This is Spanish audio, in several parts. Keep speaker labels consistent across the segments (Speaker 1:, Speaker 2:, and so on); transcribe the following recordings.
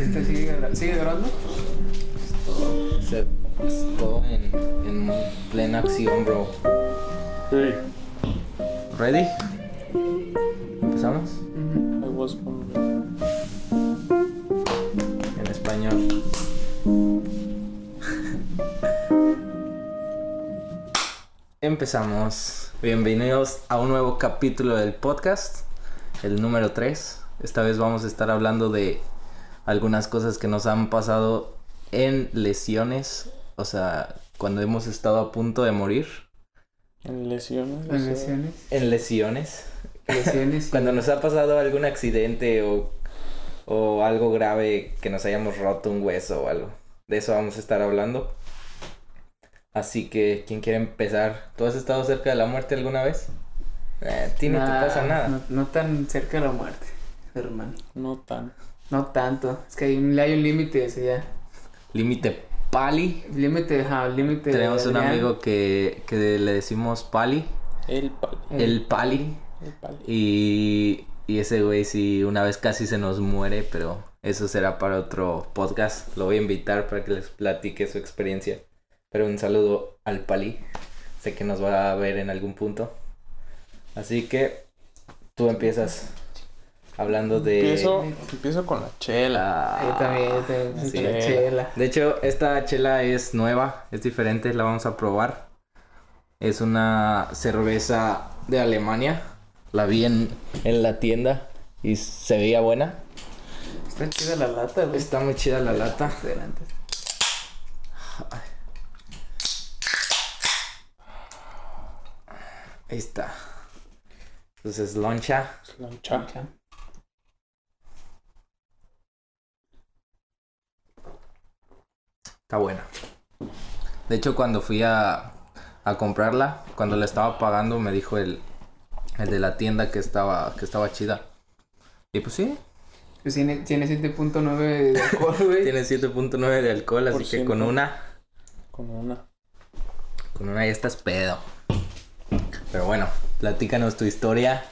Speaker 1: ¿Este sigue, sigue grabando?
Speaker 2: Todo, se- todo en, en plena acción, bro.
Speaker 3: Hey,
Speaker 2: ¿Ready? ¿Empezamos?
Speaker 3: I was born.
Speaker 2: En español. Empezamos. Bienvenidos a un nuevo capítulo del podcast, el número 3. Esta vez vamos a estar hablando de algunas cosas que nos han pasado en lesiones, o sea, cuando hemos estado a punto de morir.
Speaker 3: En lesiones.
Speaker 1: ¿En lesiones?
Speaker 2: En lesiones.
Speaker 1: Lesiones. y-
Speaker 2: Cuando nos ha pasado algún accidente o, o algo grave que nos hayamos roto un hueso o algo. De eso vamos a estar hablando. Así que, ¿quién quiere empezar? ¿Tú has estado cerca de la muerte alguna vez? Eh, a ti no
Speaker 1: Nah,
Speaker 2: te pasa nada.
Speaker 1: No, no tan cerca de la muerte, hermano.
Speaker 3: No tan.
Speaker 1: No tanto. Es que hay un, hay un límite, o sea, ya.
Speaker 2: Límite pali.
Speaker 1: Límite, ajá, límite.
Speaker 2: Tenemos un amigo que, que le decimos pali.
Speaker 3: El pali.
Speaker 2: El pali.
Speaker 3: El pali.
Speaker 2: Y, y ese güey sí una vez casi se nos muere, pero eso será para otro podcast. Lo voy a invitar para que les platique su experiencia. Pero un saludo al Pali. Sé que nos va a ver en algún punto. Así que tú empiezas hablando de...
Speaker 3: Empiezo, empiezo con la chela.
Speaker 1: Yo también, yo también.
Speaker 2: sí.
Speaker 1: la chela.
Speaker 2: De hecho, esta chela es nueva, es diferente, la vamos a probar. Es una cerveza de Alemania. La vi en, en la tienda y se veía buena.
Speaker 1: Está chida la lata, güey.
Speaker 2: Está muy chida la lata.
Speaker 1: Adelante.
Speaker 2: Ahí está. Entonces, loncha.
Speaker 3: Lancha.
Speaker 2: Está buena. De hecho, cuando fui a, a comprarla, cuando la estaba pagando, me dijo el, el de la tienda que estaba, que estaba chida. Y pues sí,
Speaker 1: Pues tiene, tiene 7.9 de alcohol, güey.
Speaker 2: tiene 7.9 de alcohol, así
Speaker 3: Por
Speaker 2: que con una,
Speaker 3: Con una.
Speaker 2: con una ya estás pedo. Pero bueno, platícanos tu historia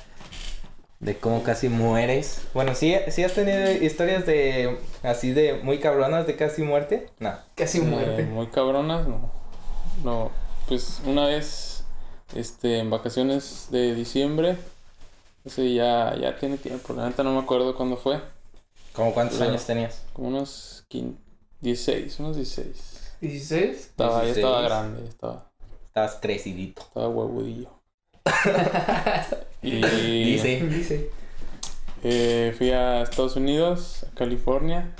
Speaker 2: de cómo casi mueres. Bueno, ¿sí, sí has tenido historias de así de muy cabronas de casi muerte? No.
Speaker 1: Casi
Speaker 3: Eh,
Speaker 1: muerte.
Speaker 3: muy cabronas, no. No. Pues una vez, este, en vacaciones de diciembre. Ese ya, ya tiene tiempo. La neta no me acuerdo cuándo fue.
Speaker 2: ¿Cómo cuántos años tenías?
Speaker 3: Como unos 15, 16, unos 16.
Speaker 1: ¿16?
Speaker 3: Estaba, ya
Speaker 2: 16.
Speaker 3: estaba grande, ya estaba,
Speaker 2: Estabas crecidito.
Speaker 3: estaba huevudillo. y
Speaker 2: Dice.
Speaker 1: Dice.
Speaker 3: eh, fui a Estados Unidos, a California,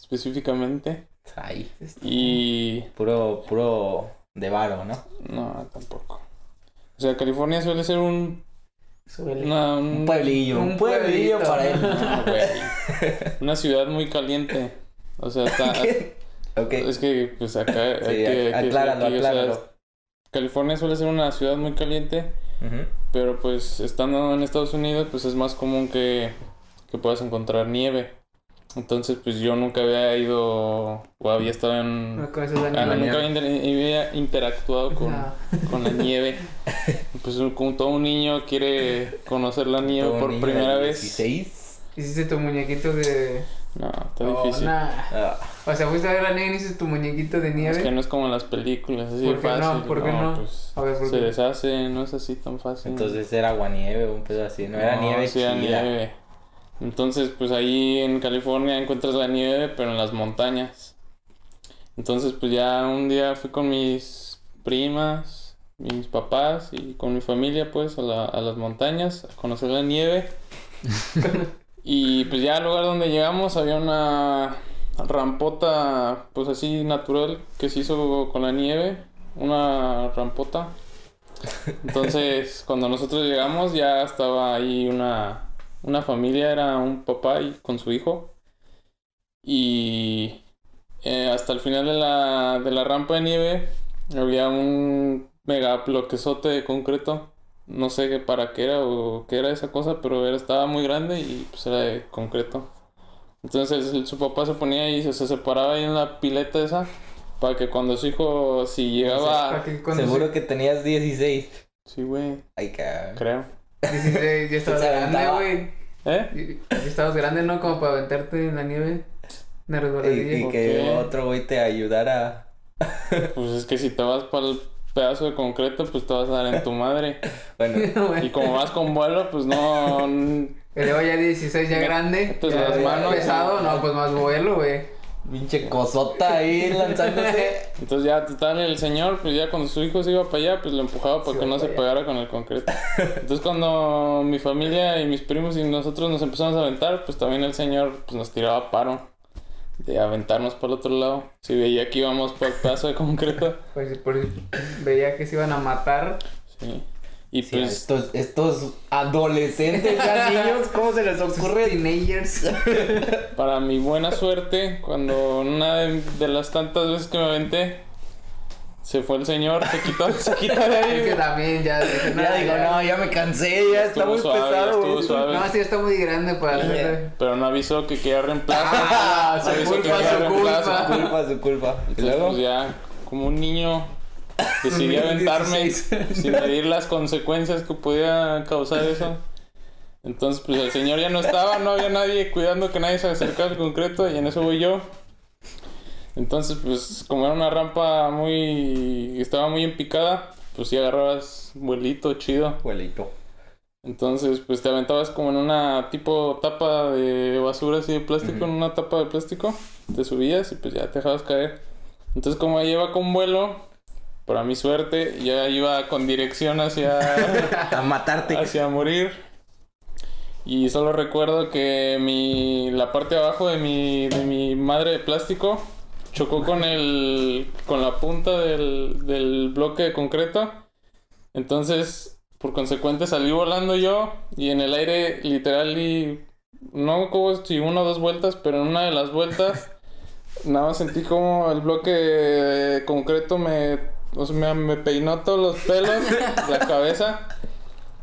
Speaker 3: específicamente.
Speaker 2: Ay,
Speaker 3: Y
Speaker 2: puro, puro de varo, ¿no?
Speaker 3: no, tampoco. O sea, California suele ser un,
Speaker 1: Suele.
Speaker 3: una,
Speaker 2: Un pueblillo, un, pueblillo
Speaker 1: pueblito.
Speaker 2: para él.
Speaker 3: no, güey. una ciudad muy caliente. O sea, está,
Speaker 2: ok.
Speaker 3: es que pues acá hay
Speaker 2: Sí,
Speaker 3: que, hay que-
Speaker 2: acláralo,
Speaker 3: aquí, o sea,
Speaker 2: acláralo.
Speaker 3: California suele ser una ciudad muy caliente.
Speaker 2: Ujú.
Speaker 3: Pero pues estando en Estados Unidos, pues es más común que, que puedas encontrar nieve. Entonces, pues yo nunca había ido o había estado en...
Speaker 1: No
Speaker 3: ah, nunca había, inter- había interactuado con, con la nieve. Pues como todo un niño quiere conocer la nieve por primera vez.
Speaker 2: 16.
Speaker 1: Hiciste tu muñequito de.
Speaker 3: No, está
Speaker 1: Oh,
Speaker 3: difícil.
Speaker 1: nah.
Speaker 2: Ah,
Speaker 1: O sea, fuiste a ver la nieve y hiciste tu muñequito de nieve.
Speaker 3: Es que no es como en las películas, así
Speaker 1: ¿Por qué no?
Speaker 3: fácil.
Speaker 1: ¿Por qué no?
Speaker 3: Pues,
Speaker 1: A ver, ¿por
Speaker 3: se
Speaker 1: qué?
Speaker 3: deshace, no es así tan fácil.
Speaker 2: entonces era aguanieve o un pedo así. No era nieve
Speaker 3: sí era nieve. Entonces, pues ahí en California encuentras la nieve, pero en las montañas. Entonces, pues ya un día fui con mis primas, mis papás y con mi familia, pues, a, la- a las montañas a conocer la nieve. y pues ya al lugar donde llegamos había una rampota, pues así natural, que se hizo con la nieve. Una rampota. Entonces, cuando nosotros llegamos ya estaba ahí una, una familia, era un papá y con su hijo. Y eh, hasta el final de la, de la rampa de nieve había un mega bloquezote de concreto. No sé qué para qué era o qué era esa cosa, pero era, estaba muy grande y pues era de concreto. Entonces el- su papá se ponía ahí, se, se separaba ahí en la pileta esa, para que cuando su hijo, si llegaba...
Speaker 1: Para que cuando
Speaker 2: Seguro
Speaker 1: se-
Speaker 2: que tenías 16.
Speaker 3: Sí, güey,
Speaker 2: Ay, cabrón.
Speaker 3: creo.
Speaker 1: 16, ya estabas grande, güey.
Speaker 3: ¿Eh?
Speaker 1: Ya estabas grande, ¿no? Como para aventarte en la nieve. Una
Speaker 2: Y,
Speaker 1: resbaladilla.
Speaker 2: y
Speaker 3: ¿Por
Speaker 2: que otro güey te ayudara.
Speaker 3: Pues es que si te vas para el pedazo de concreto, pues te vas a dar en tu madre.
Speaker 2: Bueno.
Speaker 3: Y como vas con vuelo, pues no.
Speaker 1: luego ya 16 ya grande.
Speaker 3: metes
Speaker 1: ya
Speaker 3: las manos
Speaker 1: pesado, no, pues más vuelo, güey.
Speaker 2: pinche cosota ahí lanzándose.
Speaker 3: Entonces ya total el señor, pues ya cuando su hijo se iba para allá, pues lo empujaba para que no se pegara con el concreto. Entonces cuando mi familia y mis primos y nosotros nos empezamos a aventar, pues también el señor pues nos tiraba paro de aventarnos para el otro lado. Si veía que íbamos por el pedazo de concreto,
Speaker 1: Pues por veía que se iban a matar.
Speaker 3: sí. Y
Speaker 2: Sí,
Speaker 3: pues
Speaker 2: estos, estos adolescentes, ya niños, ¿cómo se les ocurre?
Speaker 1: Teenagers.
Speaker 3: para mi buena suerte, cuando una de, de las tantas veces que me aventé, se fue el señor, se quitó, se quita de
Speaker 1: Es que
Speaker 3: ahí.
Speaker 1: también ya dije,
Speaker 2: Ya digo, no, ya me cansé, ya está muy
Speaker 3: suave,
Speaker 2: pesado.
Speaker 3: suave.
Speaker 1: No, sí está muy grande para hacer.
Speaker 3: Pero no avisó que quería reemplazo.
Speaker 2: Ah,
Speaker 3: No
Speaker 2: su
Speaker 3: avisó que
Speaker 2: culpa,
Speaker 3: quería
Speaker 2: su
Speaker 3: reemplazo.
Speaker 2: culpa. Su culpa, su culpa. Luego,
Speaker 3: pues ya, como un niño, decidí aventarme
Speaker 1: 2016.
Speaker 3: sin medir las consecuencias que podía causar eso. Entonces, pues el señor ya no estaba, no había nadie cuidando que nadie se acercara al concreto y en eso voy yo. Entonces, pues como era una rampa muy... estaba muy empicada, pues sí agarrabas vuelito chido.
Speaker 2: abuelito.
Speaker 3: Entonces, pues te aventabas como en una tipo tapa de basura así de plástico, en una tapa de plástico, te subías y pues ya te dejabas caer. Entonces, como ahí iba con vuelo, para mi suerte, ya iba con dirección hacia,
Speaker 2: A matarte.
Speaker 3: hacia morir. Y solo recuerdo que mi, la parte de abajo de mi, de mi madre de plástico chocó con el, con la punta del, del bloque de concreto. Entonces, por consecuente, salí volando yo y en el aire, literal, y no como si una o dos vueltas, pero en una de las vueltas, nada más sentí como el bloque de concreto me, o sea, me, me peinó todos los pelos, la cabeza.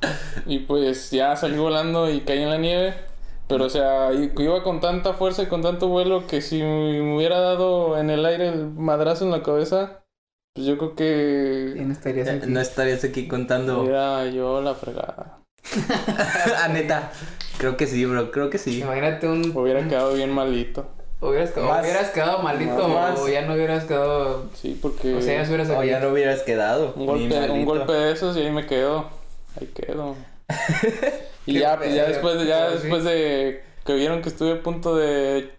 Speaker 3: Y pues ya salí volando y caí en la nieve. Pero, o sea, iba con tanta fuerza y con tanto vuelo que si me hubiera dado en el aire el madrazo en la cabeza, pues yo creo
Speaker 1: Y
Speaker 3: que
Speaker 1: no estarías aquí.
Speaker 2: No estarías aquí contando.
Speaker 3: hubiera yo la fregada.
Speaker 2: ah, neta. Creo que sí, bro, creo que sí.
Speaker 1: Imagínate un.
Speaker 3: Hubiera quedado bien malito.
Speaker 1: Hubieras,
Speaker 2: Más-
Speaker 1: hubieras quedado malito
Speaker 2: más-
Speaker 1: o ya no hubieras quedado.
Speaker 3: Sí, porque
Speaker 1: O sea, ya se hubieras
Speaker 2: O ya no hubieras quedado.
Speaker 3: un, golpe, un golpe de esos y ahí me quedo. Ahí quedo. y
Speaker 1: Qué
Speaker 3: ya, pues ya después, de, ya después de que vieron que estuve a punto de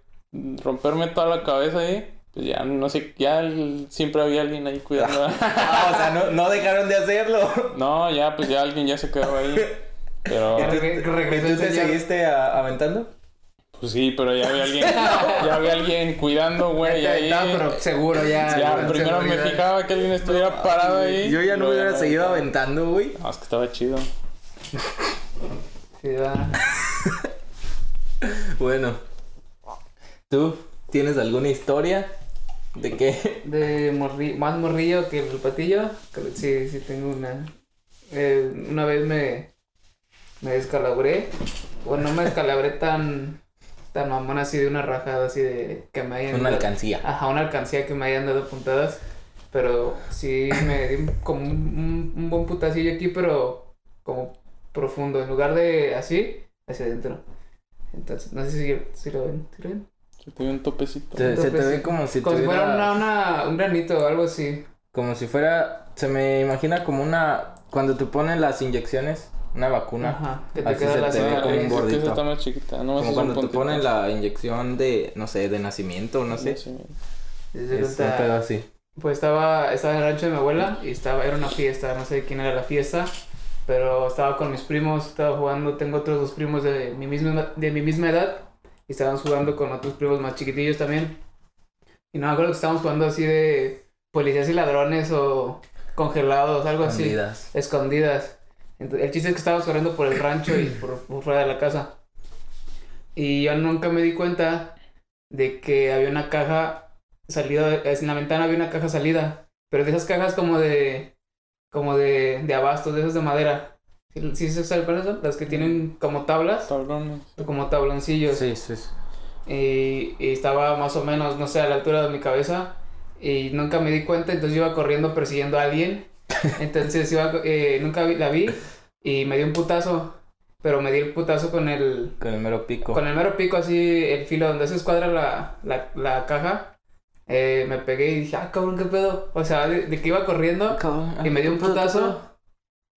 Speaker 3: romperme toda la cabeza ahí, pues ya no sé, ya el- siempre había alguien ahí cuidando.
Speaker 2: Ah, o sea, no, no dejaron de hacerlo.
Speaker 3: no, ya pues ya alguien ya se quedaba ahí. Pero
Speaker 1: Ya
Speaker 2: ¿Y tú-
Speaker 1: regre-
Speaker 2: ¿Y
Speaker 1: regresó
Speaker 2: tú
Speaker 1: el
Speaker 2: te seguiste a- aventando?
Speaker 3: pues sí, pero ya había alguien, ya había alguien cuidando, güey, ahí.
Speaker 1: No, pero seguro ya.
Speaker 3: Ya, primero me fijaba que alguien estuviera parado ahí.
Speaker 2: Yo ya no hubiera seguido aventando, güey.
Speaker 3: No, es que estaba chido.
Speaker 1: Sí, va.
Speaker 2: Bueno. ¿Tú tienes alguna historia? ¿De qué?
Speaker 1: De morri más morrillo que el patillo. Sí, sí tengo una. Eh, una vez me, me descalabré. Bueno, no me descalabré tan, tan mamón así de una rajada así de que me hayan
Speaker 2: Una
Speaker 1: dado-
Speaker 2: alcancía.
Speaker 1: Ajá, una alcancía que me hayan dado puntadas. Pero sí me di como un, un, un buen putacillo aquí, pero como profundo. En lugar de así, hacia adentro. Entonces, no sé si, si lo ven. ¿Sí lo ven?
Speaker 3: Se te dio un topecito.
Speaker 2: Te- se te ve como si
Speaker 1: Como si
Speaker 2: tuviera-
Speaker 1: fuera una, una, un granito o algo así.
Speaker 2: Como si fuera... Se me imagina como una... Cuando te ponen las inyecciones, una vacuna.
Speaker 1: Ajá, que te
Speaker 2: Así
Speaker 1: queda
Speaker 2: se
Speaker 1: la
Speaker 2: te ve como un
Speaker 3: Es que
Speaker 2: gordito.
Speaker 3: esa está más chiquita. No
Speaker 2: Como cuando te ponen la inyección de, no sé, de nacimiento, no sé.
Speaker 1: Desde
Speaker 2: Es un pedo así.
Speaker 1: Pues estaba, estaba en el rancho de mi abuela y estaba, era una fiesta, no sé quién era la fiesta, pero estaba con mis primos, estaba jugando, tengo otros dos primos de mi misma, de mi misma edad y estábamos jugando con otros primos más chiquitillos también. Y no me acuerdo que estábamos jugando así de policías y ladrones o congelados, algo así,
Speaker 2: Escondidas.
Speaker 1: escondidas. Entonces, el chiste es que estábamos corriendo por el rancho y por, por fuera de la casa. Y yo nunca me di cuenta de que había una caja salida, en la ventana había una caja salida, pero de esas cajas como de, como de, de abastos, de esas de madera. ¿Sí, sí se sabe cuáles son? Las que tienen como tablas,
Speaker 3: Cabrones.
Speaker 1: como tabloncillos.
Speaker 2: Sí, sí, sí.
Speaker 1: Y, y estaba más o menos, no sé, a la altura de mi cabeza. Y nunca me di cuenta, entonces iba corriendo persiguiendo a alguien. Entonces iba, eh, nunca vi- la vi y me dio un putazo. pero me di el putazo con el,
Speaker 2: Con el mero pico.
Speaker 1: con el mero pico así, el filo donde se escuadra la, la, la caja. Eh, me pegué y dije, ah, cabrón, qué pedo. O sea, de, de que iba corriendo y me dio un putazo.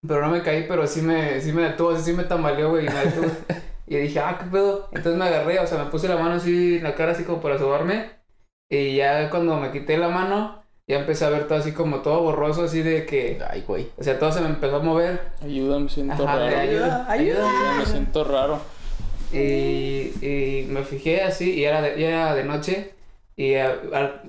Speaker 1: Pero no me caí, pero sí me, sí me detuvo, así sí me tambaleó, güey, y me detuvo. y dije, ah, qué pedo. Entonces me agarré, o sea, me puse la mano así en la cara, así como para sobarme. Y ya cuando me quité la mano, ya empecé a ver todo así como todo borroso, así de que,
Speaker 2: Ay, güey.
Speaker 1: o sea, todo se me empezó a mover.
Speaker 3: Ayuda, me siento
Speaker 1: Ajá,
Speaker 3: raro.
Speaker 1: ayuda,
Speaker 2: ayuda.
Speaker 3: Ya me siento raro.
Speaker 1: Y, y me fijé así, y era de, ya era de noche, y a- al-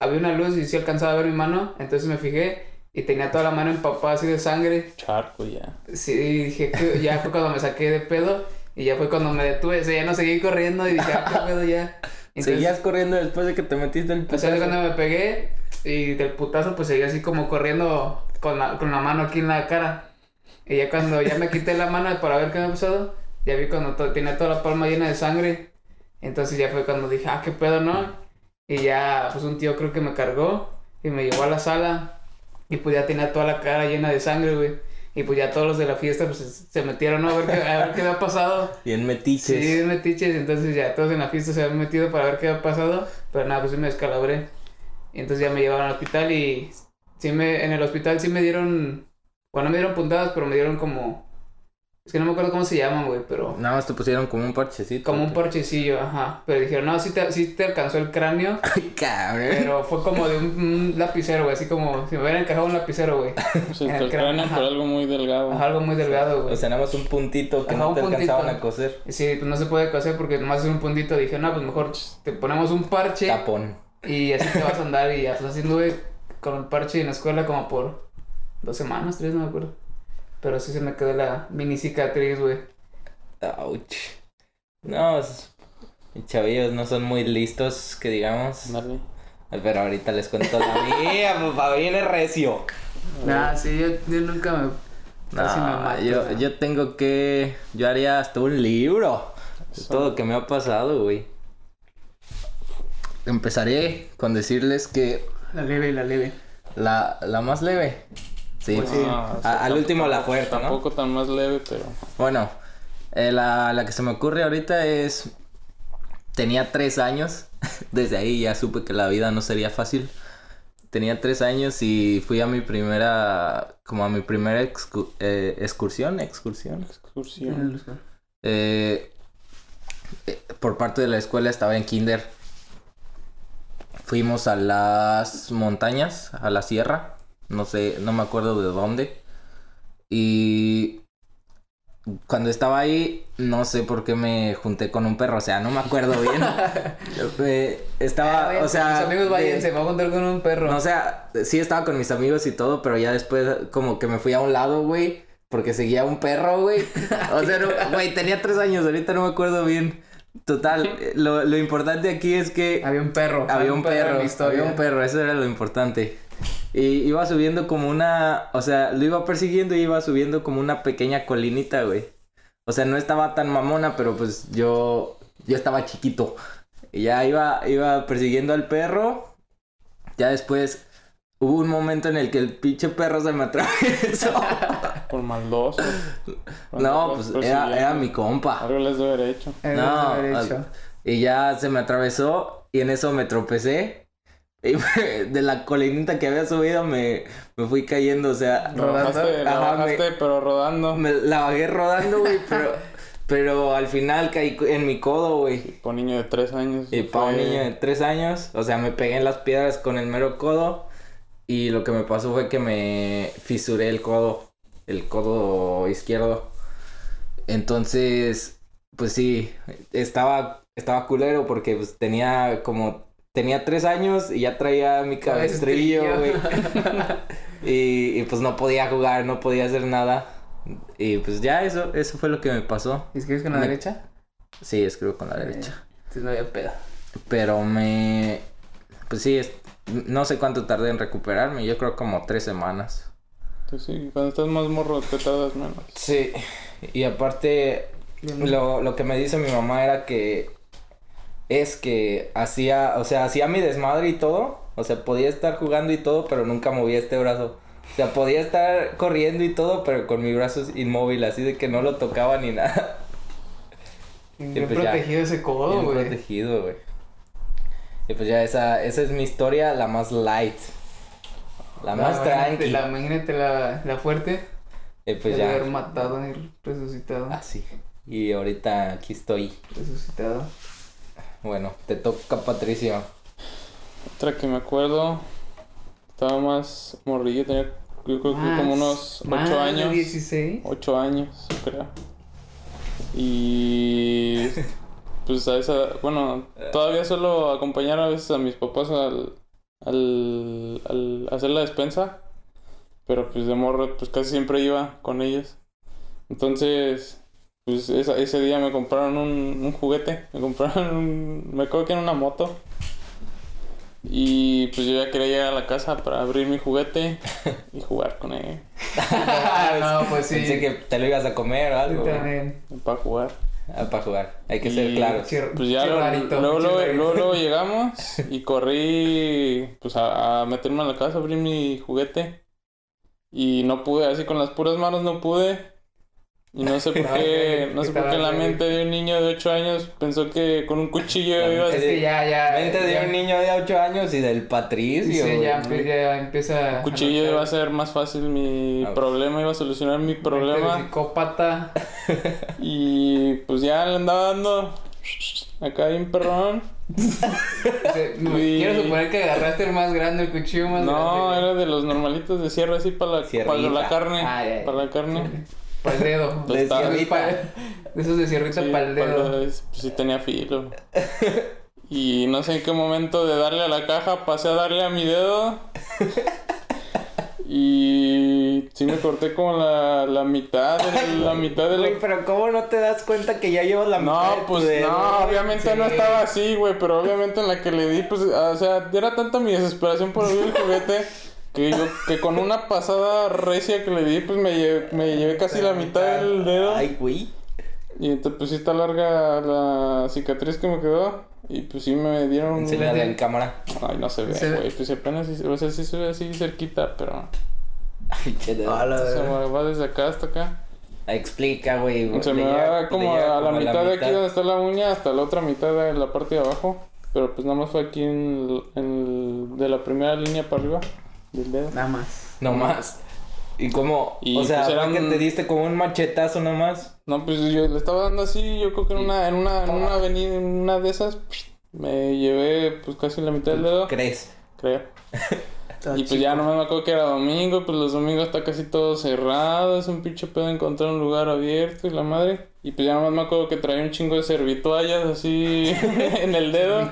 Speaker 1: había una luz y sí alcanzaba a ver mi mano, entonces me fijé y tenía toda la mano empapada así de sangre.
Speaker 3: Charco ya.
Speaker 1: Sí, y dije que ya fue cuando me saqué de pedo, y ya fue cuando me detuve, o sea, ya no seguí corriendo y dije, ah, qué pedo ya. Entonces,
Speaker 2: Seguías corriendo después de que te metiste el
Speaker 1: o sea,
Speaker 2: putazo.
Speaker 1: cuando me pegué y del putazo, pues seguía así como corriendo con la, con la mano aquí en la cara. Y ya cuando ya me quité la mano para ver qué me ha pasado, ya vi cuando tenía toda la palma llena de sangre. Entonces ya fue cuando dije, ah, qué pedo, ¿no? Y ya, pues un tío creo que me cargó y me llevó a la sala. Y pues ya tenía toda la cara llena de sangre, güey. Y pues ya todos los de la fiesta pues se- metieron ¿no? a ver qué, a ver qué había pasado.
Speaker 2: Bien metiches.
Speaker 1: Sí, metiches, entonces ya todos en la fiesta se habían metido para ver qué había pasado, pero nada, pues sí me descalabré. Y entonces ya me llevaron al hospital y sí me, en el hospital sí me dieron, bueno, no me dieron puntadas, pero me dieron como, es que no me acuerdo cómo se llaman, güey, pero
Speaker 2: Nada más te pusieron como un parchecito.
Speaker 1: como un parchecillo, ajá. Pero dijeron, no, sí te, sí te alcanzó el cráneo,
Speaker 2: Ay, cabrón.
Speaker 1: pero fue como de un, un lapicero, güey, así como si me hubieran encajado un lapicero, güey. En
Speaker 3: está
Speaker 1: el
Speaker 3: el
Speaker 1: cráneo,
Speaker 3: cráneo por algo muy delgado.
Speaker 1: Ajá, algo muy delgado, güey.
Speaker 2: O sea, nada más un puntito que
Speaker 1: Ajá,
Speaker 2: no te
Speaker 1: puntito.
Speaker 2: alcanzaban a coser.
Speaker 1: Sí, pues no se puede coser porque nomás es un puntito. Dije, no, pues mejor te ponemos un parche.
Speaker 2: Tapón.
Speaker 1: Y así te vas a andar y ya, pues así anduve con el parche en la escuela como por dos semanas, tres, no me acuerdo. Pero sí se me quedó la mini cicatriz, güey.
Speaker 2: Ouch. No, es- mis chavillos no son muy listos, que digamos. Pero ahorita les cuento la mía, papá, viene recio.
Speaker 1: Nah, sí, yo, yo nunca me... casi me
Speaker 2: No,
Speaker 1: mato,
Speaker 2: yo,
Speaker 1: ¿no?
Speaker 2: yo tengo que. Yo haría hasta un libro. De todo lo que me ha pasado, güey. Empezaré con decirles que
Speaker 1: La leve, la leve.
Speaker 2: la, la más leve. Sí,
Speaker 1: Pues sí.
Speaker 3: Ah, o
Speaker 2: A-
Speaker 3: sea,
Speaker 2: al
Speaker 3: tampoco-
Speaker 2: último la fuerte, ¿no?
Speaker 3: Tampoco tan más leve, pero.
Speaker 2: Bueno, eh, la, la que se me ocurre ahorita es... Tenía tres años, desde ahí ya supe que la vida no sería fácil. Tenía tres años y fui a mi primera, como a mi primera excu- eh, excursión, excursión.
Speaker 3: Excursión.
Speaker 2: Eh, eh, por parte de la escuela estaba en kinder. Fuimos a las montañas, a la sierra. No sé, no me acuerdo de dónde. Y cuando estaba ahí, no sé por qué me junté con un perro. O sea, no me acuerdo bien. Eh, estaba, o sea...
Speaker 1: Mis amigos vayan, se me va a juntar con un perro.
Speaker 2: no, o sea, sí estaba con mis amigos y todo, pero ya después como que me fui a un lado, güey, porque seguía un perro, güey. O sea, no- güey, tenía tres años, ahorita no me acuerdo bien. Total, lo, lo importante aquí es que
Speaker 1: Había un perro.
Speaker 2: había un perro,
Speaker 1: historia.
Speaker 2: había un perro, eso era lo importante. Y iba subiendo como una, o sea, lo iba persiguiendo y iba subiendo como una pequeña colinita, güey. O sea, no estaba tan mamona, pero pues yo, yo estaba chiquito. Y ya iba, iba persiguiendo al perro. Ya después hubo un momento en el que el pinche perro se me atravesó.
Speaker 3: Por maldoso.
Speaker 2: no, pues era, era mi compa.
Speaker 3: Algo les debe haber hecho.
Speaker 2: No,
Speaker 1: haber
Speaker 2: al-
Speaker 1: hecho.
Speaker 2: Y ya se me atravesó y en eso me tropecé. Y me- de la colinita que había subido me, me fui cayendo, o sea,
Speaker 3: bajaste, lo
Speaker 2: Ajá, me-
Speaker 3: bajaste, pero rodando.
Speaker 2: me la bajé rodando, güey, pero, pero al final caí en mi codo, güey.
Speaker 3: Por niño de tres años.
Speaker 2: Y para un niño de tres años, o sea, me pegué en las piedras con el mero codo. Y lo que me pasó fue que me fisuré el codo, el codo izquierdo. Entonces, pues sí, estaba, estaba culero porque pues, tenía como, tenía tres años y ya traía mi cabestrillo, güey. y, y pues no podía jugar, no podía hacer nada. Y pues ya eso, eso fue lo que me pasó.
Speaker 1: ¿Y escribes con la
Speaker 2: Me-
Speaker 1: derecha?
Speaker 2: Sí, escribo con la derecha.
Speaker 1: Entonces no había pedo.
Speaker 2: Pero me... Pues sí, es- no sé cuánto tardé en recuperarme. Yo creo como tres semanas.
Speaker 3: Pues sí, cuando estás más morro te tardas menos.
Speaker 2: Sí. Y aparte, lo, lo que me dice mi mamá era que... Es que hacía... O sea, hacía mi desmadre y todo. O sea, podía estar jugando y todo, pero nunca movía este brazo. O sea, podía estar corriendo y todo, pero con mi brazo inmóvil, así de que no lo tocaba ni nada.
Speaker 1: Bien
Speaker 2: pues ya.
Speaker 1: protegido ese codo,
Speaker 2: Bien
Speaker 1: güey.
Speaker 2: protegido, güey. Y pues ya esa, esa es mi historia, la más light. La más
Speaker 1: imagínate
Speaker 2: tranqui.
Speaker 1: la- imagínate la, la fuerte.
Speaker 2: Y pues ya,
Speaker 1: haber matado y resucitado.
Speaker 2: así. Y ahorita aquí estoy.
Speaker 1: Resucitado.
Speaker 2: Bueno, te toca Patricio.
Speaker 3: Otra que me acuerdo, estaba más morrillo, tenía yo creo que como unos
Speaker 1: más
Speaker 3: 8
Speaker 1: de
Speaker 3: años.
Speaker 1: 16.
Speaker 3: 8 años, creo. Y pues a esa, bueno, todavía suelo acompañar a veces a mis papás al, al, al hacer la despensa, pero pues de morro pues casi siempre iba con ellos. Entonces, pues esa- ese día me compraron un, un juguete, me compraron un, me acuerdo que era una moto. Y pues yo ya quería llegar a la casa para abrir mi juguete y jugar con él.
Speaker 1: No, pues sí.
Speaker 2: Pensé que te lo ibas a comer o algo.
Speaker 1: también.
Speaker 3: Para jugar.
Speaker 2: Ah, para jugar. Hay que ser
Speaker 3: Y-
Speaker 2: claros.
Speaker 1: Che-
Speaker 3: Pues ya luego, luego, luego,
Speaker 1: rarito.
Speaker 3: luego- luego llegamos y corrí pues a, a meterme a la casa, abrir mi juguete y no pude, así con las puras manos no pude. Y no sé por qué, no sé por qué en la mente de un niño de 8 años pensó que con un cuchillo
Speaker 2: La
Speaker 3: iba a
Speaker 1: Es que ya, ya.
Speaker 2: Mente de un niño de 8 años y del Patricio.
Speaker 1: Sí, ya, empieza.
Speaker 3: un cuchillo iba a ser más fácil mi
Speaker 2: Ah,
Speaker 3: problema, iba a solucionar mi
Speaker 1: Mente de
Speaker 3: problema.
Speaker 1: Psicópata.
Speaker 3: Y pues ya le andaba dando acá bien perrón.
Speaker 1: Dice, no,
Speaker 3: Y-
Speaker 1: Quiero suponer que agarraste el más grande, el cuchillo más
Speaker 3: No,
Speaker 1: grande.
Speaker 3: era de los normalitos de cierre así para la, para la carne.
Speaker 1: Ah, ya, ya.
Speaker 3: Para la carne.
Speaker 1: Para el dedo.
Speaker 3: De
Speaker 2: sierrita.
Speaker 1: De esos de sierrita
Speaker 3: Sí,
Speaker 1: para el dedo.
Speaker 3: pues sí tenía filo. Y no sé en qué momento de darle a la caja pasé a darle a mi dedo. Y sí me corté como la, la mitad la mitad de
Speaker 2: Güey, pero ¿cómo no te das cuenta que ya llevas la mitad de
Speaker 3: No, pues no, obviamente no estaba así, güey, pero obviamente en la que le di, pues, o sea, era tanta mi desesperación por abrir el juguete que yo, que con una pasada recia que le di, pues me llevé, me llevé casi la mitad del dedo.
Speaker 2: Ay, güey.
Speaker 3: Y entonces pues sí está larga la cicatriz que me quedó. Y pues sí me dieron un...
Speaker 2: Enséñala en cámara.
Speaker 3: Ay, no se ve,
Speaker 1: Se ve.
Speaker 3: güey. Pues apenas sí, o sea, sí se ve así cerquita, pero...
Speaker 2: Ay.
Speaker 1: A la
Speaker 3: Se me va desde acá hasta acá.
Speaker 2: Explica, güey.
Speaker 3: Se
Speaker 2: Le
Speaker 3: me va
Speaker 2: le
Speaker 3: como a la mitad de aquí donde está la uña hasta la otra mitad de la parte de abajo. Pero pues nada más fue aquí en, el- en el- de la primera línea para arriba del dedo.
Speaker 1: Nada más.
Speaker 2: No más. ¿Y cómo?
Speaker 3: Y,
Speaker 2: o sea,
Speaker 3: pues,
Speaker 2: ¿fue
Speaker 3: eran-
Speaker 2: que te diste como un machetazo nomás?
Speaker 3: No, pues yo le estaba dando así, yo creo que en una, en una, en una avenida, en una de esas, me llevé pues casi la mitad del dedo,
Speaker 2: ¿Crees?
Speaker 3: creo. Y pues ya no me acuerdo que era domingo, pues los domingos está casi todo cerrado, es un pinche pedo encontrar un lugar abierto y la madre. Y pues ya nomás me acuerdo que traía un chingo de servitoallas así en el dedo,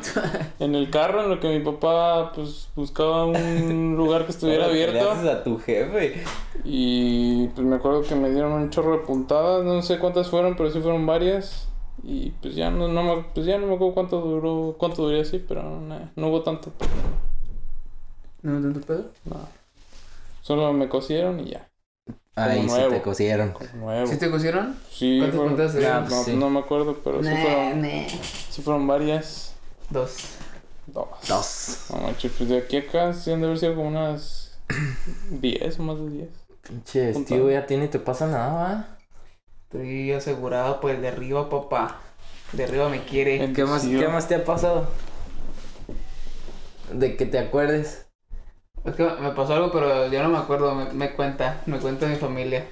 Speaker 3: en el carro, en lo que mi papá pues buscaba un lugar que estuviera abierto.
Speaker 2: haces a tu jefe.
Speaker 3: Y pues me acuerdo que me dieron un chorro de puntadas, no sé cuántas fueron, pero sí fueron varias. Y pues ya no, no me, pues ya no me acuerdo cuánto duró, cuánto duró así, pero no, no hubo tanto.
Speaker 1: ¿No tanto pedo?
Speaker 3: No. Solo me cosieron y ya.
Speaker 2: Ay, se
Speaker 3: nuevo.
Speaker 2: te cosieron.
Speaker 1: ¿Sí te cosieron?
Speaker 3: Sí,
Speaker 1: ¿Cuántas
Speaker 3: fueron-
Speaker 1: puntadas
Speaker 3: no,
Speaker 1: eran?
Speaker 3: no,
Speaker 2: Sí.
Speaker 3: no me acuerdo, pero sí fueron,
Speaker 1: nah.
Speaker 3: sí fueron varias.
Speaker 1: Dos.
Speaker 3: Dos.
Speaker 2: Dos.
Speaker 3: No manches, pues de aquí a acá sí han de haber sido como unas 10 o más de 10.
Speaker 2: Pinche
Speaker 3: Punta.
Speaker 2: tío, ya tiene te pasa nada, va.
Speaker 1: Estoy asegurado por el de arriba, papá. De arriba me quiere.
Speaker 3: En-
Speaker 2: ¿Qué más,
Speaker 3: Sí,
Speaker 2: ¿Qué más te ha pasado? De que te acuerdes.
Speaker 1: Es que me pasó algo, pero yo no me acuerdo. Me, me cuenta. Me cuenta mi familia.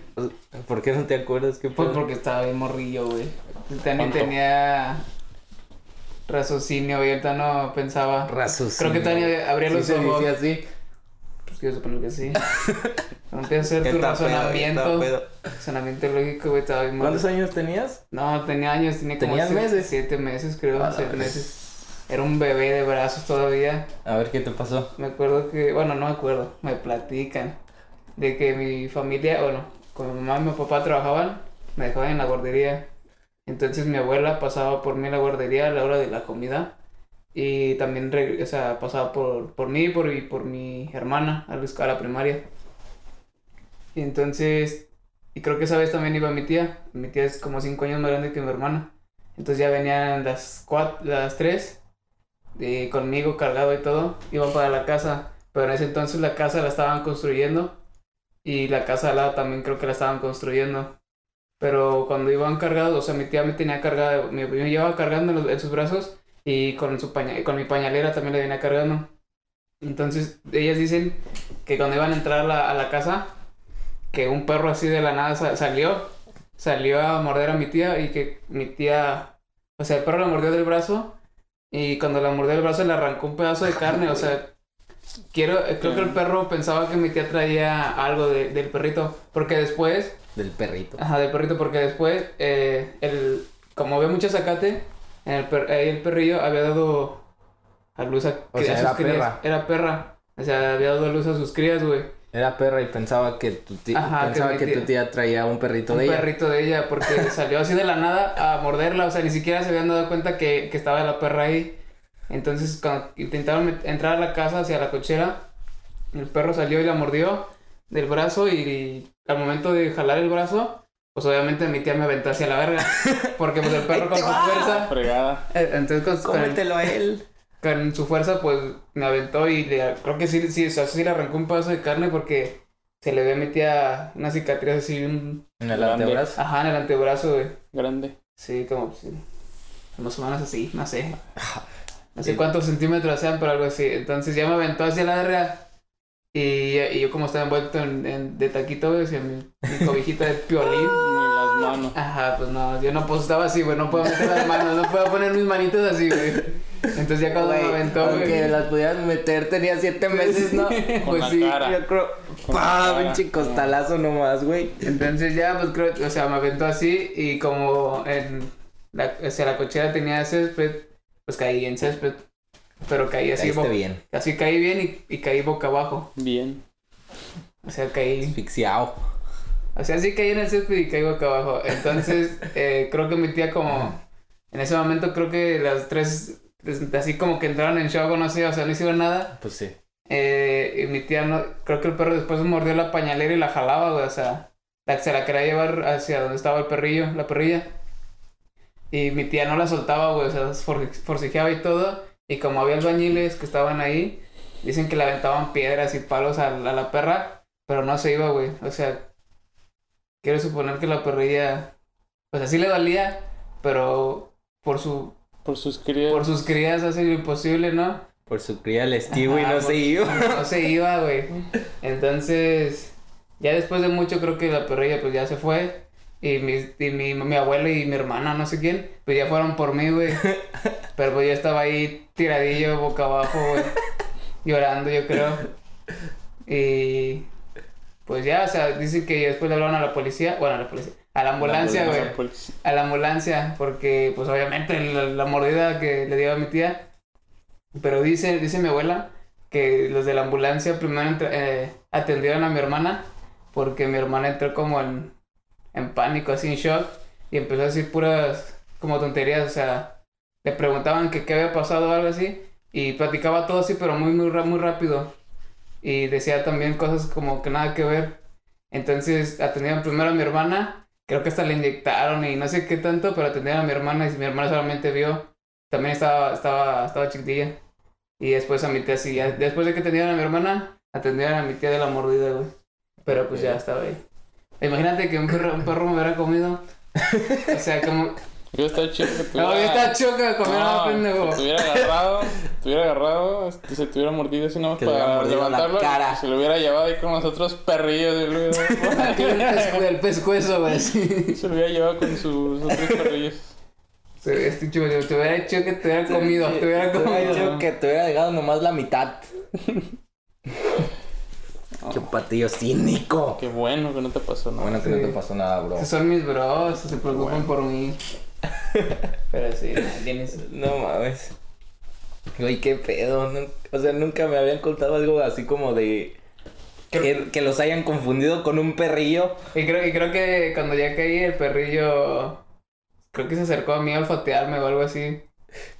Speaker 2: ¿Por qué no te acuerdas? ¿Qué
Speaker 1: Pues porque estaba bien morrillo, güey. También
Speaker 3: ¿Cuánto?
Speaker 1: tenía raciocinio, güey. Ahorita no pensaba.
Speaker 2: Raciocinio.
Speaker 1: Creo que Tania abría
Speaker 2: Sí
Speaker 1: los
Speaker 2: se
Speaker 1: ojos.
Speaker 2: dice así.
Speaker 1: Pues quiero suponer que sí. Empieza a hacer tu razonamiento.
Speaker 2: pedo.
Speaker 1: Razonamiento lógico, güey. Estaba bien
Speaker 2: ¿Cuántos
Speaker 1: morrillo.
Speaker 2: años tenías?
Speaker 1: No, tenía años. Tenía como
Speaker 2: ¿Tenías
Speaker 1: siete-
Speaker 2: meses?
Speaker 1: Siete meses, creo.
Speaker 2: A la
Speaker 1: siete
Speaker 2: vez.
Speaker 1: meses. Era un bebé de brazos todavía.
Speaker 2: A ver qué te pasó.
Speaker 1: Me acuerdo que, bueno, no me acuerdo, me platican de que mi familia, bueno, como mi mamá y mi papá trabajaban, me dejaban en la guardería. Entonces mi abuela pasaba por mí en la guardería a la hora de la comida y también, o sea, pasaba por, por mí por, y por mi hermana a la primaria. Y entonces, y creo que esa vez también iba mi tía. Mi tía es como cinco años más grande que mi hermana. Entonces ya venían las cuatro, las tres eh, conmigo cargado y todo, iban para la casa, pero en ese entonces la casa la estaban construyendo y la casa al lado también creo que la estaban construyendo. Pero cuando iban cargados, o sea, mi tía me tenía cargada, me, me llevaba cargando en, los- en sus brazos y con, su paña- con mi pañalera también la venía cargando. Entonces, ellas dicen que cuando iban a entrar a la, a la casa, que un perro así de la nada sa- salió, salió a morder a mi tía y que mi tía, o sea, el perro la mordió del brazo y cuando la mordió del brazo le arrancó un pedazo de carne, o sea, quiero, eh, creo que el perro pensaba que mi tía traía algo de- del perrito, porque después,
Speaker 2: Del perrito.
Speaker 1: ajá, del perrito, porque después, eh, el, como había mucho zacate, en el, per- ahí el perrillo había dado a luz a,
Speaker 2: O
Speaker 1: a
Speaker 2: sea,
Speaker 1: sus
Speaker 2: era
Speaker 1: crías.
Speaker 2: perra.
Speaker 1: Era perra, o sea, había dado a luz a sus crías, güey.
Speaker 2: Era perra y pensaba que tu tía,
Speaker 1: Ajá,
Speaker 2: pensaba que,
Speaker 1: tía-
Speaker 2: tu tía traía un perrito
Speaker 1: un
Speaker 2: de ella.
Speaker 1: perrito de ella, porque salió así de la nada a morderla, o sea, ni siquiera se habían dado cuenta que, que estaba la perra ahí. Entonces, cuando intentaron entrar a la casa hacia la cochera, el perro salió y la mordió del brazo y, al momento de jalar el brazo, pues obviamente mi tía me aventó hacia la verga, porque pues el perro con su fuerza,
Speaker 3: Fregada.
Speaker 1: eh, entonces con, con el-
Speaker 2: Cómetelo a él.
Speaker 1: Con su fuerza, pues me aventó y le, creo que sí, sí, o sea, sí le arrancó un pedazo de carne porque se le ve a mi tía una cicatriz así, un,
Speaker 2: En el
Speaker 3: Grande.
Speaker 2: antebrazo.
Speaker 1: ajá, en el antebrazo, güey.
Speaker 3: Grande.
Speaker 1: Sí, como, sí, más o menos así, no sé. No sé cuántos centímetros sean, pero algo así. Entonces ya me aventó hacia la verga. Y, y yo como estaba envuelto en, en- de taquito, güey, hacia mi, mi cobijita de piolín.
Speaker 3: Ni las manos.
Speaker 1: Ajá, pues no, yo no pues estaba así, güey, no puedo meter las manos, no puedo poner mis manitos así, güey. Entonces ya cuando me aventó,
Speaker 2: aunque las pudieras meter, tenía siete meses, ¿no?
Speaker 3: Con
Speaker 1: pues sí.
Speaker 3: cara.
Speaker 2: Yo creo. ¡Pah! Pinche costalazo nomás, güey.
Speaker 1: Entonces ya, pues creo, o sea, me aventó así y como en la, o sea, la cochera tenía césped, pues caí en césped. Pero caí así,
Speaker 2: bien.
Speaker 1: así caí bien y, y caí boca abajo.
Speaker 3: Bien.
Speaker 1: O sea, caí,
Speaker 2: Asfixiado.
Speaker 1: o sea, sí caí en el césped y caí boca abajo. Entonces, eh, creo que mi tía como, en ese momento creo que las tres, así como que entraron en shock o no sé, o sea, no hicieron nada.
Speaker 2: Pues sí.
Speaker 1: Eh, y mi tía no, creo que el perro después mordió la pañalera y la jalaba, güey, o sea, la, se la quería llevar hacia donde estaba el perrillo, la perrilla. Y mi tía no la soltaba, güey, o sea, for- forcejeaba y todo. Y como había albañiles que estaban ahí, dicen que le aventaban piedras y palos a, la- a la perra, pero no se iba, güey. O sea, quiero suponer que la perrilla, pues así le dolía, pero por su,
Speaker 3: Por sus crías.
Speaker 1: por sus crías hace lo imposible, ¿no?
Speaker 2: Por su cría el estivo y no se iba.
Speaker 1: No se iba, güey. Entonces, ya después de mucho creo que la perrilla pues ya se fue. Y mi, y mi, mi abuela y mi hermana, no sé quién, pues ya fueron por mí, güey. Pero pues yo estaba ahí tiradillo, boca abajo, güey. Llorando, yo creo. Y pues ya, o sea, dicen que después le hablaron a la policía, bueno, a la policía, a la ambulancia, güey.
Speaker 3: Policía.
Speaker 1: A la ambulancia, porque pues obviamente la, la mordida que le dio a mi tía. Pero dice, dice mi abuela que los de la ambulancia primero entra- eh, atendieron a mi hermana porque mi hermana entró como en, en pánico, así en shock y empezó a decir puras como tonterías, o sea, le preguntaban que qué había pasado o algo así y platicaba todo así pero muy muy muy rápido y decía también cosas como que nada que ver. Entonces atendieron primero a mi hermana, creo que hasta le inyectaron y no sé qué tanto, pero atendieron a mi hermana y mi hermana solamente vio, también estaba estaba estaba chiquitilla. Y después a mi tía, sí, después de que atendieron a mi hermana, atendieron a mi tía de la mordida, güey. Pero pues ya estaba ahí. Imagínate que un perro, un perro me hubiera comido. O sea, como.
Speaker 3: Yo estaba chido que tuviera...
Speaker 1: No, yo estaba choca comer a
Speaker 3: No,
Speaker 1: pendejo.
Speaker 3: que te hubiera agarrado, te hubiera agarrado, este, se te hubiera mordido así nomás
Speaker 2: Que
Speaker 3: para levantarlo.
Speaker 2: cara.
Speaker 3: Se lo hubiera llevado ahí con los otros perrillos. y luego-
Speaker 1: el, pescu- el pescuezo, güey. Sí.
Speaker 3: se lo hubiera llevado con sus otros perrillos.
Speaker 1: Este chulo, te hubiera hecho que te hubiera comido. Te hubiera
Speaker 2: Te hubiera
Speaker 1: comido.
Speaker 2: dicho que te hubiera dejado nomás la mitad. Qué patillo cínico.
Speaker 3: Qué bueno que no te pasó nada.
Speaker 2: Bueno que no te pasó nada, bro.
Speaker 1: Esos son mis bros, se preocupan por mí. Pero sí, tienes.
Speaker 2: No mames. Güey, qué pedo. O sea, nunca me habían contado algo así como de. Que, que los hayan confundido con un perrillo.
Speaker 1: Y creo, y creo que cuando ya caí, el perrillo. Creo que se acercó a mí a olfatearme o algo así.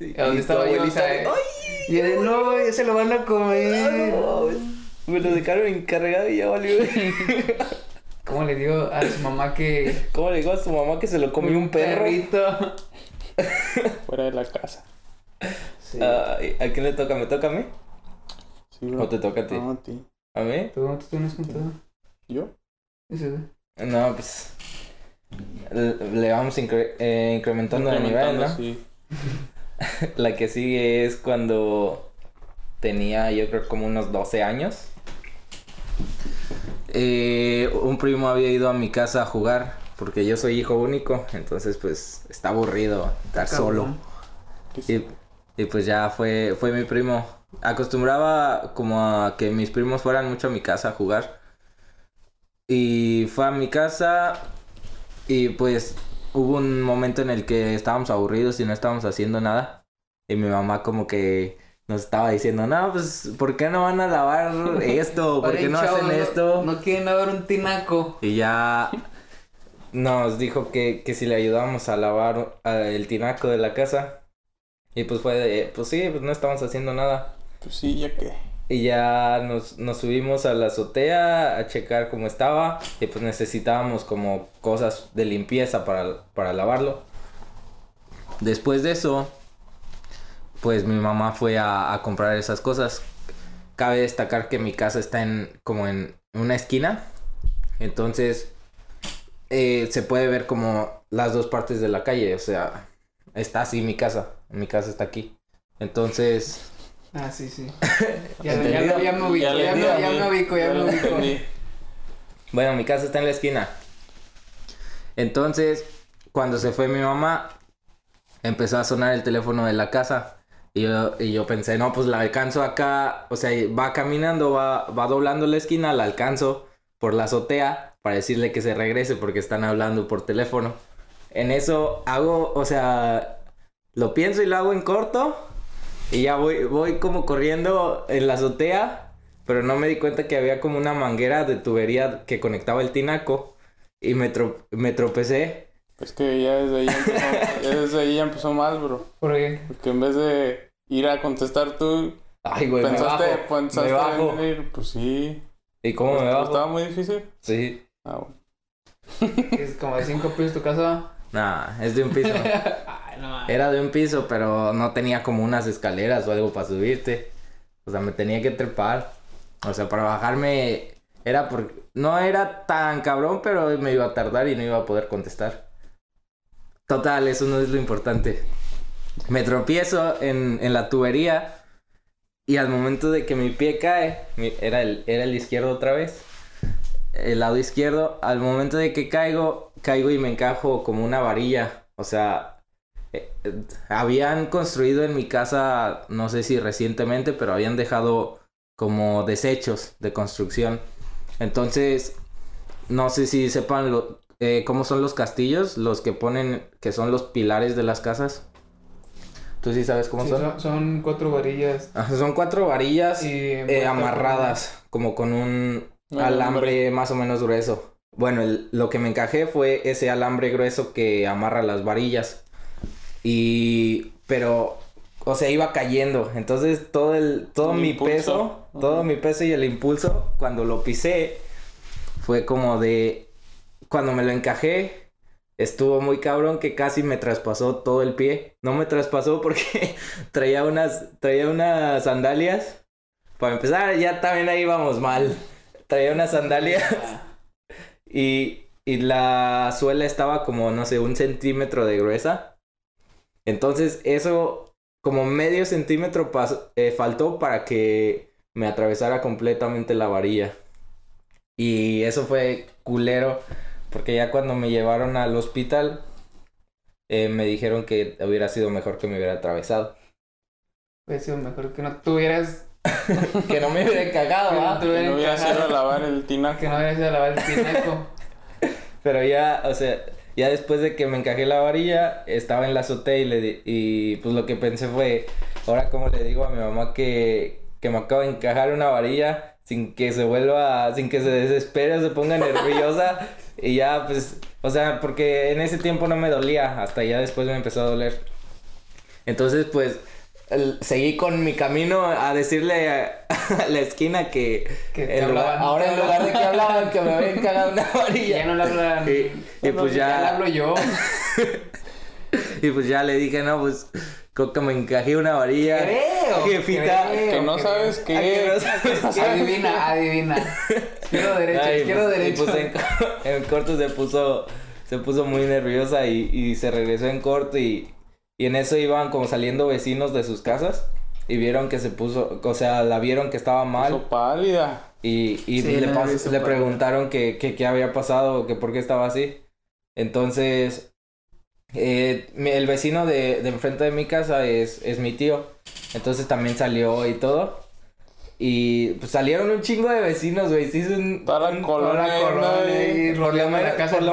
Speaker 2: Y
Speaker 1: ¿A dónde estaba yo? O sea, eh,
Speaker 2: ¡Ay!
Speaker 1: Y de no, ya se lo van a comer.
Speaker 2: no mames". Me lo dejaron encargado y ya valió.
Speaker 1: ¿Cómo le digo a su mamá que.
Speaker 2: ¿Cómo le digo a su mamá que se lo comió un perro?
Speaker 1: perrito?
Speaker 3: Fuera de la casa.
Speaker 1: Sí.
Speaker 2: ¿A quién le toca? ¿Me toca a mí?
Speaker 3: Sí, bro.
Speaker 2: ¿O te toca a ti?
Speaker 3: No, a ti.
Speaker 2: ¿A mí?
Speaker 1: ¿Tú, tú tienes contado?
Speaker 3: ¿Yo?
Speaker 1: Ese, güey.
Speaker 2: No, pues. Le vamos incre- eh, incrementando el nivel, ¿no?
Speaker 3: sí.
Speaker 2: La que sigue es cuando tenía yo creo como unos 12 años. Eh, un primo había ido a mi casa a jugar porque yo soy hijo único, entonces pues está aburrido estar solo. Y, y pues ya fue, fue mi primo. Acostumbraba como a que mis primos fueran mucho a mi casa a jugar. Y fue a mi casa y pues hubo un momento en el que estábamos aburridos y no estábamos haciendo nada. Y mi mamá como que nos estaba diciendo, no, pues, ¿por qué no van a lavar esto? ¿Por qué no hacen esto?
Speaker 1: No quieren lavar un tinaco.
Speaker 2: Y ya nos dijo que, que si le ayudábamos a lavar el tinaco de la casa. Y pues fue de, pues sí, pues no estamos haciendo nada.
Speaker 3: Pues sí, ya que.
Speaker 2: Y ya nos, nos subimos a la azotea a checar cómo estaba. Y pues necesitábamos como cosas de limpieza para, para lavarlo. Después de eso, pues mi mamá fue a, a comprar esas cosas. Cabe destacar que mi casa está en como en una esquina. Entonces eh, se puede ver como las dos partes de la calle. O sea, está así mi casa. Mi casa está aquí. Entonces,
Speaker 1: Ah, sí, sí. Ya, ya,
Speaker 2: ¿Entendido?
Speaker 1: ya me ubico, ya, me, ya me ubico, ya me ubico.
Speaker 2: Bueno, mi casa está en la esquina. Entonces, cuando se fue mi mamá, empezó a sonar el teléfono de la casa. Y yo, y yo pensé, no, pues la alcanzo acá. O sea, va caminando, va, va doblando la esquina, la alcanzo por la azotea para decirle que se regrese porque están hablando por teléfono. En eso hago, o sea, lo pienso y lo hago en corto. Y ya voy, voy como corriendo en la azotea. Pero no me di cuenta que había como una manguera de tubería que conectaba el tinaco. Y me, tro- me tropecé.
Speaker 3: Pues que ya desde ahí empezó, ya desde ahí ya empezó mal, bro.
Speaker 1: ¿Por qué?
Speaker 3: Porque en vez de ir a contestar tú,
Speaker 2: Ay, güey, me
Speaker 3: pensaste,
Speaker 2: bajo.
Speaker 3: pensaste
Speaker 2: me bajo.
Speaker 3: en ir, pues sí.
Speaker 2: ¿Y cómo me bajo?
Speaker 3: ¿Estaba muy difícil?
Speaker 2: Sí.
Speaker 3: Ah, bueno.
Speaker 1: Es como de cinco pisos tu casa.
Speaker 2: Nah, es de un piso.
Speaker 1: Ay, no mames.
Speaker 2: Era de un piso, pero no tenía como unas escaleras o algo para subirte. O sea, me tenía que trepar. O sea, para bajarme era por... No era tan cabrón, pero me iba a tardar y no iba a poder contestar. Total, eso no es lo importante. Me tropiezo en, en la tubería y al momento de que mi pie cae, era el, era el izquierdo otra vez, el lado izquierdo, al momento de que caigo, caigo y me encajo como una varilla. O sea, eh, eh, habían construido en mi casa, no sé si recientemente, pero habían dejado como desechos de construcción. Entonces, no sé si sepan lo, eh, cómo son los castillos, los que ponen, que son los pilares de las casas. ¿Tú sí sabes cómo
Speaker 1: Sí,
Speaker 2: son?
Speaker 1: son, son cuatro varillas.
Speaker 2: Ajá, son cuatro varillas
Speaker 1: Y
Speaker 2: eh, amarradas, como con un alambre más o menos grueso. Bueno, el- lo que me encajé fue ese alambre grueso que amarra las varillas. Y... pero... O sea, iba cayendo. Entonces todo el... Todo
Speaker 3: El
Speaker 2: mi
Speaker 3: impulso.
Speaker 2: peso... Todo
Speaker 3: Ujú.
Speaker 2: mi peso y el impulso, cuando lo pisé, fue como de... Cuando me lo encajé, estuvo muy cabrón que casi me traspasó todo el pie. No me traspasó porque traía unas... Traía unas sandalias. Para empezar, ya también ahí íbamos mal. Traía unas sandalias. Y, y la suela estaba como, no sé, un centímetro de gruesa. Entonces eso, como medio centímetro pas- eh, faltó para que me atravesara completamente la varilla. Y eso fue culero, porque ya cuando me llevaron al hospital, eh, me dijeron que hubiera sido mejor que me hubiera atravesado.
Speaker 1: Hubiera sido mejor que no tuvieras.
Speaker 2: que no me hubiera cagado,
Speaker 1: que no
Speaker 3: Que no hubiera sido a lavar el tinaco.
Speaker 1: Que no hubieras ido a lavar el tinaco.
Speaker 2: Pero ya, o sea, ya después de que me encajé la varilla, estaba en la azotea y, le di- y pues lo que pensé fue, ahora cómo le digo a mi mamá que, que me acabo de encajar una varilla sin que se vuelva, sin que se desespere o se ponga nerviosa. Y ya, pues, o sea, porque en ese tiempo no me dolía, hasta ya después me empezó a doler. Entonces, pues, el- seguí con mi camino a decirle a, a la esquina que,
Speaker 1: Que
Speaker 2: en lugar- ahora en lugar de que hablaban que me habían cagado una varilla.
Speaker 1: Ya no le hablan.
Speaker 2: Y, y pues
Speaker 1: Ya le
Speaker 2: ya,
Speaker 1: hablo yo.
Speaker 2: Y pues ya le dije, no, pues, creo que me encajé una varilla.
Speaker 1: Creo,
Speaker 2: Jefita.
Speaker 1: creo.
Speaker 3: Que no
Speaker 1: creo.
Speaker 3: sabes
Speaker 2: ¿A que
Speaker 3: qué.
Speaker 2: no sabes qué?
Speaker 1: Adivina, adivina. Izquierdo, derecho,
Speaker 2: Ay, pues, y
Speaker 1: derecho.
Speaker 2: pues en, en corto se puso, se puso muy nerviosa y, y se regresó en corto y, y en eso iban como saliendo vecinos de sus casas y vieron que se puso, o sea, la vieron que estaba mal
Speaker 3: Puso pálida.
Speaker 2: y, y
Speaker 1: Sí,
Speaker 2: le, le preguntaron que, que qué había pasado, que por qué estaba así. Entonces, eh, el vecino de, de enfrente de mi casa es, es mi tío. Entonces también salió y todo. Y pues salieron un chingo de vecinos, güey. Se hizo un,
Speaker 3: Toda la colonia,
Speaker 2: por lo menos, por lo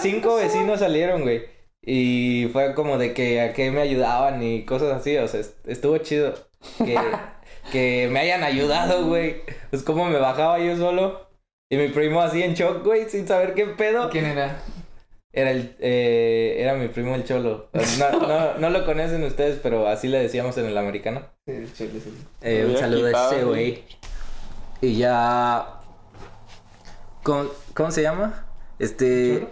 Speaker 2: cinco vecinos salieron, güey. Y fue como de que a qué me ayudaban y cosas así. O sea, est- estuvo chido. Que, que me hayan ayudado, güey. Pues como me bajaba yo solo. Y mi primo así en shock, güey, sin saber qué pedo.
Speaker 1: ¿Quién era?
Speaker 2: Era el, eh, era mi primo el cholo. No, no, no lo conocen ustedes, pero así le decíamos en el americano.
Speaker 1: Sí, el chile, sí.
Speaker 2: Eh, un saludo a ese
Speaker 3: güey.
Speaker 2: Y ya. ¿Cómo, cómo se llama? Este.
Speaker 1: ¿Cholo?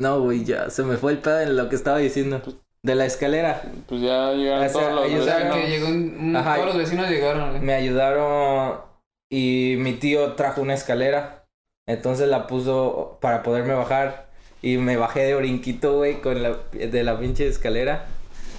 Speaker 2: No, güey, ya se me fue el pedo en lo que estaba diciendo. De la escalera.
Speaker 3: Pues ya llegaron
Speaker 2: O sea,
Speaker 3: todos los
Speaker 2: ellos
Speaker 1: O sea,
Speaker 3: vecinos.
Speaker 1: que llegó un, un-
Speaker 2: Ajá.
Speaker 1: todos los vecinos llegaron.
Speaker 2: Me ayudaron y mi tío trajo una escalera. Entonces la puso para poderme bajar. Y me bajé de brinquito, güey, con la, de la pinche escalera.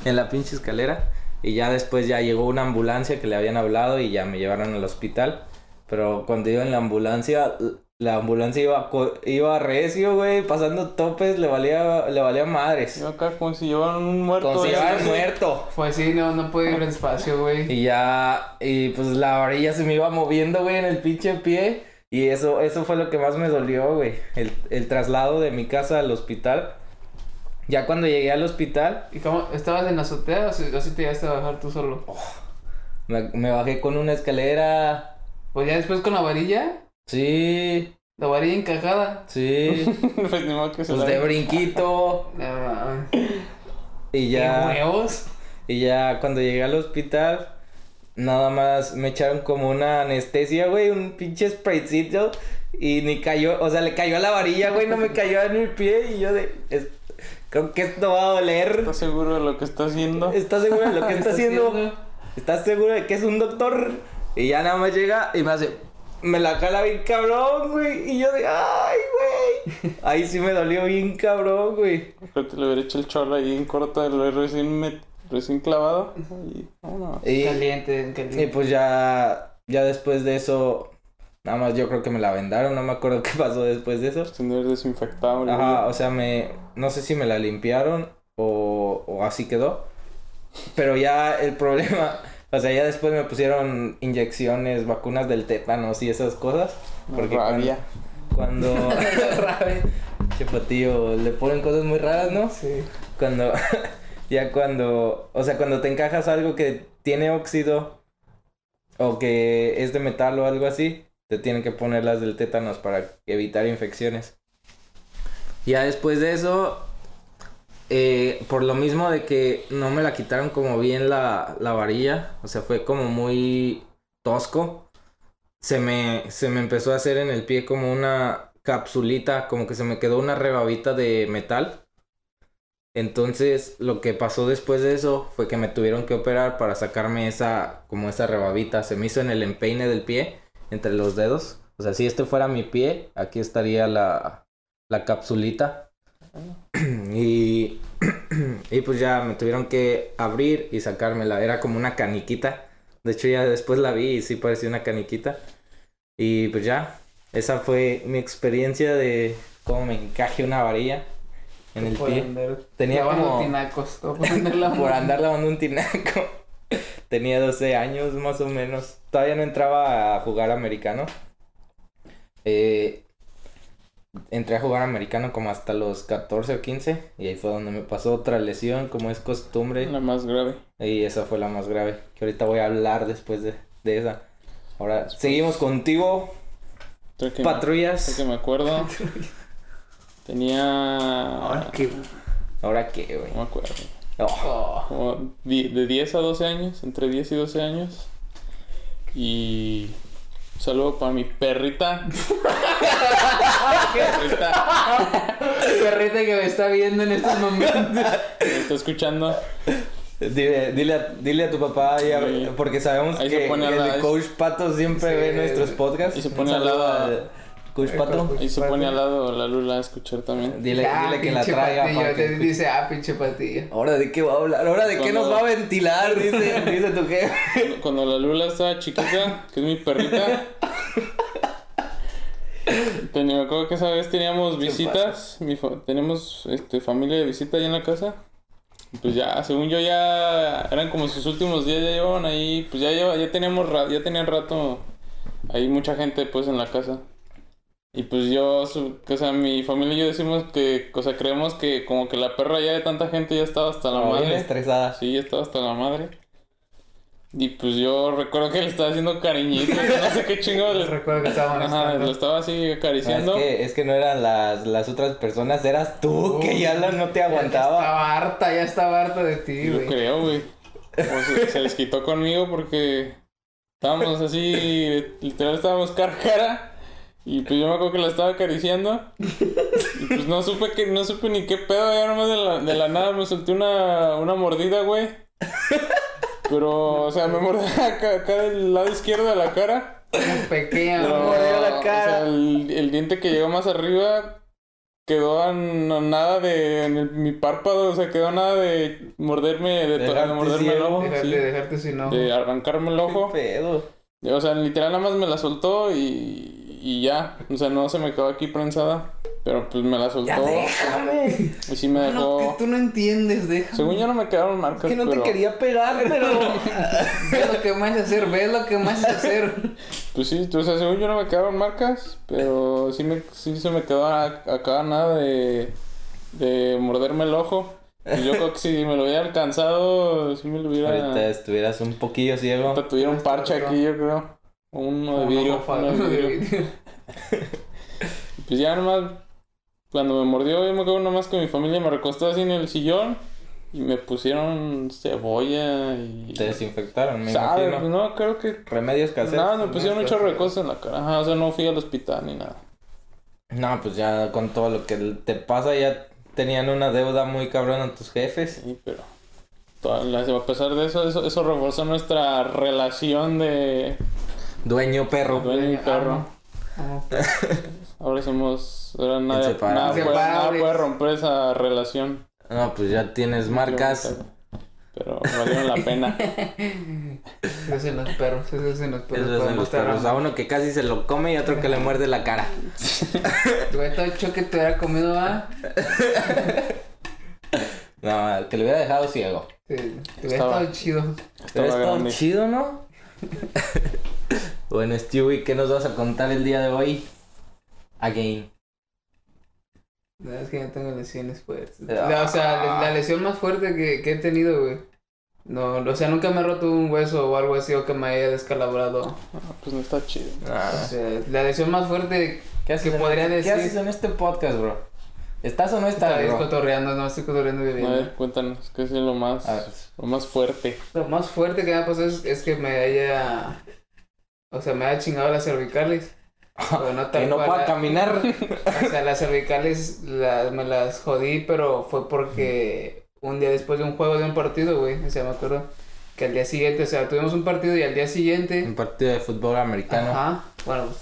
Speaker 2: En la pinche escalera. Y ya después ya llegó una ambulancia que le habían hablado y ya me llevaron al hospital. Pero cuando iba en la ambulancia, la ambulancia iba, iba recio, güey, pasando topes, le valía, le valía madres.
Speaker 3: Yo acá como si llevaran un muerto.
Speaker 2: Como si llevaran muerto.
Speaker 1: Pues sí, no, no puede ir despacio, güey.
Speaker 2: Y ya, y pues la varilla se me iba moviendo, güey, en el pinche pie. Y eso, eso fue lo que más me dolió, güey. El, el traslado de mi casa al hospital. Ya cuando llegué al hospital,
Speaker 1: ¿Y cómo? ¿Estabas en la azotea o si, o si te llegaste a bajar tú solo?
Speaker 2: me, me bajé con una escalera.
Speaker 1: Pues ya después con la varilla,
Speaker 2: Sí,
Speaker 1: la varilla encajada.
Speaker 2: sí.
Speaker 3: Pues ni modo que se
Speaker 2: pues de brinquito. Y
Speaker 1: ¿Qué
Speaker 2: ya,
Speaker 1: huevos?
Speaker 2: y ya cuando llegué al hospital, nada más me echaron como una anestesia, güey, un pinche spraycito. Y ni cayó, o sea, le cayó a la varilla, güey, no me cayó en mi pie. Y yo de, es- creo que esto va a doler.
Speaker 3: ¿Estás seguro de lo que está haciendo?
Speaker 2: ¿Estás seguro de lo que está
Speaker 1: ¿Estás
Speaker 2: haciendo? ¿Estás seguro de que es un doctor? Y ya nada más llega y me hace, me la cala bien cabrón, güey. Y yo de, ay, güey. Ahí sí me dolió bien cabrón, güey.
Speaker 3: Que le hubiera hecho el chorro ahí en corto de lo recién, met- recién clavado. Y.
Speaker 2: Y,
Speaker 1: Caliente,
Speaker 2: y pues ya, ya después de eso, nada más yo creo que me la vendaron, no me acuerdo qué pasó después de eso.
Speaker 3: Sin haber desinfectado.
Speaker 2: Ajá, o sea, me, no sé si me la limpiaron o, o así quedó. Pero ya el problema, o sea, ya después me pusieron inyecciones, vacunas del tétanos y esas cosas. Porque
Speaker 3: Rabia.
Speaker 2: Cuando, cuando Chepatillo, le ponen cosas muy raras, ¿no?
Speaker 1: Sí.
Speaker 2: Cuando, ya cuando, o sea, cuando te encajas algo que tiene óxido o que es de metal o algo así, te tienen que poner las del tétanos para evitar infecciones. Ya después de eso, eh, por lo mismo de que no me la quitaron como bien la, la varilla, o sea, fue como muy tosco, se me, se me empezó a hacer en el pie como una capsulita, como que se me quedó una rebabita de metal. Entonces, lo que pasó después de eso fue que me tuvieron que operar para sacarme esa, como esa rebabita. Se me hizo en el empeine del pie, entre los dedos. O sea, si este fuera mi pie, aquí estaría la, la capsulita. Y, y pues ya me tuvieron que abrir y sacármela. Era como una caniquita. De hecho, ya después la vi y sí parecía una caniquita. Y pues ya, esa fue mi experiencia de cómo me encaje una varilla en el
Speaker 1: Por
Speaker 2: pie.
Speaker 1: andar
Speaker 2: Tenía como-
Speaker 1: tinacos.
Speaker 2: Por
Speaker 1: mano.
Speaker 2: andar lavando un tinaco. Tenía 12 años más o menos. Todavía no entraba a jugar americano. Eh, entré a jugar americano como hasta los 14 o 15. Y ahí fue donde me pasó otra lesión, como es costumbre.
Speaker 3: La más grave.
Speaker 2: Y esa fue la más grave. Que ahorita voy a hablar después de, de esa. Ahora, seguimos contigo. Patrullas.
Speaker 3: que me acuerdo. Tenía.
Speaker 1: Ahora qué.
Speaker 2: Ahora qué, güey.
Speaker 3: No me acuerdo.
Speaker 2: Oh,
Speaker 1: Oh.
Speaker 3: Como de 10 a 12 años, entre 10 y 12 años. Y Un saludo para mi perrita. perrita.
Speaker 1: Perrita que me está viendo en estos momentos.
Speaker 3: Me está escuchando.
Speaker 2: Dile, dile, a, dile a tu papá, ya,
Speaker 3: Sí.
Speaker 2: porque sabemos
Speaker 3: Ahí
Speaker 2: que
Speaker 3: se pone a
Speaker 2: el
Speaker 3: la-
Speaker 2: coach Pato siempre
Speaker 1: Sí.
Speaker 2: ve nuestros podcasts.
Speaker 3: Y se pone al lado-
Speaker 2: al Coach
Speaker 1: Al
Speaker 2: Pato.
Speaker 1: coach.
Speaker 3: Ahí se pone al lado la Lula a escuchar también.
Speaker 2: Dile,
Speaker 1: Ah,
Speaker 2: dile que la traiga
Speaker 1: te dice, ah, pinche patilla.
Speaker 2: Ahora de qué va a hablar, ahora de qué nos va a ventilar, dice, dice tu jefe.
Speaker 3: Cuando la Lula estaba chiquita, que es mi perrita. Tenía, me acuerdo que esa vez teníamos visitas. Mi fa- tenemos este, familia de visita ahí en la casa. Y Pues ya, según yo ya eran como sus últimos días, ya llevaban ahí, pues ya lleva, ya teníamos ra- ya tenían rato ahí mucha gente pues en la casa. Y pues yo, su- o sea, mi familia y yo decimos que, o sea, creemos que como que la perra ya de tanta gente ya estaba hasta la
Speaker 2: bien
Speaker 3: madre.
Speaker 2: estresada.
Speaker 3: Sí, ya estaba hasta la madre. Y pues yo recuerdo que le estaba haciendo cariñitos, no sé qué chingo. le-
Speaker 1: Recuerdo que estábamos
Speaker 3: Ajá, lo estaba así
Speaker 2: No, es,
Speaker 3: acariciando.
Speaker 2: que, es que no eran las, las otras personas, eras tú que ya la, no te
Speaker 1: Ya
Speaker 2: aguantaba.
Speaker 1: estaba harta, ya estaba harta de ti,
Speaker 3: Yo
Speaker 1: güey.
Speaker 3: creo, güey. O se, se desquitó conmigo porque estábamos así, literal estábamos cara a cara. Y pues yo me acuerdo que la estaba acariciando. Y pues no supe que, no supe ni qué pedo, ya nomás de la, de la nada me solté una, una mordida, güey. Pero, o sea, me mordí acá, acá del lado izquierdo de la cara.
Speaker 1: Una pequeña,
Speaker 3: Pero,
Speaker 1: güey.
Speaker 2: mordió la
Speaker 3: o
Speaker 2: cara.
Speaker 3: sea, el, el diente que llegó más arriba quedó a, nada de en el- mi párpado, o sea, quedó a nada de morderme, de, morderme el ojo,
Speaker 1: Dejarte,
Speaker 3: sí,
Speaker 1: dejarte sin ojo.
Speaker 3: de arrancarme el ojo.
Speaker 2: ¿Qué pedo?
Speaker 3: O sea, literal nada más me la soltó y, y ya, o sea, no se me quedó aquí prensada, pero pues me la soltó
Speaker 2: ¡Ya déjame!
Speaker 3: y sí me
Speaker 1: No,
Speaker 3: dejó...
Speaker 1: que tú no entiendes, deja.
Speaker 3: Según yo no me quedaron marcas,
Speaker 2: Es que no
Speaker 3: pero
Speaker 2: te quería pegar, pero...
Speaker 1: Ves lo que más hacer, ves lo que más hacer.
Speaker 3: pues sí, o sea, según yo no me quedaron marcas, pero sí, me, sí se me quedó a- acá nada de, de morderme el ojo. Y yo creo que si me lo hubiera alcanzado, sí me lo hubiera...
Speaker 2: Ahorita estuvieras un poquillo ciego.
Speaker 3: Ahorita tuviera un parche aquí, yo creo. Uno de vidrio. uno de vidrio. Pues ya nomás, cuando me mordió, yo me acuerdo nomás que mi familia me recostó así en el sillón y me pusieron cebolla y...
Speaker 2: Te desinfectaron, me
Speaker 3: ¿Sabe? Pues
Speaker 2: imagino.
Speaker 3: no, creo que...
Speaker 2: Remedios caseros.
Speaker 3: Nada, me pusieron un chorro de cosas en la cara. Ajá, o sea, no fui al hospital ni nada.
Speaker 2: No, pues ya con todo lo que te pasa ya tenían una deuda muy cabrona tus jefes.
Speaker 3: Sí, pero... toda la- a pesar de eso, eso, eso reforzó nuestra relación de
Speaker 2: Dueño perro.
Speaker 3: dueño y perro.
Speaker 1: Amo.
Speaker 3: Ahora somos... Ahora nada, nada, puede, nada puede romper esa relación.
Speaker 2: No, pues ya tienes marcas.
Speaker 3: Pero valieron la pena.
Speaker 1: Eso hacen los perros, eso hacen los perros.
Speaker 2: Esos son
Speaker 1: podemos
Speaker 2: los perros. A uno que casi se lo come y otro que le muerde la cara.
Speaker 1: Te hubiera todo hecho que te hubiera comido, ¿ah?
Speaker 2: No, que le hubiera dejado ciego.
Speaker 1: Sí, te hubiera
Speaker 3: Estaba-
Speaker 1: estado chido.
Speaker 2: Pero
Speaker 3: Estaba
Speaker 2: es todo
Speaker 3: grande.
Speaker 2: chido, ¿no? Bueno, Stewie, ¿qué nos vas a contar el día de hoy? Again.
Speaker 1: La verdad es que ya tengo lesiones fuertes.
Speaker 2: Ah.
Speaker 1: La- o sea, la, lesión más fuerte que, que he tenido, güey. No, o sea, nunca me he roto un hueso o algo así o que me haya descalabrado.
Speaker 3: Ah, pues no está chido.
Speaker 1: O sea, la lesión más fuerte
Speaker 2: ¿Qué
Speaker 1: que podría
Speaker 2: ¿Qué
Speaker 1: decir.
Speaker 2: haces en este podcast, bro? ¿Estás o no estás,
Speaker 1: Estoy
Speaker 2: bro?
Speaker 1: cotorreando, no estoy cotorreando
Speaker 3: A
Speaker 1: viviendo.
Speaker 3: ver, cuéntanos, ¿qué es lo más,
Speaker 2: A
Speaker 3: lo más fuerte?
Speaker 1: Lo más fuerte que me ha pasado es, es que me haya. O sea, me haya chingado las cervicales. Pero no tal
Speaker 2: no
Speaker 1: cual,
Speaker 2: pueda
Speaker 1: la-
Speaker 2: caminar.
Speaker 1: O sea, las cervicales las, me las jodí, pero fue porque un día después de un juego de un partido, güey, o sea, me acuerdo que al día siguiente, o sea, tuvimos un partido y al día siguiente,
Speaker 2: Un partido de fútbol americano.
Speaker 1: ajá, bueno, pues,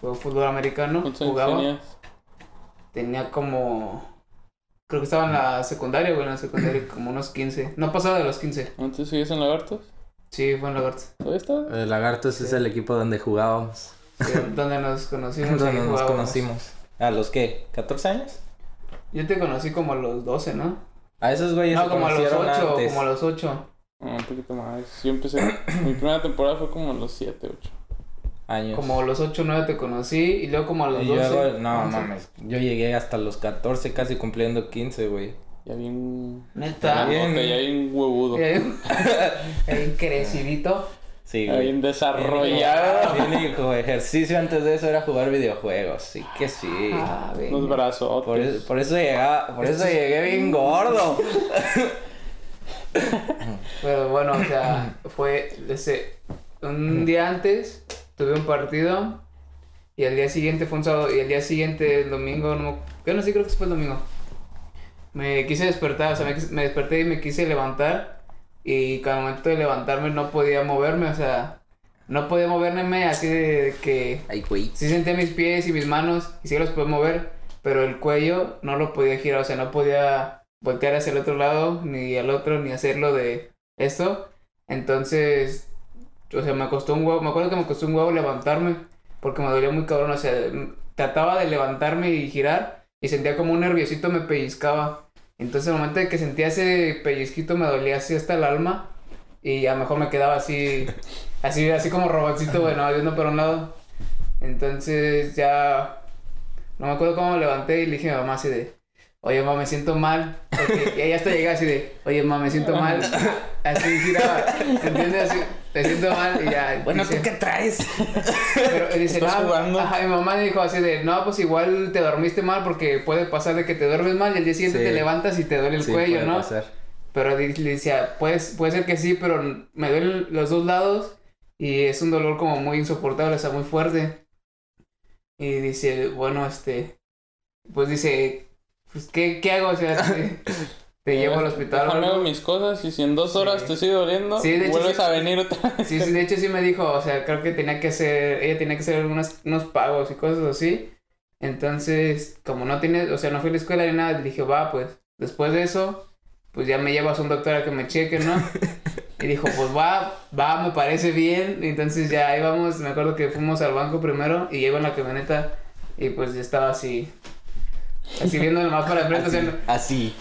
Speaker 1: juego fútbol americano,
Speaker 3: ¿Cuántos años
Speaker 1: jugaba,
Speaker 3: tenías?
Speaker 1: tenía como, creo que estaba en la secundaria, güey, en la secundaria como unos 15, no pasaba de los 15,
Speaker 3: ¿Antes sigues en Lagartos?
Speaker 1: Sí, fue en Lagarto,
Speaker 3: ¿Todavía estás?
Speaker 2: El Lagartos es el equipo donde jugábamos.
Speaker 1: sí, donde nos conocimos,
Speaker 2: donde nos
Speaker 1: jugábamos.
Speaker 2: conocimos. ¿A los qué? ¿14 años?
Speaker 1: Yo te conocí como a los 12, ¿no?
Speaker 2: A esos güeyes
Speaker 1: No,
Speaker 2: se
Speaker 1: como a los
Speaker 2: conocieron
Speaker 1: 8,
Speaker 2: antes.
Speaker 1: como a los 8.
Speaker 3: No, un poquito más. Yo empecé. mi primera temporada fue como a los 7, 8.
Speaker 2: años.
Speaker 1: Como a los 8 o 9 te conocí y luego como a los
Speaker 2: Y
Speaker 1: 12.
Speaker 2: luego, no
Speaker 1: 11.
Speaker 2: mames, yo llegué hasta los 14, casi cumpliendo 15, güey.
Speaker 3: Ya bien.
Speaker 1: Neta.
Speaker 2: Bien.
Speaker 3: Ya bien huevudo.
Speaker 1: Ahí crecidito.
Speaker 2: Sí,
Speaker 3: Ya
Speaker 2: güey.
Speaker 3: bien desarrollado.
Speaker 2: Bien, hijo, ejercicio antes de eso era jugar videojuegos, sí que sí.
Speaker 1: Ah.
Speaker 3: Los brazos.
Speaker 2: Por eso, por eso llegaba, por eso llegué bien gordo.
Speaker 1: Pero bueno, o sea, fue ese, un día antes tuve un partido y al día siguiente fue un sábado y al día siguiente el domingo, no, yo no sé, creo que fue el domingo. Me quise despertar, o sea, me, me desperté y me quise levantar y al momento de levantarme no podía moverme, o sea, no podía moverme así de que
Speaker 2: Ay, güey.
Speaker 1: sí sentía mis pies y mis manos y sí los podía mover, pero el cuello no lo podía girar, o sea, no podía voltear hacia el otro lado, ni al otro, ni hacerlo de esto. Entonces, o sea, me costó un huevo, me acuerdo que me costó un huevo levantarme, porque me dolía muy cabrón, o sea, trataba de levantarme y girar, y sentía como un nerviosito me pellizcaba. Entonces, el momento de que sentía ese pellizquito me dolía así hasta el alma, y a lo mejor me quedaba así, así, así como robotcito, bueno, viendo por un lado. Entonces, ya, no me acuerdo cómo me levanté y le dije a mi mamá así de, oye, mamá, me siento mal. Porque y ella hasta llegaba así de, oye, mamá, me siento mal. Así giraba, ¿entiendes? Así, me siento mal y ya.
Speaker 2: Bueno,
Speaker 1: dice,
Speaker 2: ¿tú qué traes?
Speaker 1: pero dice,
Speaker 3: ¿Estás
Speaker 1: no,
Speaker 3: jugando?
Speaker 1: Ajá, mi mamá dijo así de, no, pues igual te dormiste mal porque puede pasar de que te duermes mal y al día siguiente
Speaker 2: Sí.
Speaker 1: te levantas y te duele el
Speaker 2: Sí,
Speaker 1: cuello,
Speaker 2: puede
Speaker 1: ¿no?
Speaker 2: pasar.
Speaker 1: Pero le decía, pues, puede ser que sí, pero me duelen los dos lados y es un dolor como muy insoportable, o sea, muy fuerte. Y dice, bueno, este, pues dice, pues, ¿qué, qué hago? O sea, te, te llevo al hospital. o
Speaker 3: Déjame mis cosas y si en dos horas
Speaker 1: Sí.
Speaker 3: te sigue doliendo,
Speaker 1: Sí, de hecho,
Speaker 3: vuelves
Speaker 1: sí.
Speaker 3: a venir otra vez.
Speaker 1: Sí, sí, de hecho sí me dijo, o sea, creo que tenía que hacer, ella tenía que hacer algunos unos pagos y cosas así. Entonces, como no tiene, o sea, no fui a la escuela ni nada, le dije, va, pues, después de eso, pues ya me llevas a un doctor a que me cheque, ¿no? Y dijo, pues va, va, me parece bien. Entonces ya ahí vamos, me acuerdo que fuimos al banco primero y llego en la camioneta y pues ya estaba así, así viendo para enfrente, o sea, no-
Speaker 2: Así.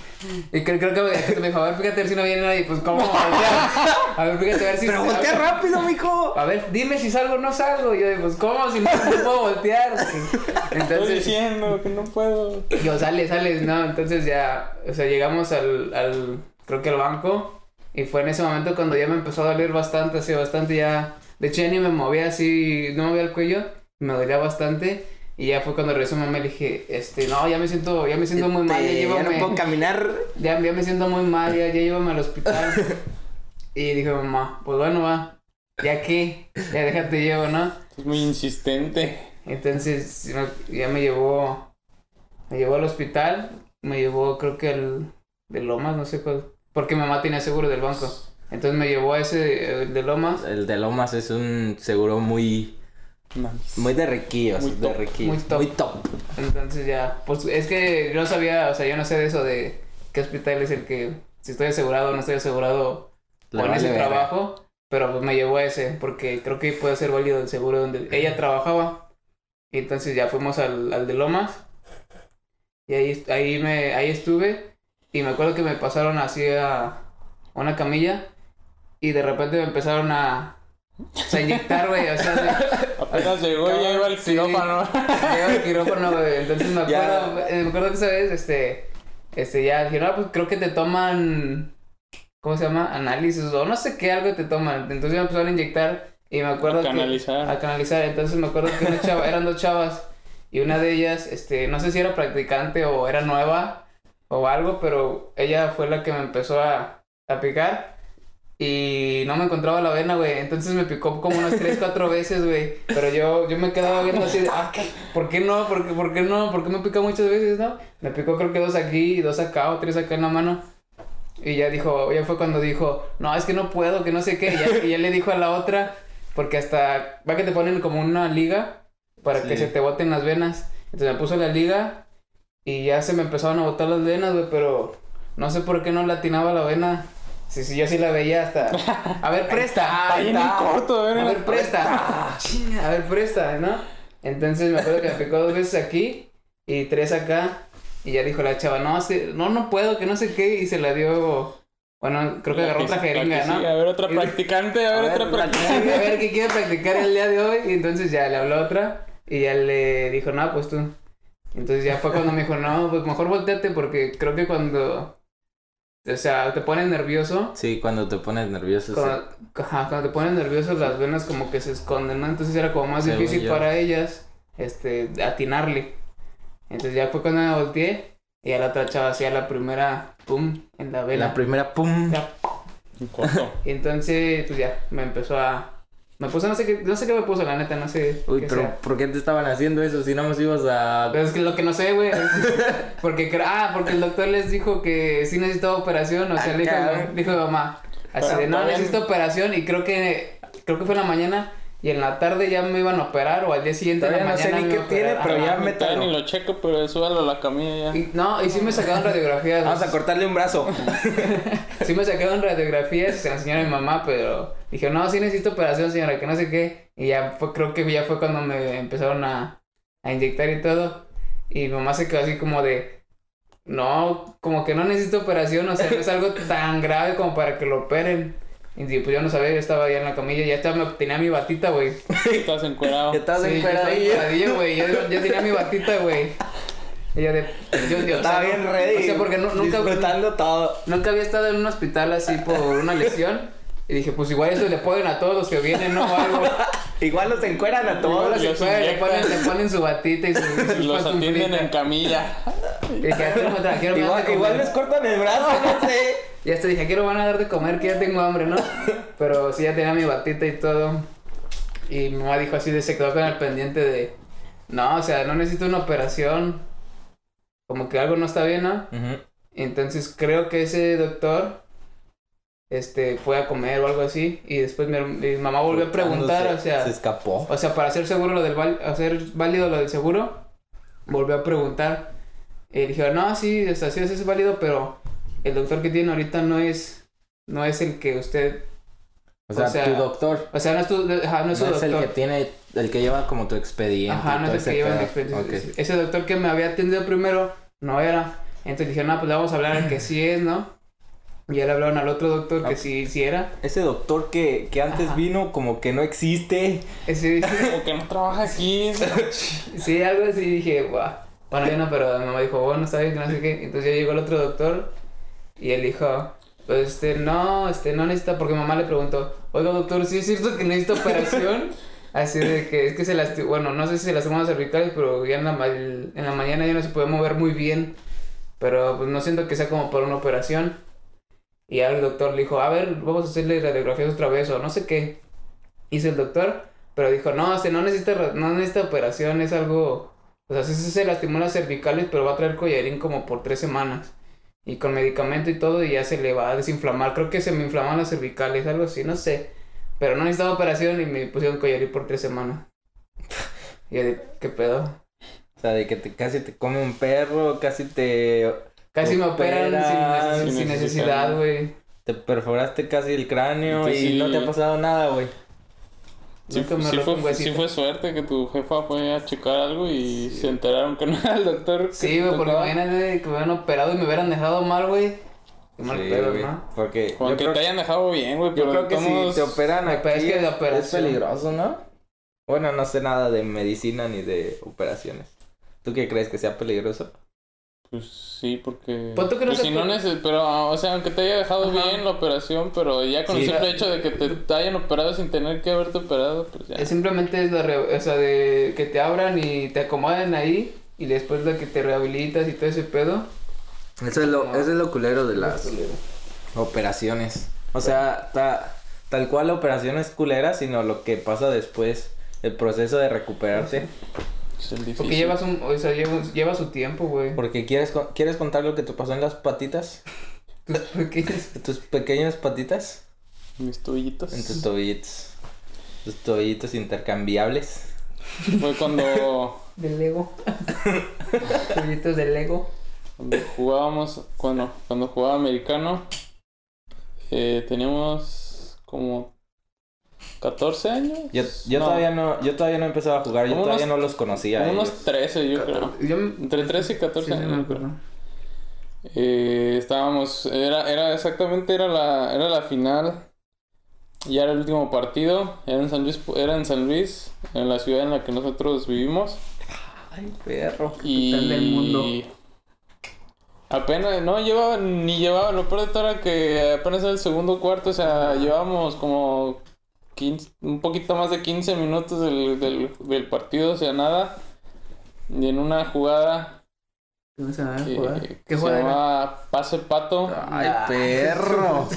Speaker 1: Y creo, creo que me dijo, a ver, fíjate a ver si no viene nadie, pues, ¿cómo voltear? A ver, fíjate a ver si...
Speaker 2: Pero voltea rápido, mijo.
Speaker 1: a ver, dime si salgo o no salgo. Y yo, pues, ¿cómo? Si no, no puedo voltear.
Speaker 3: Estoy
Speaker 1: Entonces,
Speaker 3: diciendo que no puedo.
Speaker 1: yo, sale, sales, ¿no? Entonces ya, o sea, llegamos al, al, creo que al banco. Y fue en ese momento cuando ya me empezó a doler bastante, así, bastante ya. De hecho, ya ni me movía así, no me movía el cuello. Me dolía bastante. Y ya fue cuando regresó mamá y le dije, este, no, ya me siento, ya me siento muy mal, ya
Speaker 2: Este, ya no puedo caminar.
Speaker 1: Ya, ya me siento muy mal, ya, ya llévame al hospital. y dije, mamá, pues bueno, va. ¿Ya qué? Ya déjate llevo, ¿no?
Speaker 3: Es muy insistente.
Speaker 1: Entonces ya me llevó, me llevó al hospital, me llevó creo que al de Lomas, no sé cuál, porque mi mamá tenía seguro del banco. Entonces me llevó a ese el de Lomas,
Speaker 2: El de Lomas es un seguro muy, Muy de riquillos.
Speaker 3: Muy
Speaker 2: de
Speaker 3: top,
Speaker 2: riquillos.
Speaker 1: muy top.
Speaker 2: Muy top.
Speaker 1: entonces ya, pues es que yo no sabía, o sea, yo no sé de eso de qué hospital es el que, si estoy asegurado o no estoy asegurado con
Speaker 2: vale
Speaker 1: ese trabajo, pero pues me llevó a ese, porque creo que puede ser válido el seguro donde ella trabajaba. Y entonces ya fuimos al, al de Lomas. Y ahí, ahí, me, ahí estuve. Y me acuerdo que me pasaron así a una camilla. Y de repente me empezaron a, a inyectar, güey. O sea, de-
Speaker 3: Apenas llegó y ya iba al
Speaker 1: Sí.
Speaker 3: quirófano.
Speaker 1: Lleva el quirófano, güey. Entonces me acuerdo, me acuerdo que esa vez, este, este, ya dijeron, ah, pues creo que te toman, ¿cómo se llama? Análisis o no sé qué, algo te toman. Entonces me empezaron a inyectar y me acuerdo que...
Speaker 3: Canalizar.
Speaker 1: A canalizar. Entonces me acuerdo que una chava, eran dos chavas y una de ellas, este, no sé si era practicante o era nueva o algo, pero ella fue la que me empezó a, a picar. Y no me encontraba la vena, güey. Entonces me picó como unas tres, cuatro veces, güey. Pero yo, yo me quedaba viendo así de, ah, ¿por qué no? ¿Por qué, por qué no? ¿Por qué me pica muchas veces, no? Me picó creo que dos aquí, dos acá o tres acá en la mano. Y ya dijo, ya fue cuando dijo, no, es que no puedo, que no sé qué. Y ya, y ya le dijo a la otra, porque hasta, va que te ponen como una liga para que se te boten las venas. Entonces me puso la liga y ya se me empezaron a botar las venas, güey, pero no sé por qué no latinaba la vena. Sí, sí, yo sí la veía hasta. A ver, presta.
Speaker 3: Está bien en corto,
Speaker 1: A
Speaker 3: ¿eh?
Speaker 1: ver, presta. Chinga, A ver, presta, ¿no? Entonces me acuerdo que me picó dos veces aquí y tres acá. Y ya dijo la chava, no, no, no puedo, que no sé qué. Y se la dio. Bueno, creo que agarró otra jeringa, ¿no?
Speaker 3: sí. A ver, otra practicante, a ver,
Speaker 2: A ver,
Speaker 3: otra
Speaker 1: a
Speaker 3: practicante.
Speaker 1: ver qué quiere practicar el día de hoy. Y entonces ya le habló otra. Y ya le dijo, no, pues tú. Entonces ya fue cuando me dijo, no, pues mejor volteate porque creo que cuando. O sea, te pones nervioso.
Speaker 2: Sí, cuando te pones nervioso. sí.
Speaker 1: Cuando, ajá, cuando te pones nervioso las venas como que se esconden, ¿no? Entonces era como más
Speaker 2: Según
Speaker 1: difícil
Speaker 2: yo.
Speaker 1: para ellas, este, atinarle. Entonces ya fue cuando me volteé y a la otra chava hacía la primera, pum, en la vena.
Speaker 2: La primera, pum.
Speaker 1: Ya. Entonces, pues ya, me empezó a, Me puso, no sé qué, no sé qué me puso, la neta, no sé.
Speaker 2: Uy, pero
Speaker 1: sea.
Speaker 2: ¿por qué te estaban haciendo eso si no nos ibas a...
Speaker 1: Pero es que lo que no sé, güey. Porque, ah, porque el doctor les dijo que sí necesitaba operación. O sea,
Speaker 2: Ah,
Speaker 1: le dijo, dijo mamá. Así de, no, necesito operación. Y creo que, creo que fue en la mañana. Y en la tarde ya me iban a operar. O al día siguiente en la
Speaker 2: Todavía no sé ni
Speaker 1: me
Speaker 2: qué tiene, pero ya
Speaker 3: me
Speaker 2: métalo.
Speaker 3: ni lo checo, pero súbalo a la camilla ya.
Speaker 1: Y- no, y sí me sacaron radiografías.
Speaker 2: Vamos a cortarle un brazo.
Speaker 1: Sí me sacaron radiografías y se las enseñaron a mi mamá, pero dije, no, sí necesito operación, señora, que no sé qué. Y ya fue, creo que ya fue cuando me empezaron a, a inyectar y todo. Y mi mamá se quedó así como de, no, como que no necesito operación, o sea, no es algo tan grave como para que lo operen. Y pues yo no sabía, yo estaba ya en la camilla, ya estaba, tenía mi batita, güey.
Speaker 3: Estás encuerado.
Speaker 2: Ya estás
Speaker 1: Sí,
Speaker 2: encueradillo.
Speaker 1: güey, yo, yo tenía mi batita, güey. Y yo de, yo, yo, o
Speaker 2: Estaba
Speaker 1: sea,
Speaker 2: bien
Speaker 1: no-
Speaker 2: ready.
Speaker 1: O sea, porque no- nunca...
Speaker 2: Disfrutando todo.
Speaker 1: Nunca había estado en un hospital así por una lesión. Y dije, pues igual eso le ponen a todos los que vienen, ¿no? Algo.
Speaker 2: Igual los encueran a
Speaker 1: Igual
Speaker 2: todos.
Speaker 1: los
Speaker 3: los
Speaker 1: encuentran, le ponen, le ponen su batita y su, y su
Speaker 3: Los atienden en camilla.
Speaker 1: Y dije, "Ah, quiero me trajeron, me
Speaker 2: Igual,
Speaker 1: de
Speaker 2: igual
Speaker 1: comer".
Speaker 2: les cortan el brazo, no sé.
Speaker 1: Y hasta dije, quiero van a dar de comer, que ya tengo hambre, ¿no? Pero sí, ya tenía mi batita y todo. Y mi mamá dijo así, de, se quedó con el pendiente de, no, o sea, no necesito una operación. Como que algo no está bien, ¿no? Entonces creo que ese doctor este fue a comer o algo así y después mi, mi mamá volvió a preguntar,
Speaker 2: Se-
Speaker 1: o sea,
Speaker 2: Se escapó.
Speaker 1: o sea, para hacer seguro lo del hacer válido lo del seguro, volvió a preguntar. Y dijeron, "No, sí, o sea, sí es válido, pero el doctor que tiene ahorita no es no es el que usted,
Speaker 2: O sea,
Speaker 1: o sea,
Speaker 2: tu doctor.
Speaker 1: o sea, no es tu ajá, no es su
Speaker 2: el que tiene, el que lleva como tu expediente.
Speaker 1: Ajá, no es el
Speaker 2: ese
Speaker 1: que lleva el expediente. Ese doctor que me había atendido primero no era. Entonces dijeron, no, pues le vamos a hablar al que sí es, ¿no? Y ya le hablaron al otro doctor que
Speaker 2: Ah.
Speaker 1: sí, sí era.
Speaker 2: Ese doctor que, que antes
Speaker 1: Ajá.
Speaker 2: vino como que no existe.
Speaker 1: Ese,
Speaker 3: Como que no trabaja aquí.
Speaker 1: sí, algo así. Dije, guau. Bueno, yo no, pero mi mamá dijo, bueno, está bien, que no sé qué. Entonces ya llegó el otro doctor y él dijo, pues este, no, este, no necesita, porque mi mamá le preguntó, oiga doctor, ¿sí es cierto que necesita operación? Así de que es que se lastimó, bueno, no sé si se lastimó las cervicales, pero ya en la, en la mañana ya no se puede mover muy bien. Pero pues no siento que sea como para una operación. Y ya el doctor le dijo, a ver, vamos a hacerle radiografías otra vez o no sé qué. Hizo el doctor, pero dijo, no, este no necesita, no necesita operación, es algo... O sea, sí se lastimó las cervicales, pero va a traer collarín como por tres semanas. Y con medicamento y todo, y ya se le va a desinflamar. Creo que se me inflaman las cervicales, algo así, no sé. Pero no necesitaba operación y me pusieron collarín por tres semanas. Y yo ¿qué pedo?
Speaker 2: O sea, de que te, casi te come un perro, casi te,
Speaker 1: Casi me operan sin, neces- necesidad, güey.
Speaker 2: te perforaste casi el cráneo
Speaker 3: Entonces,
Speaker 2: y
Speaker 3: sí.
Speaker 2: no te ha pasado nada, güey.
Speaker 3: Sí,
Speaker 1: Nunca me
Speaker 3: sí fue, sí fue suerte que tu jefa fue a checar algo y se enteraron que no era el doctor.
Speaker 1: Sí, güey, porque imagínate que me hubieran operado y me hubieran dejado mal, güey. Qué mal
Speaker 2: Sí,
Speaker 1: pedo,
Speaker 2: güey,
Speaker 1: ¿no?
Speaker 2: Porque yo
Speaker 3: Aunque
Speaker 2: creo,
Speaker 3: te hayan dejado bien, güey,
Speaker 2: yo
Speaker 3: pero
Speaker 2: creo que si te operan
Speaker 1: Pero
Speaker 2: aquí
Speaker 1: es que de
Speaker 2: es peligroso, ¿no? Bueno, no sé nada de medicina ni de operaciones. ¿Tú qué crees que sea peligroso?
Speaker 3: Pues sí, porque...
Speaker 1: Que no
Speaker 3: pues
Speaker 1: se
Speaker 3: si no
Speaker 1: puede-
Speaker 3: neces- Pero, o sea, aunque te haya dejado
Speaker 1: Ajá.
Speaker 3: bien la operación, pero ya con
Speaker 2: Sí.
Speaker 3: el simple hecho de que te, te hayan operado sin tener que haberte operado, pues ya.
Speaker 1: Es simplemente es la re- o sea, de que te abran y te acomoden ahí y después de que te rehabilitas y todo ese pedo.
Speaker 2: Eso es lo,
Speaker 1: No.
Speaker 2: eso es lo culero de las operaciones. O sea, ta- tal cual la operación es culera, sino lo que pasa después, el proceso de recuperarte.
Speaker 3: Es el difícil.
Speaker 1: Porque llevas un, o sea, lleva, lleva su tiempo, güey.
Speaker 2: Porque quieres, ¿quieres contar lo que te pasó en las patitas?
Speaker 1: Tus pequeños.
Speaker 2: ¿Tus pequeñas patitas?
Speaker 3: Mis tobillitos.
Speaker 2: En tus tobillitos. Tus tobillitos intercambiables.
Speaker 3: Fue cuando,
Speaker 1: De Lego. Pollitos de Lego.
Speaker 3: cuando jugábamos, cuando, cuando jugaba americano, eh, teníamos como 14 años.
Speaker 2: Yo, yo
Speaker 3: No,
Speaker 2: todavía no, yo todavía no empezaba a jugar, yo todavía no los conocía.
Speaker 3: unos
Speaker 2: ellos.
Speaker 3: 13 yo creo.
Speaker 1: Yo
Speaker 3: Entre 13 y 14
Speaker 1: sí, sí,
Speaker 3: años.
Speaker 1: acuerdo.
Speaker 3: Eh, estábamos, era, era exactamente, era la, era la final. Ya era el último partido. Era en San Luis, era en San Luis, en la ciudad en la que nosotros vivimos.
Speaker 2: Ay, perro.
Speaker 3: Y
Speaker 1: del mundo.
Speaker 3: apenas, no llevaba, ni llevaba, lo peor de todo era que apenas era el segundo cuarto, o sea, llevábamos como 15, un poquito más de 15 minutos del, del, del partido, o sea, nada. Y en una jugada
Speaker 1: ¿Qué vas a
Speaker 3: que,
Speaker 1: jugar?
Speaker 3: que
Speaker 1: ¿Qué
Speaker 3: se llamaba Pase Pato.
Speaker 2: Ay, perro.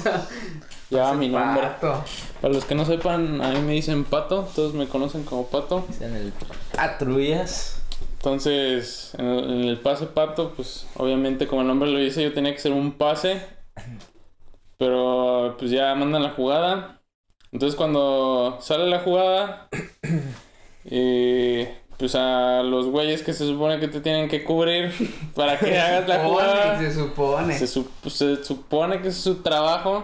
Speaker 3: Y llevaba mi nombre.
Speaker 1: Pato.
Speaker 3: Para los que no sepan, a mí me dicen Pato, todos me conocen como Pato.
Speaker 2: En el patrullas.
Speaker 3: Entonces, en el, en el pase Pato, pues obviamente como el nombre lo dice, yo tenía que ser un pase. Pero pues ya mandan la jugada. Entonces cuando sale la jugada, eh, pues a los güeyes que se supone que te tienen que cubrir para que hagas la jugada.
Speaker 1: Se supone.
Speaker 3: Se, su- se supone que es su trabajo.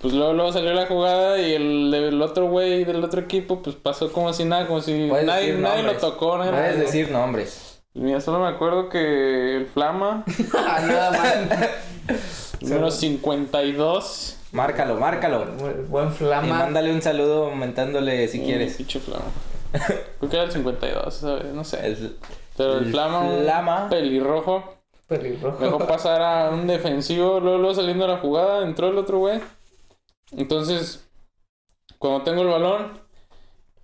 Speaker 3: Pues luego, luego salió la jugada y el, el otro güey del otro equipo pues pasó como si nada, como si nadie, nadie lo tocó. Nadie
Speaker 2: Puedes decir nombres.
Speaker 3: Mira, solo me acuerdo que el Flama,
Speaker 1: Ah, nada más.
Speaker 3: número 52.
Speaker 2: Márcalo, márcalo.
Speaker 1: Buen- Buen
Speaker 2: Y
Speaker 1: flama.
Speaker 2: mándale un saludo aumentándole si
Speaker 3: Mm,
Speaker 2: quieres.
Speaker 3: Pinche Flama. Creo que era el 52, ¿sabes? No sé.
Speaker 2: El-
Speaker 3: Pero el,
Speaker 2: el
Speaker 3: Flama, un
Speaker 2: Flama.
Speaker 3: pelirrojo.
Speaker 1: Pelirrojo.
Speaker 3: Dejó pasar a un defensivo, luego, luego saliendo a la jugada, entró el otro güey. Entonces, cuando tengo el balón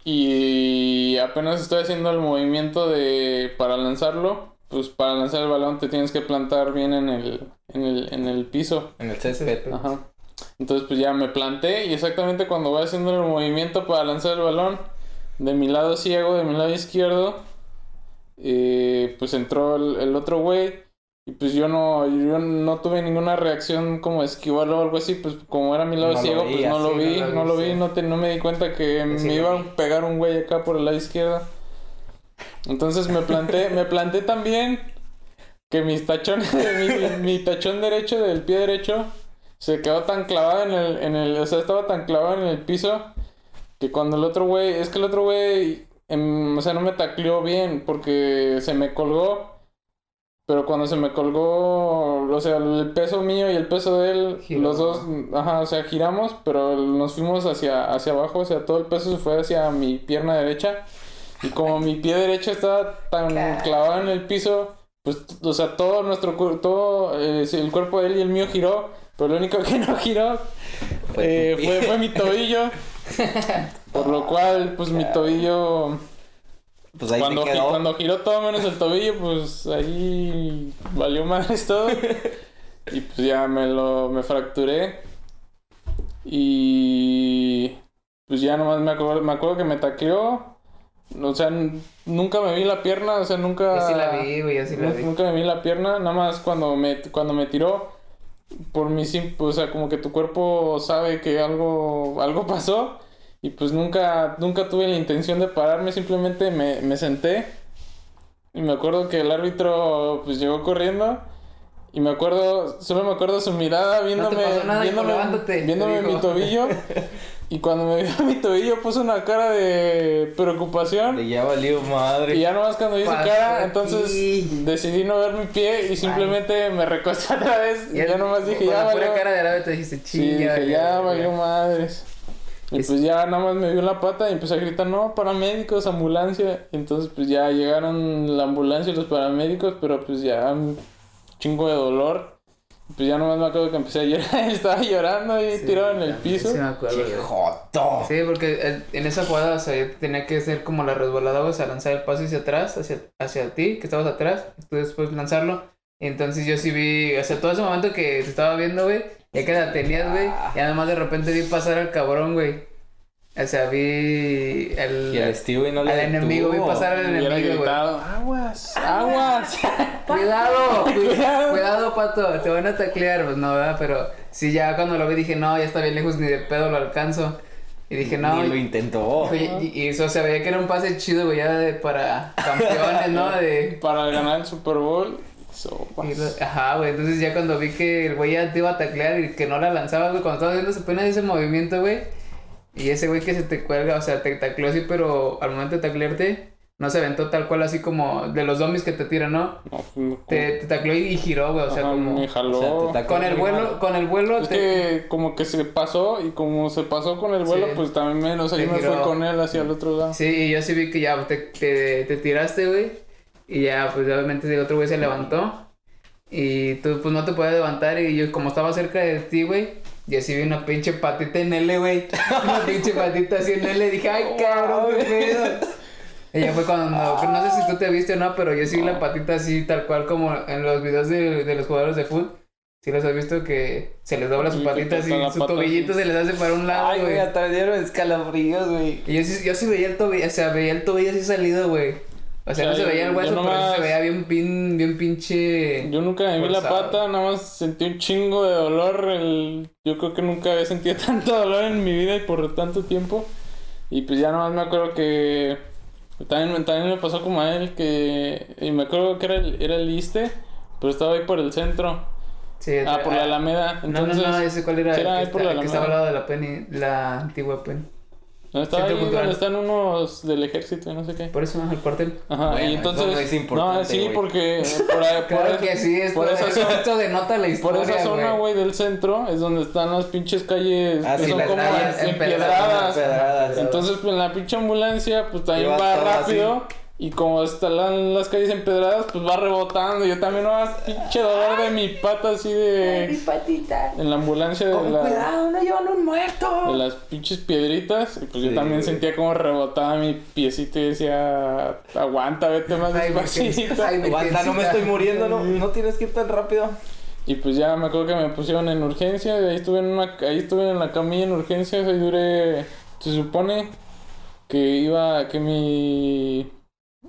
Speaker 3: y apenas estoy haciendo el movimiento de para lanzarlo, pues para lanzar el balón te tienes que plantar bien en el, en el, en el piso.
Speaker 2: en el césped.
Speaker 3: Ajá. Entonces pues ya me planté y exactamente cuando voy haciendo el movimiento para lanzar el balón, de mi lado ciego, de mi lado izquierdo, eh, pues entró el, el otro güey y pues yo no, yo no tuve ninguna reacción como esquivarlo o algo así, pues como era mi lado
Speaker 2: No
Speaker 3: ciego, pues no lo vi,
Speaker 1: no lo
Speaker 3: no lo vi, no, te, no me di cuenta que me iba a pegar un güey acá por el lado izquierdo. Entonces me planté, me planté también que mis tachones, mi, mi tachón derecho del pie derecho se quedó tan clavado en el, en el, o sea, estaba tan clavado en el piso que cuando el otro güey, es que el otro güey, em, o sea, no me tacleó bien porque se me colgó, pero cuando se me colgó, o sea, el peso mío y el peso de él, los dos, ajá, o sea, giramos, pero nos fuimos hacia, hacia abajo, o sea, todo el peso se fue hacia mi pierna derecha. Y como mi pie derecho estaba tan clavado en el piso, pues, o sea, todo nuestro todo eh, el cuerpo de él y el mío giró, pero lo único que no giró
Speaker 2: Fue
Speaker 3: eh, fue, fue mi tobillo. Por lo cual, pues mi tobillo,
Speaker 2: Pues ahí
Speaker 3: cuando, gi- cuando giró todo menos el tobillo, pues ahí valió más todo. Y pues ya me lo me fracturé. Y pues ya nomás me acuerdo, me acuerdo que me tacleó. O sea, nunca me vi la pierna, o sea, nunca...
Speaker 1: Yo sí la vi, güey, yo sí la vi.
Speaker 3: nunca me vi la pierna, nada más cuando me, cuando me tiró, por mi o sea, como que tu cuerpo sabe que algo, algo pasó, y pues nunca, nunca tuve la intención de pararme, simplemente me, me senté, y me acuerdo que el árbitro pues llegó corriendo, y me acuerdo, solo me acuerdo su mirada viéndome,
Speaker 1: pasó nada,
Speaker 3: viéndome, viéndome mi tobillo, y cuando me vio mi tobillo puso una cara de preocupación.
Speaker 2: De ya valió madre.
Speaker 3: Y ya nomás cuando hice cara,
Speaker 1: aquí.
Speaker 3: entonces decidí no ver mi pie y simplemente me recosté otra vez. Y ya nomás dije, ya valió.
Speaker 1: cara de árabe te dijiste,
Speaker 3: Sí,
Speaker 1: chinga.
Speaker 3: dije, ya valió madres. Y
Speaker 1: Es-
Speaker 3: pues ya nada más me vio la pata y empecé a gritar, no, paramédicos, ambulancia. Y entonces pues ya llegaron la ambulancia y los paramédicos, pero pues ya un chingo de dolor. Pues ya nomás me acuerdo que empecé a llorar, estaba llorando y tirado en el piso.
Speaker 1: Sí, me acuerdo,
Speaker 2: ¡Qué joto!
Speaker 1: Sí, porque en esa jugada, o sea, yo tenía que ser como la resbalada, o sea, lanzar el pase hacia atrás, hacia, hacia ti, que estabas atrás, y tú después lanzarlo. Entonces yo sí vi, o sea, todo ese momento que se estaba viendo, güey, ya que la tenías, güey, y además de repente vi pasar al cabrón, güey. O sea, vi el,
Speaker 2: Y el Stewie no le
Speaker 1: al enemigo, vi pasar al enemigo, güey.
Speaker 3: gritado, aguas, aguas.
Speaker 1: Cuidado,
Speaker 3: Cuidado.
Speaker 1: cuidado, pato, te van a taclear, pues no, ¿verdad? Pero sí, ya cuando lo vi dije, no, ya está bien lejos, ni de pedo lo alcanzo. Y dije, no,
Speaker 2: Ni lo intentó.
Speaker 1: Y, y eso se veía que era un pase chido, güey, ya de, para campeones, ¿no? De...
Speaker 3: Para ganar el Super Bowl.
Speaker 1: y lo- Ajá, güey, entonces ya cuando vi que el güey ya te iba a taclear y que no la lanzaba, güey, cuando estaba haciendo apenas ese movimiento, güey, y ese güey que se te cuelga, o sea, te tacleó así, pero al momento de taclearte, no se aventó tal cual así como de los zombies que te tiran, ¿no?
Speaker 3: No, fue-
Speaker 1: Te, te tacleó y, y giró, güey, o sea,
Speaker 3: Ajá,
Speaker 1: como...
Speaker 3: me jaló.
Speaker 2: O sea, te tacó
Speaker 1: Con el vuelo,
Speaker 2: mal.
Speaker 1: con el vuelo
Speaker 3: Es
Speaker 1: te-
Speaker 3: que como que se pasó y como se pasó con el vuelo,
Speaker 1: Sí.
Speaker 3: pues también me, o sea, yo me fui con él hacia el otro lado.
Speaker 1: Sí, y yo sí vi que ya te, te, te tiraste, güey. Y ya, pues obviamente el otro güey se levantó. Y tú, pues no te podías levantar. Y yo, como estaba cerca de ti, güey, yo sí vi una pinche patita en L, güey. Una pinche patita así en L. Dije, ay, cabrón, qué pedo. Y ya fue cuando, no, no sé si tú te viste o no, pero yo sí vi la patita así, tal cual como en los videos de, de los jugadores de fútbol. Si los has visto que se les dobla
Speaker 3: Sí,
Speaker 1: sus
Speaker 3: que
Speaker 1: patitas y su
Speaker 3: pata
Speaker 1: tobillito
Speaker 3: así.
Speaker 1: se les hace para un lado,
Speaker 2: Ay, güey,
Speaker 1: güey.
Speaker 2: hasta me dieron escalofríos, güey.
Speaker 1: Y yo sí, yo sí veía el tobillo, o sea, veía el tobillo así salido, güey. O sea,
Speaker 3: O
Speaker 1: no se veía el hueso, pero
Speaker 3: nomás-
Speaker 1: se veía bien, bien, bien pinche...
Speaker 3: Yo nunca me vi la pata, nada más sentí un chingo de dolor. El... Yo creo que nunca había sentido tanto dolor en mi vida y por tanto tiempo. Y pues ya nomás me acuerdo que también, también me pasó como a él que... Y me acuerdo que era el, era el Iste, pero estaba ahí por el centro.
Speaker 1: Sí,
Speaker 3: Ah, por la Alameda.
Speaker 1: No,
Speaker 3: Entonces,
Speaker 1: no, no, ese cuál era, el
Speaker 3: era
Speaker 1: que,
Speaker 3: ahí por
Speaker 1: está-
Speaker 3: la
Speaker 1: el que estaba al
Speaker 3: Alameda.
Speaker 1: lado de la Penny, la antigua Penny.
Speaker 3: No, estaba ahí donde están unos del ejército y no sé qué.
Speaker 1: Por eso, el cuartel.
Speaker 3: Ajá,
Speaker 2: Bueno,
Speaker 3: y
Speaker 2: eso
Speaker 3: entonces...
Speaker 2: no es importante,
Speaker 3: no, sí,
Speaker 2: güey.
Speaker 3: porque por, ahí- por
Speaker 1: Claro
Speaker 3: eso-
Speaker 1: que sí, esto,
Speaker 3: por esa zona-
Speaker 1: esto denota la
Speaker 3: Por
Speaker 1: historia,
Speaker 3: esa zona,
Speaker 1: güey.
Speaker 3: del centro es donde están las pinches calles
Speaker 2: Ah,
Speaker 3: que
Speaker 2: sí,
Speaker 3: son
Speaker 2: las
Speaker 3: como
Speaker 2: calles
Speaker 3: empedradas.
Speaker 2: empedradas.
Speaker 3: Entonces, pues en la pinche ambulancia, pues también va rápido. Y como están la- las calles empedradas, pues va rebotando. Yo también no pinche dolor de mi pata así de.
Speaker 2: patita.
Speaker 3: En la ambulancia de, la-
Speaker 2: cuidado, no llevan un muerto.
Speaker 3: de las pinches piedritas. Y pues yo también sentía como rebotaba mi piecito y decía: Aguanta, vete más
Speaker 1: Ay,
Speaker 3: despacito.
Speaker 1: Ay,
Speaker 2: Aguanta, no me estoy muriendo, no, no tienes que ir tan rápido.
Speaker 3: Y pues ya me acuerdo que me pusieron en urgencia, y ahí estuve en una, ahí estuve en la camilla en urgencias, ahí duré, se supone que iba, que mi,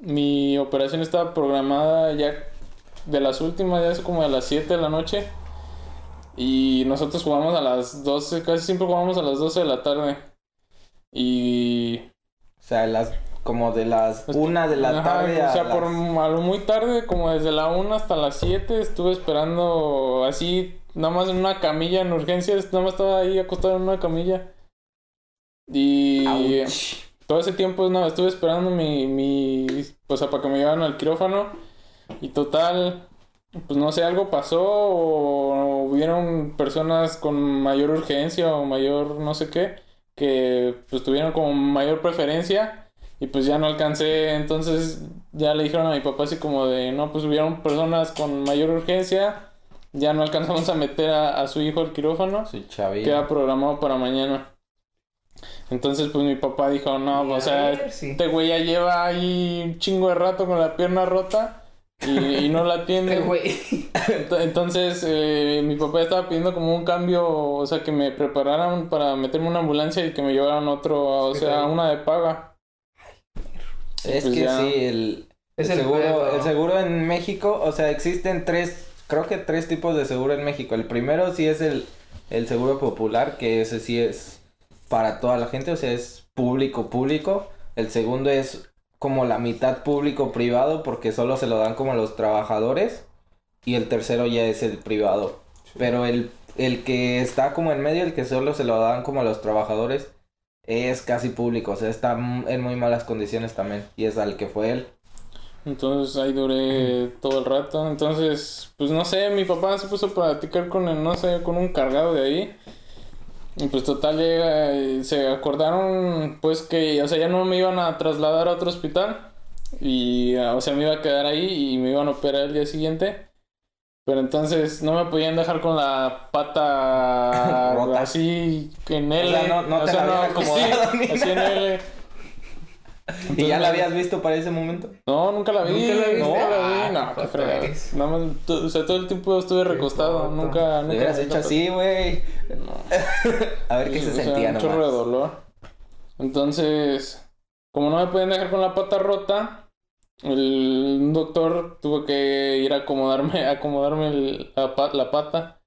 Speaker 3: mi operación estaba programada ya de las últimas, ya es como a las 7 de la noche. Y nosotros jugamos a las 12, casi siempre jugamos a las 12 de la tarde. Y
Speaker 2: O sea, las como de las una de la
Speaker 3: Ajá,
Speaker 2: tarde a
Speaker 3: O sea,
Speaker 2: las-
Speaker 3: por a lo muy tarde, como desde la 1 hasta las 7, estuve esperando así, nada más en una camilla en urgencias, nada más estaba ahí acostado en una camilla. Y
Speaker 2: Ouch.
Speaker 3: Todo ese tiempo no, estuve esperando mi, mi, o sea, para que me llevaran al quirófano. Y total, pues no sé, algo pasó o hubieron personas con mayor urgencia o mayor no sé qué, que pues tuvieron como mayor preferencia. Y pues ya no alcancé, entonces ya le dijeron a mi papá así como de, no, pues hubieron personas con mayor urgencia, ya no alcanzamos a meter a, a su hijo al quirófano, queda programado para mañana. Entonces pues mi papá dijo, no,
Speaker 1: Y
Speaker 3: o sea,
Speaker 1: ver, sí.
Speaker 3: este güey ya lleva ahí un chingo de rato con la pierna rota y, y no la atiende. Entonces, eh, mi papá estaba pidiendo como un cambio, o sea, que me prepararan para meterme en una ambulancia y que me llevaran otro, o sea, una de paga.
Speaker 2: Es
Speaker 3: Pues
Speaker 2: que
Speaker 3: ya.
Speaker 2: sí, el,
Speaker 1: Es
Speaker 2: el
Speaker 1: el
Speaker 2: seguro, el seguro en México, o sea, existen tres, creo que tres tipos de seguro en México. El primero sí es el, el seguro popular, que ese sí es para toda la gente, o sea, es público, público. El segundo es como la mitad público privado, porque solo se lo dan como a los trabajadores. Y el tercero ya es el privado. Pero el, el que está como en medio, el que solo se lo dan como a los trabajadores, es casi público, o sea, está en muy malas condiciones también. Y es al que fue él.
Speaker 3: Entonces ahí duré todo el rato. Entonces, pues no sé, mi papá se puso a platicar con el, no sé, con un cargado de ahí. Y pues total llega, y se acordaron pues que, o sea, ya no me iban a trasladar a otro hospital. Y, ah, o sea, me iba a quedar ahí y me iban a operar el día siguiente. Pero entonces no me podían dejar con la pata
Speaker 2: Rota.
Speaker 3: así en L.
Speaker 2: sea, no- no te la habían
Speaker 3: pues así en L.
Speaker 2: ¿Y ya la habías visto para ese momento?
Speaker 3: no, nunca la vi.
Speaker 1: ¿Nunca la viste?
Speaker 3: Nunca la
Speaker 1: Ah,
Speaker 3: vi. No, qué
Speaker 1: qué
Speaker 3: fregada.
Speaker 1: pues.
Speaker 3: Nada más, o sea, todo el tiempo estuve recostado. Nunca, nunca.
Speaker 2: hubieras hecho así, güey.
Speaker 3: No.
Speaker 2: A ver qué se
Speaker 3: O sea,
Speaker 2: sentía
Speaker 3: un chorro de dolor. Entonces, como no me pueden dejar con la pata rota, el doctor tuvo que ir a acomodarme, a acomodarme el- la, la pata.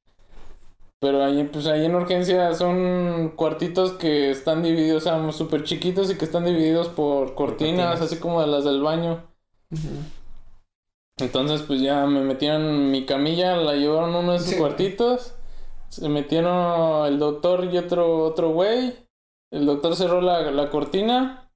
Speaker 3: Pero ahí, pues ahí en urgencia son cuartitos que están divididos, o sea, súper chiquitos y que están divididos por cortinas,
Speaker 2: cortinas.
Speaker 3: así como de las del baño. Entonces, pues ya me metieron mi camilla, la llevaron a uno de
Speaker 1: Sí.
Speaker 3: cuartitos. Se metieron el doctor y otro, otro güey. El doctor cerró la, la cortina.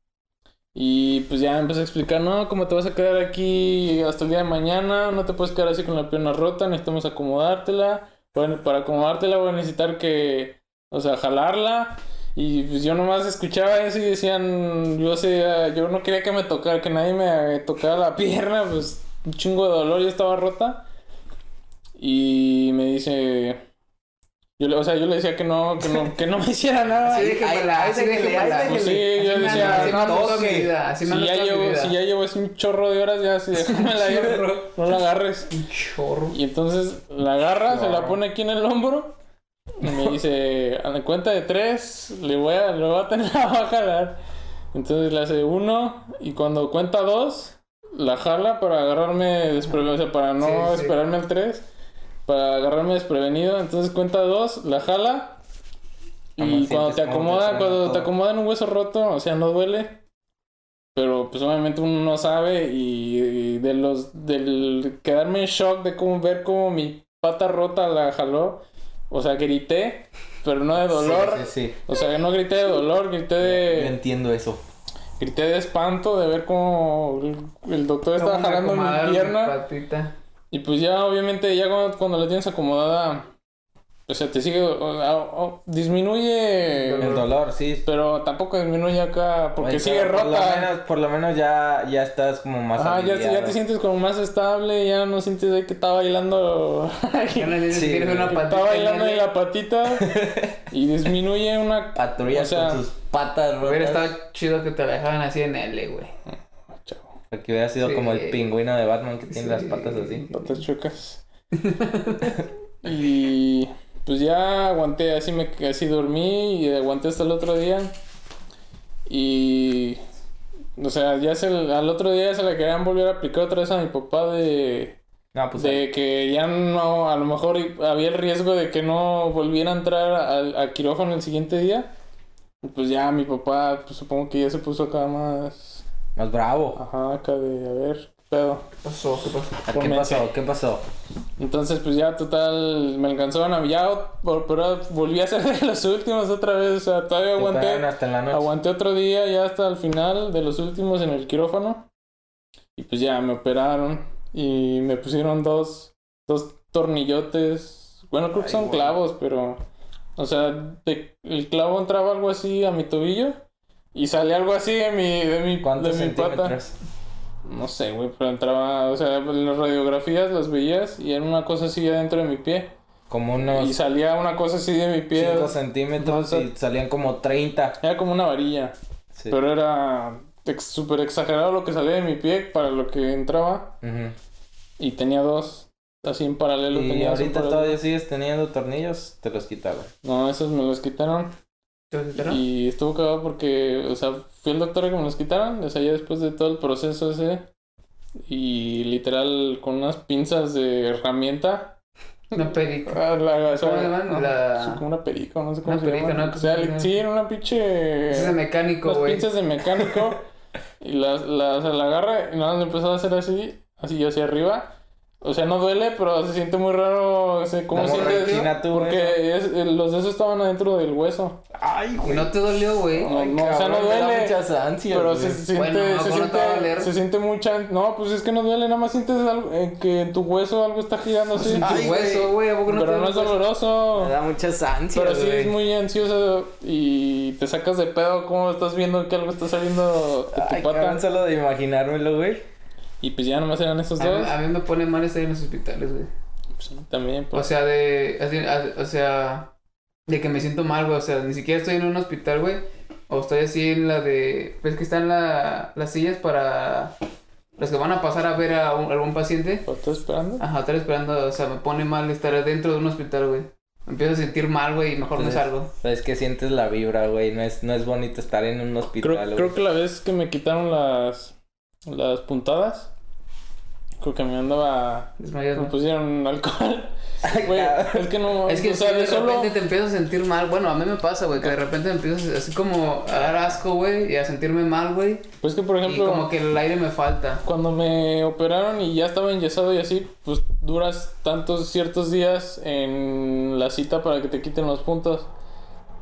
Speaker 3: Y pues ya empecé a explicar, no, ¿cómo te vas a quedar aquí hasta el día de mañana? No te puedes quedar así con la pierna rota, necesitamos acomodártela. Bueno, para acomodártela voy a necesitar que, o sea, jalarla. Y pues yo nomás escuchaba eso y decían, yo sé, yo no quería que me tocara, que nadie me tocara la pierna, pues un chingo de dolor, ya estaba rota. Y me dice, Yo le, o sea, yo le decía que no, que no, que no me hiciera nada.
Speaker 1: Así
Speaker 3: Y-
Speaker 1: déjemela,
Speaker 2: ay,
Speaker 1: así
Speaker 2: déjele,
Speaker 1: déjemela.
Speaker 2: ay,
Speaker 3: Pues
Speaker 2: déjele.
Speaker 3: sí, yo decía,
Speaker 1: mi vida, así
Speaker 3: si ya llevo,
Speaker 1: vida.
Speaker 3: si ya llevo así un chorro de horas, ya si déjamela ahí, no la agarres.
Speaker 1: Un chorro.
Speaker 3: Y entonces la agarra, se la pone aquí en el hombro y me dice, a la cuenta de tres, le voy a, le voy a tener la voy a jalar. Entonces le hace uno y cuando cuenta dos, la jala para agarrarme o sea, para no
Speaker 1: Sí, sí.
Speaker 3: esperarme al tres, para agarrarme desprevenido. Entonces cuenta dos, la jala y cuando te acomoda, cuando te acomodan un hueso roto, o sea, no duele. Pero pues obviamente uno no sabe y, y de los del quedarme en shock de cómo ver cómo mi pata rota la jaló. O sea, grité, pero no de dolor.
Speaker 2: Sí, sí, sí.
Speaker 3: O sea, no grité de dolor, grité
Speaker 2: Yo
Speaker 3: de
Speaker 2: entiendo eso.
Speaker 3: grité de espanto de ver cómo el, el doctor estaba jalando mi pierna.
Speaker 1: patita.
Speaker 3: Y pues ya, obviamente, ya cuando, cuando la tienes acomodada, o sea, te sigue, o- o- o- disminuye,
Speaker 2: El dolor, sí.
Speaker 3: pero tampoco disminuye acá, porque
Speaker 2: Oye,
Speaker 3: sigue
Speaker 2: pero Por lo
Speaker 3: rota.
Speaker 2: menos, por lo menos ya, ya estás como más
Speaker 3: Ajá, ya, ya te sientes como más estable, ya no sientes ahí que está bailando,
Speaker 1: Ya no tienes
Speaker 2: Sí,
Speaker 3: está bailando en la patita y disminuye una... O sea,
Speaker 2: con sus patas rotas.
Speaker 1: Hubiera estado chido que te la dejaban así en L, güey.
Speaker 2: Porque hubiera sido
Speaker 1: Sí.
Speaker 2: como el pingüino de Batman que tiene las
Speaker 1: Sí.
Speaker 2: patas así.
Speaker 3: patas chuecas. y pues ya aguanté, así me así dormí y aguanté hasta el otro día. Y o sea, ya se, al otro día se la querían volver a aplicar otra vez a mi papá de
Speaker 2: No, pues
Speaker 3: de que ya no, a lo mejor había el riesgo de que no volviera a entrar al, al quirófano el siguiente día. Y Pues ya mi papá, pues supongo que ya se puso acá más,
Speaker 2: más bravo.
Speaker 3: ajá, acá de, a ver, ¿qué pedo.
Speaker 1: ¿Qué pasó? ¿Qué pasó?
Speaker 2: ¿Qué pasó? ¿Qué pasó?
Speaker 3: Entonces, pues ya total, me alcanzaron a ya, pero volví a ser de los últimos otra vez, o sea, todavía aguanté,
Speaker 2: hasta la noche.
Speaker 3: aguanté otro día ya hasta el final de los últimos en el quirófano. Y pues ya me operaron y me pusieron dos, dos tornillotes, bueno, creo que
Speaker 2: Ay,
Speaker 3: son
Speaker 2: güey.
Speaker 3: clavos, pero, o sea, de- el clavo entraba algo así a mi tobillo y salía algo así de mi, de mi,
Speaker 2: ¿Cuántos
Speaker 3: de mi pata. No sé, güey, pero entraba, o sea, en las radiografías las veías y era una cosa así adentro de mi pie.
Speaker 2: Como
Speaker 3: Y
Speaker 2: unos
Speaker 3: salía una cosa así de mi pie.
Speaker 2: 5 centímetros
Speaker 3: No,
Speaker 2: y salían como 30.
Speaker 3: Era como una varilla.
Speaker 2: Sí.
Speaker 3: Pero era ex- súper exagerado lo que salía de mi pie para lo que entraba.
Speaker 2: Ujú.
Speaker 3: Y tenía dos. Así en paralelo.
Speaker 2: Y
Speaker 3: tenía
Speaker 2: ahorita
Speaker 3: paralelo.
Speaker 2: todavía sigues teniendo tornillos, te los quitaron.
Speaker 3: No, esos me los quitaron.
Speaker 1: ¿Te lo quitaron?
Speaker 3: Y estuvo cagado porque, o sea, fui al doctor que me los quitaran. O sea, ya después de todo el proceso ese. Y literal, con unas pinzas de herramienta.
Speaker 1: Una perica.
Speaker 3: Ah, la, no,
Speaker 1: La-
Speaker 3: como una perica, no sé cómo
Speaker 1: Una
Speaker 3: se
Speaker 1: perica,
Speaker 3: llama.
Speaker 1: ¿no?
Speaker 3: O sea,
Speaker 1: ¿Cómo se
Speaker 3: sí, era una pinche...
Speaker 1: Es de mecánico, güey.
Speaker 3: pinzas de mecánico. y las, la, o sea, la agarra y nada más empezó a hacer así, así hacia arriba. O sea, no duele, pero se siente muy raro. O sea, ¿Cómo
Speaker 2: Como
Speaker 3: sientes? Porque es, el- los de esos estaban adentro del hueso.
Speaker 2: Ay,
Speaker 1: ¿Y no te dolió, güey?
Speaker 3: No, no, o sea, no duele.
Speaker 2: muchas ansias,
Speaker 3: Pero
Speaker 2: güey.
Speaker 3: se, siente,
Speaker 1: Bueno, ¿a
Speaker 3: se,
Speaker 1: no
Speaker 3: siente, se siente mucha... No, pues es que no duele, nada más sientes algo, eh, que en tu hueso algo está girando así.
Speaker 1: En tu hueso, güey. ¿A poco no
Speaker 3: pero
Speaker 1: te
Speaker 3: no es doloroso.
Speaker 2: Me da muchas ansias,
Speaker 3: Pero sí
Speaker 2: güey.
Speaker 3: es muy ansioso y te sacas de pedo como estás viendo que algo está saliendo de tu
Speaker 2: Ay,
Speaker 3: pata.
Speaker 2: cabrón, solo de imaginármelo, güey.
Speaker 3: Y pues ya nomás eran esos
Speaker 1: A mí,
Speaker 3: dos.
Speaker 1: a mí me pone mal estar en los hospitales, güey.
Speaker 3: Pues a mí también,
Speaker 1: O
Speaker 3: pues.
Speaker 1: sea, de. así, a- o sea. De que me siento mal, güey. O sea, ni siquiera estoy en un hospital, güey. O estoy así en la de. Ves que están la, las sillas para. Los que van a pasar a ver a un- algún paciente.
Speaker 3: ¿Lo estás esperando?
Speaker 1: Ajá, estar esperando. O sea, me pone mal estar dentro de un hospital, güey. Me empiezo a sentir mal, güey, y mejor me
Speaker 2: Pues,
Speaker 1: salgo.
Speaker 2: Pues es que sientes la vibra, güey. No es, no es bonito estar en un hospital,
Speaker 3: Creo, creo que la vez que me quitaron las, las puntadas, creo que me andaba. Me
Speaker 1: Desmayado.
Speaker 3: pusieron alcohol.
Speaker 2: Ay,
Speaker 3: Güey, es que no.
Speaker 1: Es que
Speaker 3: o sea,
Speaker 1: sí, de
Speaker 3: de solo.
Speaker 1: repente te empiezas a sentir mal. Bueno, a mí me pasa, güey, que de repente me empiezo así como a dar asco, güey, y a sentirme mal, güey.
Speaker 3: Pues que por
Speaker 1: Y
Speaker 3: ejemplo.
Speaker 1: como que el aire me falta.
Speaker 3: Cuando me operaron y ya estaba enyesado y así, pues duras tantos ciertos días en la cita para que te quiten los puntos.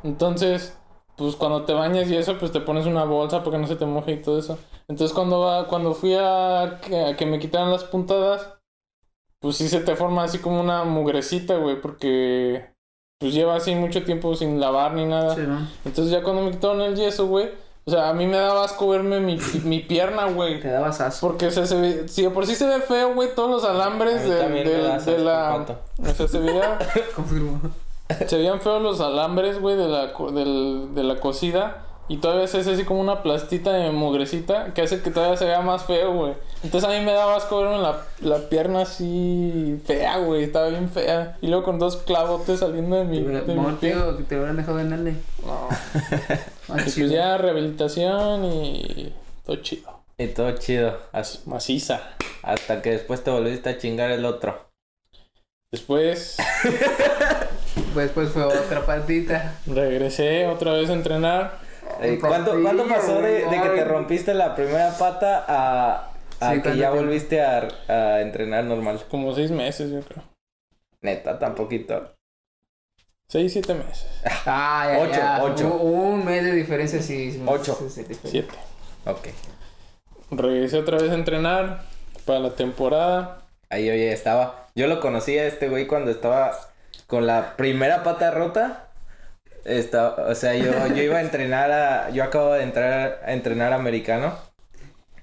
Speaker 3: Entonces, pues cuando te bañas y eso, pues te pones una bolsa para que no se te moje y todo eso. Entonces cuando va, cuando fui a que, a que me quitaran las puntadas, pues sí se te forma así como una mugrecita, güey, porque pues lleva así mucho tiempo sin lavar ni nada.
Speaker 1: Sí, ¿no?
Speaker 3: Entonces ya cuando me quitaron el yeso, güey, o sea, a mí me daba asco verme mi, mi pierna, güey.
Speaker 1: Te dabas asco.
Speaker 3: Porque o sea, se ve, si de por sí se ve feo, güey, todos los
Speaker 2: A
Speaker 3: alambres
Speaker 2: mí
Speaker 3: de, de- de
Speaker 2: asco,
Speaker 3: la... O sea, se veía...
Speaker 1: Confirmo.
Speaker 3: Se veían feos los alambres, güey, de la, co- del- de la cosida. Y todavía se hace así como una plastita de mugrecita que hace que todavía se vea más feo, güey. Entonces a mí me daba asco verme la, la pierna así fea, güey. Estaba bien fea. Y luego con dos clavotes saliendo de mi,
Speaker 1: Te hubiera-
Speaker 3: de mi
Speaker 1: no,
Speaker 3: pie.
Speaker 1: tío, que te hubieran dejado en L.
Speaker 3: No.
Speaker 1: Ah,
Speaker 3: Y
Speaker 1: chido.
Speaker 3: pues ya rehabilitación y todo chido.
Speaker 2: Y todo chido. as-
Speaker 3: Maciza.
Speaker 2: Hasta que después te volviste a chingar el otro.
Speaker 3: Después
Speaker 1: después fue otra patita.
Speaker 3: regresé otra vez a entrenar.
Speaker 2: Eh, ¿Cuánto, cuánto pasó de, de que te rompiste la primera pata a, a
Speaker 1: Sí,
Speaker 2: que
Speaker 1: ¿cuánto
Speaker 2: ya
Speaker 1: tiempo?
Speaker 2: volviste a, a entrenar normal?
Speaker 3: Como seis meses, yo creo.
Speaker 2: Neta, tan poquito.
Speaker 3: Seis, siete meses.
Speaker 1: Ah, ya,
Speaker 2: Ocho,
Speaker 1: ya.
Speaker 2: ocho.
Speaker 1: Un mes de diferencia, sí.
Speaker 2: Ocho.
Speaker 3: Siete.
Speaker 2: Ok.
Speaker 3: Regresé otra vez a entrenar para la temporada.
Speaker 2: Ahí, oye, estaba. Yo lo conocí a este güey cuando estaba con la primera pata rota. Estaba, o sea, yo, yo iba a entrenar a. Yo acabo de entrar a entrenar americano.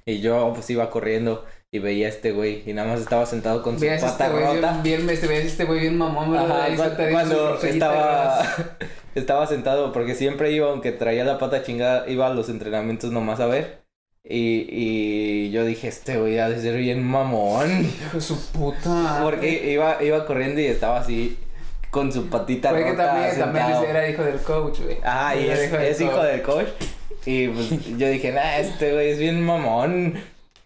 Speaker 2: Y yo, pues, iba corriendo y veía a este güey. Y nada más estaba sentado con su
Speaker 1: Veías
Speaker 2: pata
Speaker 1: este
Speaker 2: rota.
Speaker 1: bien, bien, este, veías este güey bien mamón, ¿verdad?
Speaker 2: Ajá, cuando
Speaker 1: rollita
Speaker 2: estaba, estaba sentado, porque siempre iba, aunque traía la pata chingada, iba a los entrenamientos nomás a ver. Y, y yo dije, este güey ha de ser bien mamón.
Speaker 1: Hijo de su puta.
Speaker 2: Porque iba, iba corriendo y estaba así con su patita
Speaker 1: Güey, que
Speaker 2: rota
Speaker 1: también, era hijo del coach, güey.
Speaker 2: Ah, y es, es hijo
Speaker 1: coach.
Speaker 2: del coach. Y pues yo dije, nah, este güey es bien mamón.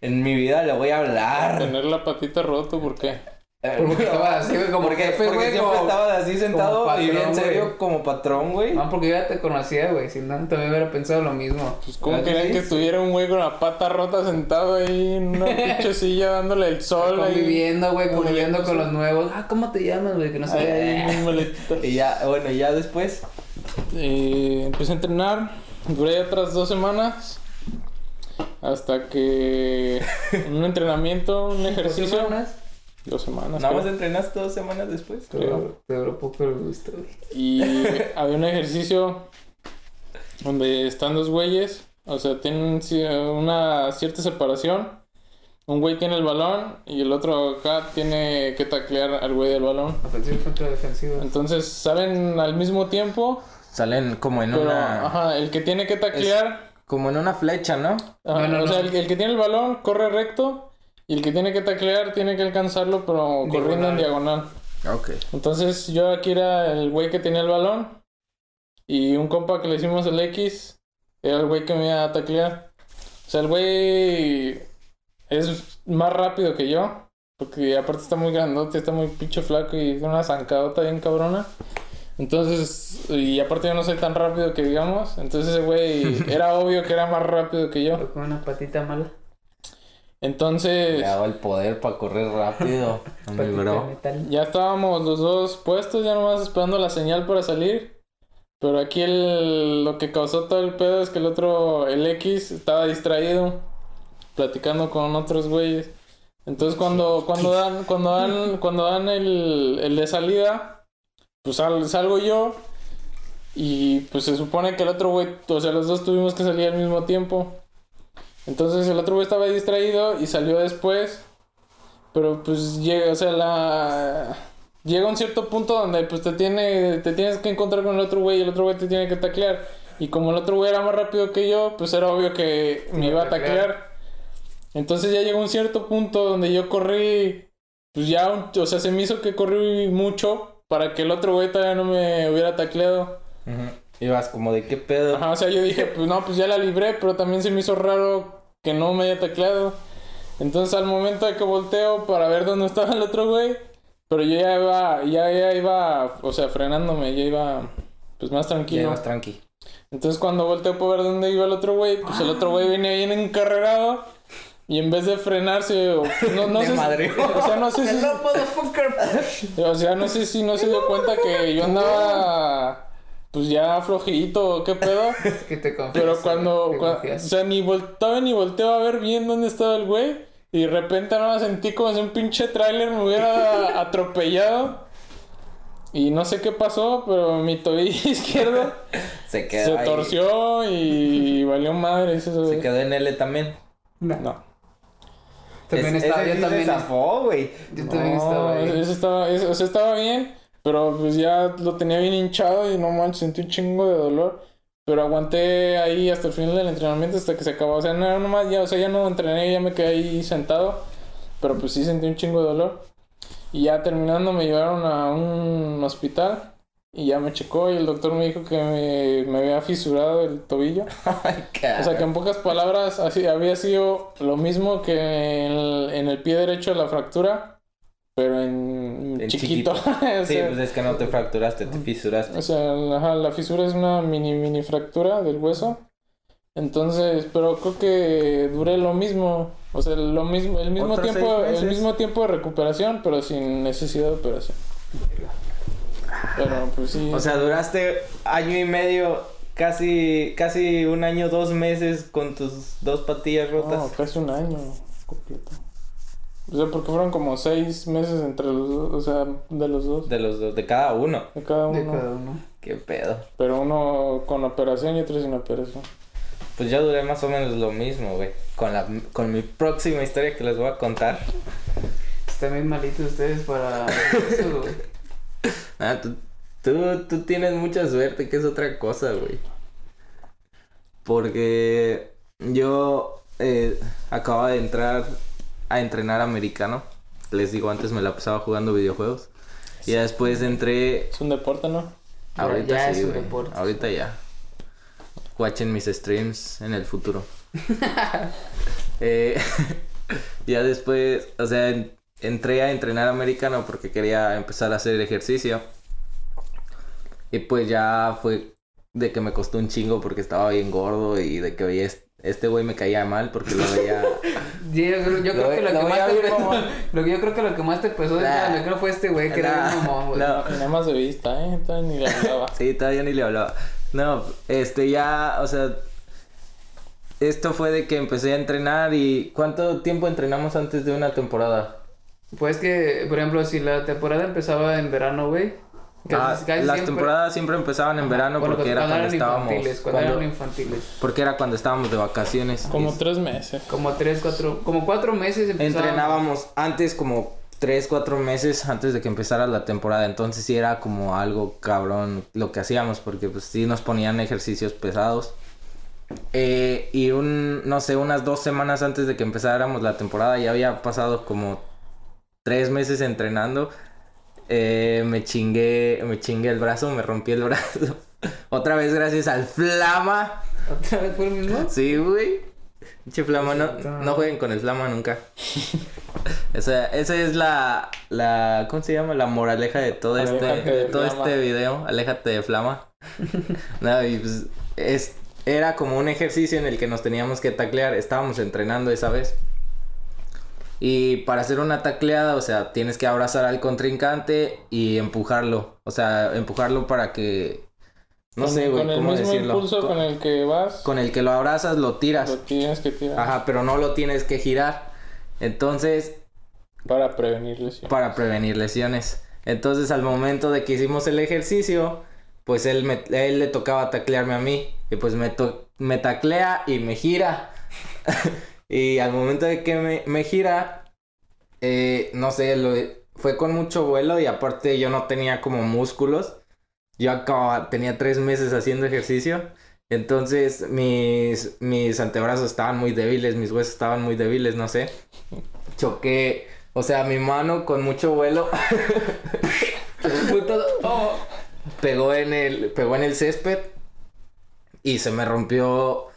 Speaker 2: En mi vida le voy a hablar.
Speaker 3: Tener la patita roto, ¿por qué?
Speaker 1: Porque estaba así, güey, como
Speaker 2: porque,
Speaker 1: jefe,
Speaker 2: porque
Speaker 1: güey,
Speaker 2: siempre
Speaker 1: como-
Speaker 2: estabas así sentado
Speaker 1: patrón,
Speaker 2: y bien serio como patrón, güey.
Speaker 1: No, porque yo ya te conocía, güey. Si no, también hubiera pensado lo mismo.
Speaker 3: Pues, ¿cómo
Speaker 2: ¿Ah,
Speaker 3: querían que estuviera un güey con la pata rota sentado ahí en una pinche silla dándole el sol?
Speaker 1: Conviviendo, güey,
Speaker 3: Conviviendo,
Speaker 1: con los nuevos. Ah, ¿cómo te llamas, güey? Que no sé.
Speaker 2: Y ya, bueno, y ya después.
Speaker 3: Eh, empecé a entrenar, duré otras dos semanas. Hasta que en un entrenamiento, un ejercicio.
Speaker 1: semanas?
Speaker 3: Dos semanas.
Speaker 2: Nada más
Speaker 3: creo.
Speaker 2: entrenaste dos semanas después.
Speaker 1: Duró- te duró poco el gusto, güey.
Speaker 3: Y había un ejercicio donde están dos güeyes, o sea, tienen una cierta separación. Un güey tiene el balón y el otro acá tiene que taclear al güey del balón.
Speaker 1: Ofensivo contra defensivo.
Speaker 3: Entonces salen al mismo tiempo,
Speaker 2: Salen como en
Speaker 3: pero
Speaker 2: una.
Speaker 3: ajá, el que tiene que taclear,
Speaker 2: Como en una flecha, ¿no?
Speaker 3: ajá,
Speaker 1: No, no,
Speaker 3: o sea,
Speaker 1: no.
Speaker 3: el, el que tiene el balón corre recto y el que tiene que taclear tiene que alcanzarlo, pero corriendo en diagonal.
Speaker 2: Ok.
Speaker 3: Entonces yo aquí era el güey que tenía el balón y un compa que le hicimos el X era el güey que me iba a taclear. O sea, el güey es más rápido que yo, porque aparte está muy grandote, está muy pinche flaco y tiene una zancadota bien cabrona. Entonces, y aparte yo no soy tan rápido que digamos, entonces ese güey era obvio que era más rápido que yo.
Speaker 1: Pero con una patita mala.
Speaker 3: Entonces,
Speaker 2: Le hago el poder para correr rápido.
Speaker 3: Ya estábamos los dos puestos, ya nomás esperando la señal para salir. Pero aquí el, lo que causó todo el pedo es que el otro, el X, estaba distraído, platicando con otros güeyes. Entonces cuando, cuando dan, cuando dan, cuando dan el, el de salida, pues sal- salgo yo. Y pues se supone que el otro güey, o sea, los dos tuvimos que salir al mismo tiempo. Entonces el otro güey estaba distraído y salió después. Pero pues llega, o sea, la... Llega un cierto punto donde pues te tiene, te tienes que encontrar con el otro güey y el otro güey te tiene que taclear. Y como el otro güey era más rápido que yo, pues era obvio que me iba a taclear. Entonces ya llegó un cierto punto donde yo corrí, pues ya, un- o sea, se me hizo que corrí mucho para que el otro güey todavía no me hubiera tacleado.
Speaker 2: Ujú. Ibas como de qué pedo.
Speaker 3: Ajá, o sea, yo dije, pues no, pues ya la libré, pero también se me hizo raro que no me haya tacleado. Entonces al momento de que volteo para ver dónde estaba el otro güey, pero yo ya iba, ya, ya iba, o sea, frenándome, ya iba, pues más
Speaker 2: Ya
Speaker 3: tranquilo.
Speaker 2: más tranqui.
Speaker 3: Entonces cuando volteo para ver dónde iba el otro güey, pues el otro güey viene bien encarregado. Y en vez de frenarse, o- no, no
Speaker 2: De
Speaker 3: sé, si-
Speaker 2: madre.
Speaker 3: o sea, no sé si, o sea, no sé si no se dio cuenta que yo andaba, pues ya flojito, qué pedo.
Speaker 1: que te confías.
Speaker 3: Pero cuando,
Speaker 1: te
Speaker 3: cua-
Speaker 1: confías.
Speaker 3: o sea, ni voltaba ni volteaba a ver bien dónde estaba el güey. Y de repente nada más sentí como si un pinche tráiler me hubiera atropellado. Y no sé qué pasó, pero mi tobillo izquierdo
Speaker 2: Se quedó
Speaker 3: se torció y valió madre. Eso,
Speaker 2: Se quedó en L también.
Speaker 1: No.
Speaker 3: No.
Speaker 1: También
Speaker 2: Es-
Speaker 1: estaba,
Speaker 2: ese
Speaker 1: yo también.
Speaker 2: zafó, güey.
Speaker 1: Yo también
Speaker 3: No,
Speaker 1: estaba ahí.
Speaker 3: Eso estaba, eso- o sea, estaba bien. Pero pues ya lo tenía bien hinchado y no manches, sentí un chingo de dolor. Pero aguanté ahí hasta el final del entrenamiento, hasta que se acabó. O sea, no, nomás ya, o sea, ya no entrené, ya me quedé ahí sentado. Pero pues sí sentí un chingo de dolor. Y ya terminando me llevaron a un hospital. Y ya me checó y el doctor me dijo que me, me había fisurado el tobillo.
Speaker 2: Ay,
Speaker 3: O sea, que en pocas palabras así, había sido lo mismo que en el, en el pie derecho la fractura, pero en,
Speaker 2: En
Speaker 3: chiquito.
Speaker 2: chiquito.
Speaker 3: o,
Speaker 2: Sí, pues es que no te fracturaste, te fisuraste.
Speaker 3: o sea, ajá, la fisura es una mini mini fractura del hueso. Entonces, pero creo que duré lo mismo, o sea, lo mismo, el mismo
Speaker 2: Otros
Speaker 3: tiempo, el mismo tiempo de recuperación, pero sin necesidad de operación. Pero pues sí.
Speaker 2: O sea, duraste año y medio, casi, casi un año, dos meses con tus dos patillas rotas.
Speaker 3: No, casi un año completo. O sea, porque fueron como seis meses entre los dos, o sea, de los dos,
Speaker 2: De los dos, de cada uno.
Speaker 3: de cada uno.
Speaker 1: De cada uno.
Speaker 2: Qué pedo.
Speaker 3: Pero uno con operación y otro sin operación.
Speaker 2: Pues yo duré más o menos lo mismo, güey. Con la, con mi próxima historia que les voy a contar.
Speaker 1: Están bien malitos ustedes para eso, güey.
Speaker 2: Ah, tú, tú, tú tienes mucha suerte, que es otra cosa, güey. Porque yo eh, acababa de entrar a entrenar americano. Les digo, antes me la pasaba jugando videojuegos. Y ya después entré.
Speaker 3: Es un deporte, ¿no?
Speaker 1: Ya-
Speaker 2: Ahorita
Speaker 1: ya
Speaker 2: sí,
Speaker 1: es un deporte.
Speaker 2: Ahorita ya. Watchen mis streams en el futuro. Eh, ya después, o sea, en- entré a entrenar americano porque quería empezar a hacer ejercicio. Y pues ya fue de que me costó un chingo porque estaba bien gordo y de que veía est- este güey me caía mal porque lo veía.
Speaker 1: Yo, creo- yo
Speaker 2: Lo
Speaker 1: creo que lo
Speaker 2: lo
Speaker 1: que más te
Speaker 2: como-
Speaker 1: lo que yo creo que lo que más te pesó de
Speaker 2: Nah.
Speaker 1: creo fue este güey que era bien mamón, güey.
Speaker 2: no.
Speaker 3: Nada más de vista, ¿eh? Todavía ni le hablaba.
Speaker 2: Sí, todavía ni le hablaba. No, este ya, o sea, esto fue de que empecé a entrenar y ¿cuánto tiempo entrenamos antes de una temporada?
Speaker 1: Pues que, por ejemplo, si la temporada empezaba en verano, güey.
Speaker 2: Ah,
Speaker 1: casi- casi
Speaker 2: las
Speaker 1: siempre-
Speaker 2: temporadas siempre empezaban en verano
Speaker 1: bueno,
Speaker 2: porque era cuando estábamos
Speaker 1: Infantiles, cuando,
Speaker 2: cuando-
Speaker 1: eran infantiles.
Speaker 2: porque era cuando estábamos de vacaciones.
Speaker 3: Como
Speaker 2: Y
Speaker 3: tres meses.
Speaker 1: Como tres, cuatro, como cuatro meses empezábamos.
Speaker 2: entrenábamos antes como tres, cuatro meses antes de que empezara la temporada, entonces sí era como algo cabrón lo que hacíamos porque pues sí nos ponían ejercicios pesados. Eh, y un, no sé, unas dos semanas antes de que empezáramos la temporada ya había pasado como tres meses entrenando. Eh, me chingué, me chingué el brazo, me rompí el brazo. Otra vez gracias al Flama.
Speaker 1: ¿Otra vez fue el mismo?
Speaker 2: Sí, güey. Pinche Flama, no, no jueguen con el Flama nunca. esa, esa es la, la, ¿cómo se llama? La moraleja de todo este,
Speaker 3: Aléjate
Speaker 2: de
Speaker 3: de
Speaker 2: todo
Speaker 3: Flama.
Speaker 2: este video. Aléjate de Flama. no, y pues, es, era como un ejercicio en el que nos teníamos que taclear. Estábamos entrenando esa vez. Y para hacer una tacleada, o sea, tienes que abrazar al contrincante y empujarlo. O sea, empujarlo para que... No
Speaker 3: Con-
Speaker 2: sé, güey,
Speaker 3: Con el
Speaker 2: ¿cómo
Speaker 3: mismo
Speaker 2: decirlo?
Speaker 3: impulso
Speaker 2: Con-
Speaker 3: con el que vas,
Speaker 2: con el que lo abrazas lo tiras.
Speaker 3: lo tienes que tirar.
Speaker 2: Ajá, pero no lo tienes que girar. Entonces,
Speaker 3: Para prevenir lesiones.
Speaker 2: para prevenir lesiones. Entonces, al momento de que hicimos el ejercicio, pues él, me, él le tocaba taclearme a mí. Y pues me, to- me taclea y me gira. y al momento de que me, me gira, eh, no sé, fue con mucho vuelo y aparte yo no tenía como músculos. Yo acababa, tenía tres meses haciendo ejercicio. Entonces mis, mis antebrazos estaban muy débiles, mis huesos estaban muy débiles, no sé. Choqué, o sea, mi mano con mucho vuelo.
Speaker 1: Oh.
Speaker 2: pegó en el, pegó en el césped y se me rompió.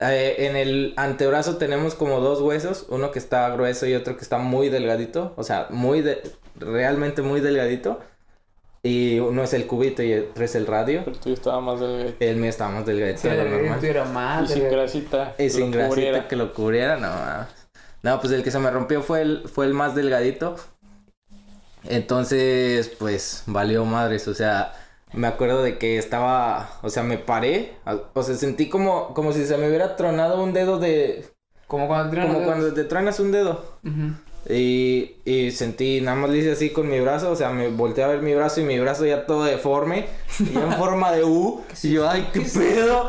Speaker 2: Eh, en el antebrazo tenemos como dos huesos, uno que está grueso y otro que está muy delgadito, o sea, muy de, realmente muy delgadito. Y uno es el cubito y otro es el radio.
Speaker 3: Pero tú estaba más delgadito.
Speaker 2: El mío está más delgadito
Speaker 1: Sí,
Speaker 2: de lo
Speaker 1: el
Speaker 2: normal.
Speaker 1: era más.
Speaker 3: Y sin grasita.
Speaker 2: Y sin grasita
Speaker 3: cubriera.
Speaker 2: que lo cubriera, no. No, pues el que se me rompió fue el, fue el más delgadito. Entonces, pues, valió madres. O sea, me acuerdo de que estaba, o sea, me paré. O sea, sentí como, como si se me hubiera tronado un dedo de...
Speaker 1: Como cuando
Speaker 2: Como te truenas un dedo. Y, y sentí, nada más le hice así con mi brazo, o sea, me volteé a ver mi brazo y mi brazo ya todo deforme, y ya en forma de U, y yo, ay, qué pedo.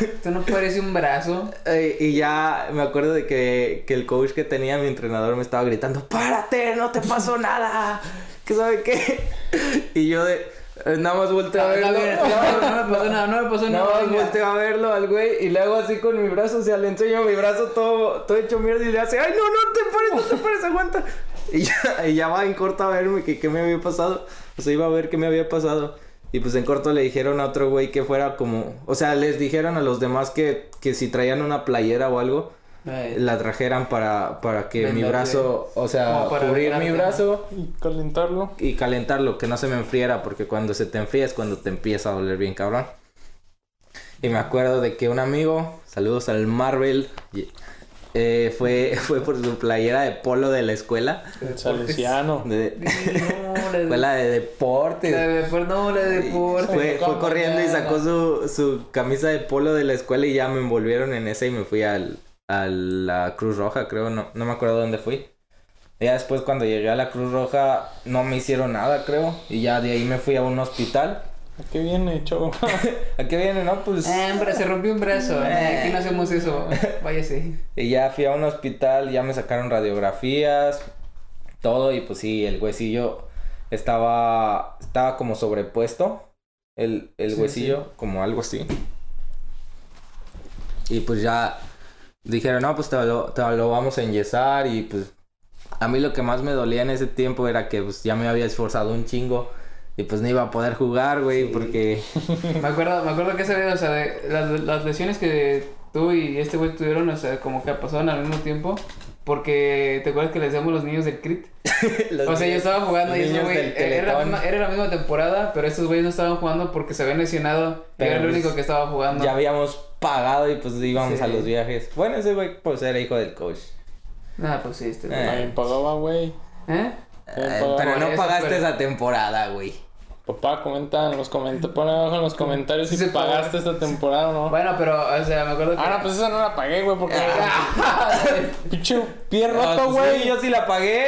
Speaker 1: Esto no parece un brazo.
Speaker 2: Eh, y ya me acuerdo de que, que el coach que tenía, mi entrenador, me estaba gritando, párate, no te pasó nada. ¿qué sabe qué? Y yo de, nada más volteo a
Speaker 1: Está
Speaker 2: verlo.
Speaker 1: no me pasó nada, no me pasó
Speaker 2: Nada
Speaker 1: nada.
Speaker 2: más volteo a verlo al güey y le hago así con mi brazo, o sea, le enseño mi brazo todo, todo hecho mierda y le hace, ay, no, no te pares, no te pares, aguanta. Y ya, y ya va en corto a verme que qué me había pasado, o sea, iba a ver qué me había pasado. Y pues en corto le dijeron a otro güey que fuera como, o sea, les dijeron a los demás que, que si traían una playera o algo,
Speaker 1: Ay,
Speaker 2: la trajeran para, para que mi brazo, o sea,
Speaker 1: para
Speaker 2: cubrir mi brazo
Speaker 3: Y calentarlo.
Speaker 2: y calentarlo, que no se me enfriara, porque cuando se te enfría es cuando te empieza a doler bien cabrón. Y me acuerdo de que un amigo, saludos al Marvel, eh, fue, fue por su playera de polo de la escuela,
Speaker 3: El salesiano.
Speaker 2: de,
Speaker 1: No, la de-
Speaker 2: fue la de deportes.
Speaker 1: la de deporte, no, la de deporte.
Speaker 2: Fue, fue corriendo y sacó su, su camisa de polo de la escuela y ya me envolvieron en esa y me fui al, a la Cruz Roja, creo, no, no me acuerdo dónde fui. Ya después cuando llegué a la Cruz Roja no me hicieron nada, creo, y ya de ahí me fui a un hospital.
Speaker 3: ¿A qué viene, chavo?
Speaker 2: ¿A qué viene, no? Pues...
Speaker 1: Eh, hombre, se rompió un brazo.
Speaker 2: Eh.
Speaker 1: Aquí no hacemos eso. Váyase.
Speaker 2: Y ya fui a un hospital, ya me sacaron radiografías, todo, y pues sí, el huesillo estaba, estaba como sobrepuesto, el, el
Speaker 1: Sí,
Speaker 2: huesillo, como algo así. Y pues ya dijeron, no, pues te lo, te lo vamos a enyesar, y pues a mí lo que más me dolía en ese tiempo era que pues ya me había esforzado un chingo, y pues no iba a poder jugar, güey,
Speaker 1: Sí.
Speaker 2: porque...
Speaker 1: Me acuerdo, me acuerdo que esa vez, o sea, de las, las lesiones que tú y este güey tuvieron, o sea, como que pasaron al mismo tiempo. Porque, ¿te acuerdas que le decíamos los niños del CRIT? O sea, yo estaba jugando y
Speaker 2: niños
Speaker 1: güey, era, era la misma temporada, pero esos güeyes no estaban jugando porque se habían lesionado. y
Speaker 2: Pero
Speaker 1: era el
Speaker 2: pues,
Speaker 1: único que estaba jugando.
Speaker 2: Ya habíamos pagado y pues íbamos
Speaker 1: Sí.
Speaker 2: a los viajes. Bueno, ese güey pues era hijo del coach.
Speaker 1: Ah, pues sí, este güey.
Speaker 2: Eh.
Speaker 3: Pagaba, güey.
Speaker 1: ¿Eh?
Speaker 3: Eh,
Speaker 2: pero no
Speaker 1: eso,
Speaker 2: pagaste
Speaker 1: pero-
Speaker 2: esa temporada, güey.
Speaker 3: Papá, comenta en los comentarios. Pon abajo en los comentarios si
Speaker 1: Sí
Speaker 3: pagaste esta temporada o no.
Speaker 1: Bueno, pero, o sea, me acuerdo que...
Speaker 3: Ah, no, pues esa no la pagué, güey, porque. Pinche pie
Speaker 2: Ah,
Speaker 3: roto,
Speaker 2: pues
Speaker 3: güey.
Speaker 2: sí, yo sí la pagué.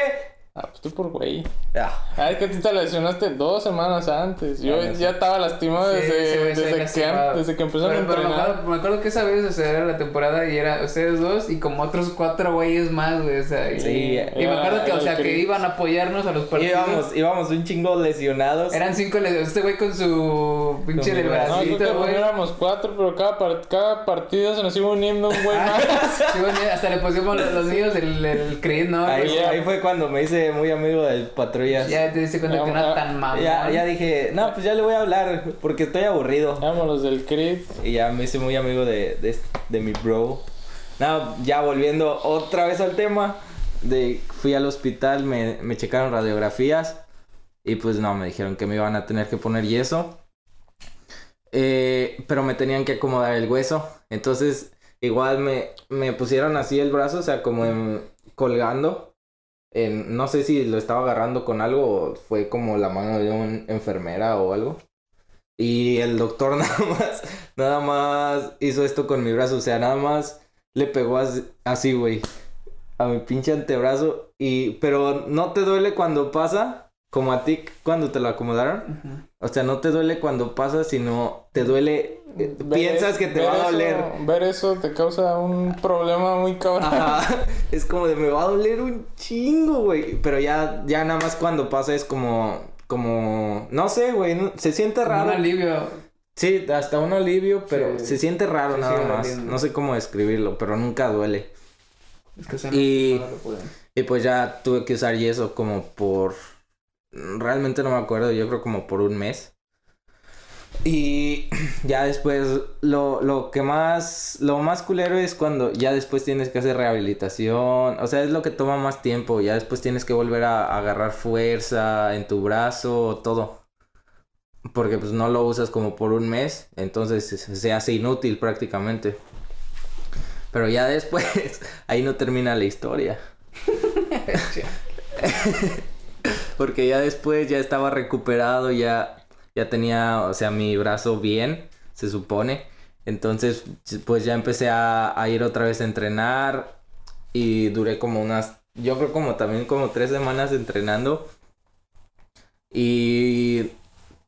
Speaker 3: Ah, pues tú por güey.
Speaker 2: Ah,
Speaker 3: Ah, es que tú te lesionaste dos semanas antes. Yo
Speaker 2: Bueno, sí.
Speaker 3: ya estaba lastimado
Speaker 1: Sí,
Speaker 3: desde, desde, que, desde que empezaron
Speaker 1: Pero-
Speaker 3: a
Speaker 1: pero me
Speaker 3: entrenar.
Speaker 1: acuerdo, me acuerdo que esa vez, o sea, era la temporada y era ustedes dos y como otros cuatro güeyes más, güey, o sea, y,
Speaker 2: Sí,
Speaker 1: y me acuerdo que, o sea, que
Speaker 3: iban
Speaker 1: a apoyarnos a los partidos.
Speaker 2: íbamos, íbamos un chingo lesionados.
Speaker 1: Eran cinco, le- este güey con su pinche
Speaker 2: mi brazo.
Speaker 3: No, creo que
Speaker 1: bracito, güey.
Speaker 3: éramos cuatro, pero cada, par- cada partido se nos iba uniendo un güey
Speaker 1: Ah,
Speaker 3: más.
Speaker 1: sí, bueno, hasta le pusimos los, los niños del, del Creed, ¿no?
Speaker 2: ahí,
Speaker 1: Pues,
Speaker 3: ya.
Speaker 2: ahí fue cuando me hice muy amigo del patrullas.
Speaker 1: ya te diste cuenta que no era tan mamón.
Speaker 2: Ya, ya dije, no, pues ya le voy a hablar porque estoy aburrido.
Speaker 3: Los del Creed.
Speaker 2: Y ya me hice muy amigo de, de, de mi bro. No, ya volviendo otra vez al tema. De, fui al hospital, me, me checaron radiografías. Y pues no, me dijeron que me iban a tener que poner yeso. Eh, pero me tenían que acomodar el hueso. Entonces, igual me, me pusieron así el brazo, o sea, como en- colgando. No sé si lo estaba agarrando con algo fue como la mano de una enfermera o algo. Y el doctor nada más, nada más hizo esto con mi brazo, o sea, nada más le pegó así, güey, a mi pinche antebrazo. Y, pero no te duele cuando pasa, como a ti cuando te lo acomodaron. O sea, no te duele cuando pasa, sino te duele,
Speaker 3: Ver-
Speaker 2: piensas que te va a
Speaker 3: eso-
Speaker 2: doler.
Speaker 3: ver eso te causa un problema muy cabrón.
Speaker 2: Ajá, es como de me va a doler un chingo, güey. Pero ya, ya nada más cuando pasa es como, como, no sé, güey, no- se siente
Speaker 1: Como
Speaker 2: raro.
Speaker 1: un alivio.
Speaker 2: Sí, hasta un alivio, pero
Speaker 1: Sí.
Speaker 2: se siente raro
Speaker 1: Sí,
Speaker 2: nada más. No sé cómo describirlo, pero nunca duele.
Speaker 1: Es que se
Speaker 2: Y-
Speaker 1: no lo pueden.
Speaker 2: Y pues ya tuve que usar yeso como por... Realmente no me acuerdo, yo creo como por un mes. Y ya después, lo, lo que más, lo más culero es cuando ya después tienes que hacer rehabilitación. O sea, es lo que toma más tiempo. Ya después tienes que volver a, a agarrar fuerza en tu brazo, todo. Porque pues no lo usas como por un mes. Entonces se, se hace inútil prácticamente. Pero ya después, ahí no termina la historia. Porque ya después ya estaba recuperado, ya, ya tenía, o sea, mi brazo bien, se supone. Entonces, pues ya empecé a, a ir otra vez a entrenar y duré como unas, yo creo como también como tres semanas entrenando. Y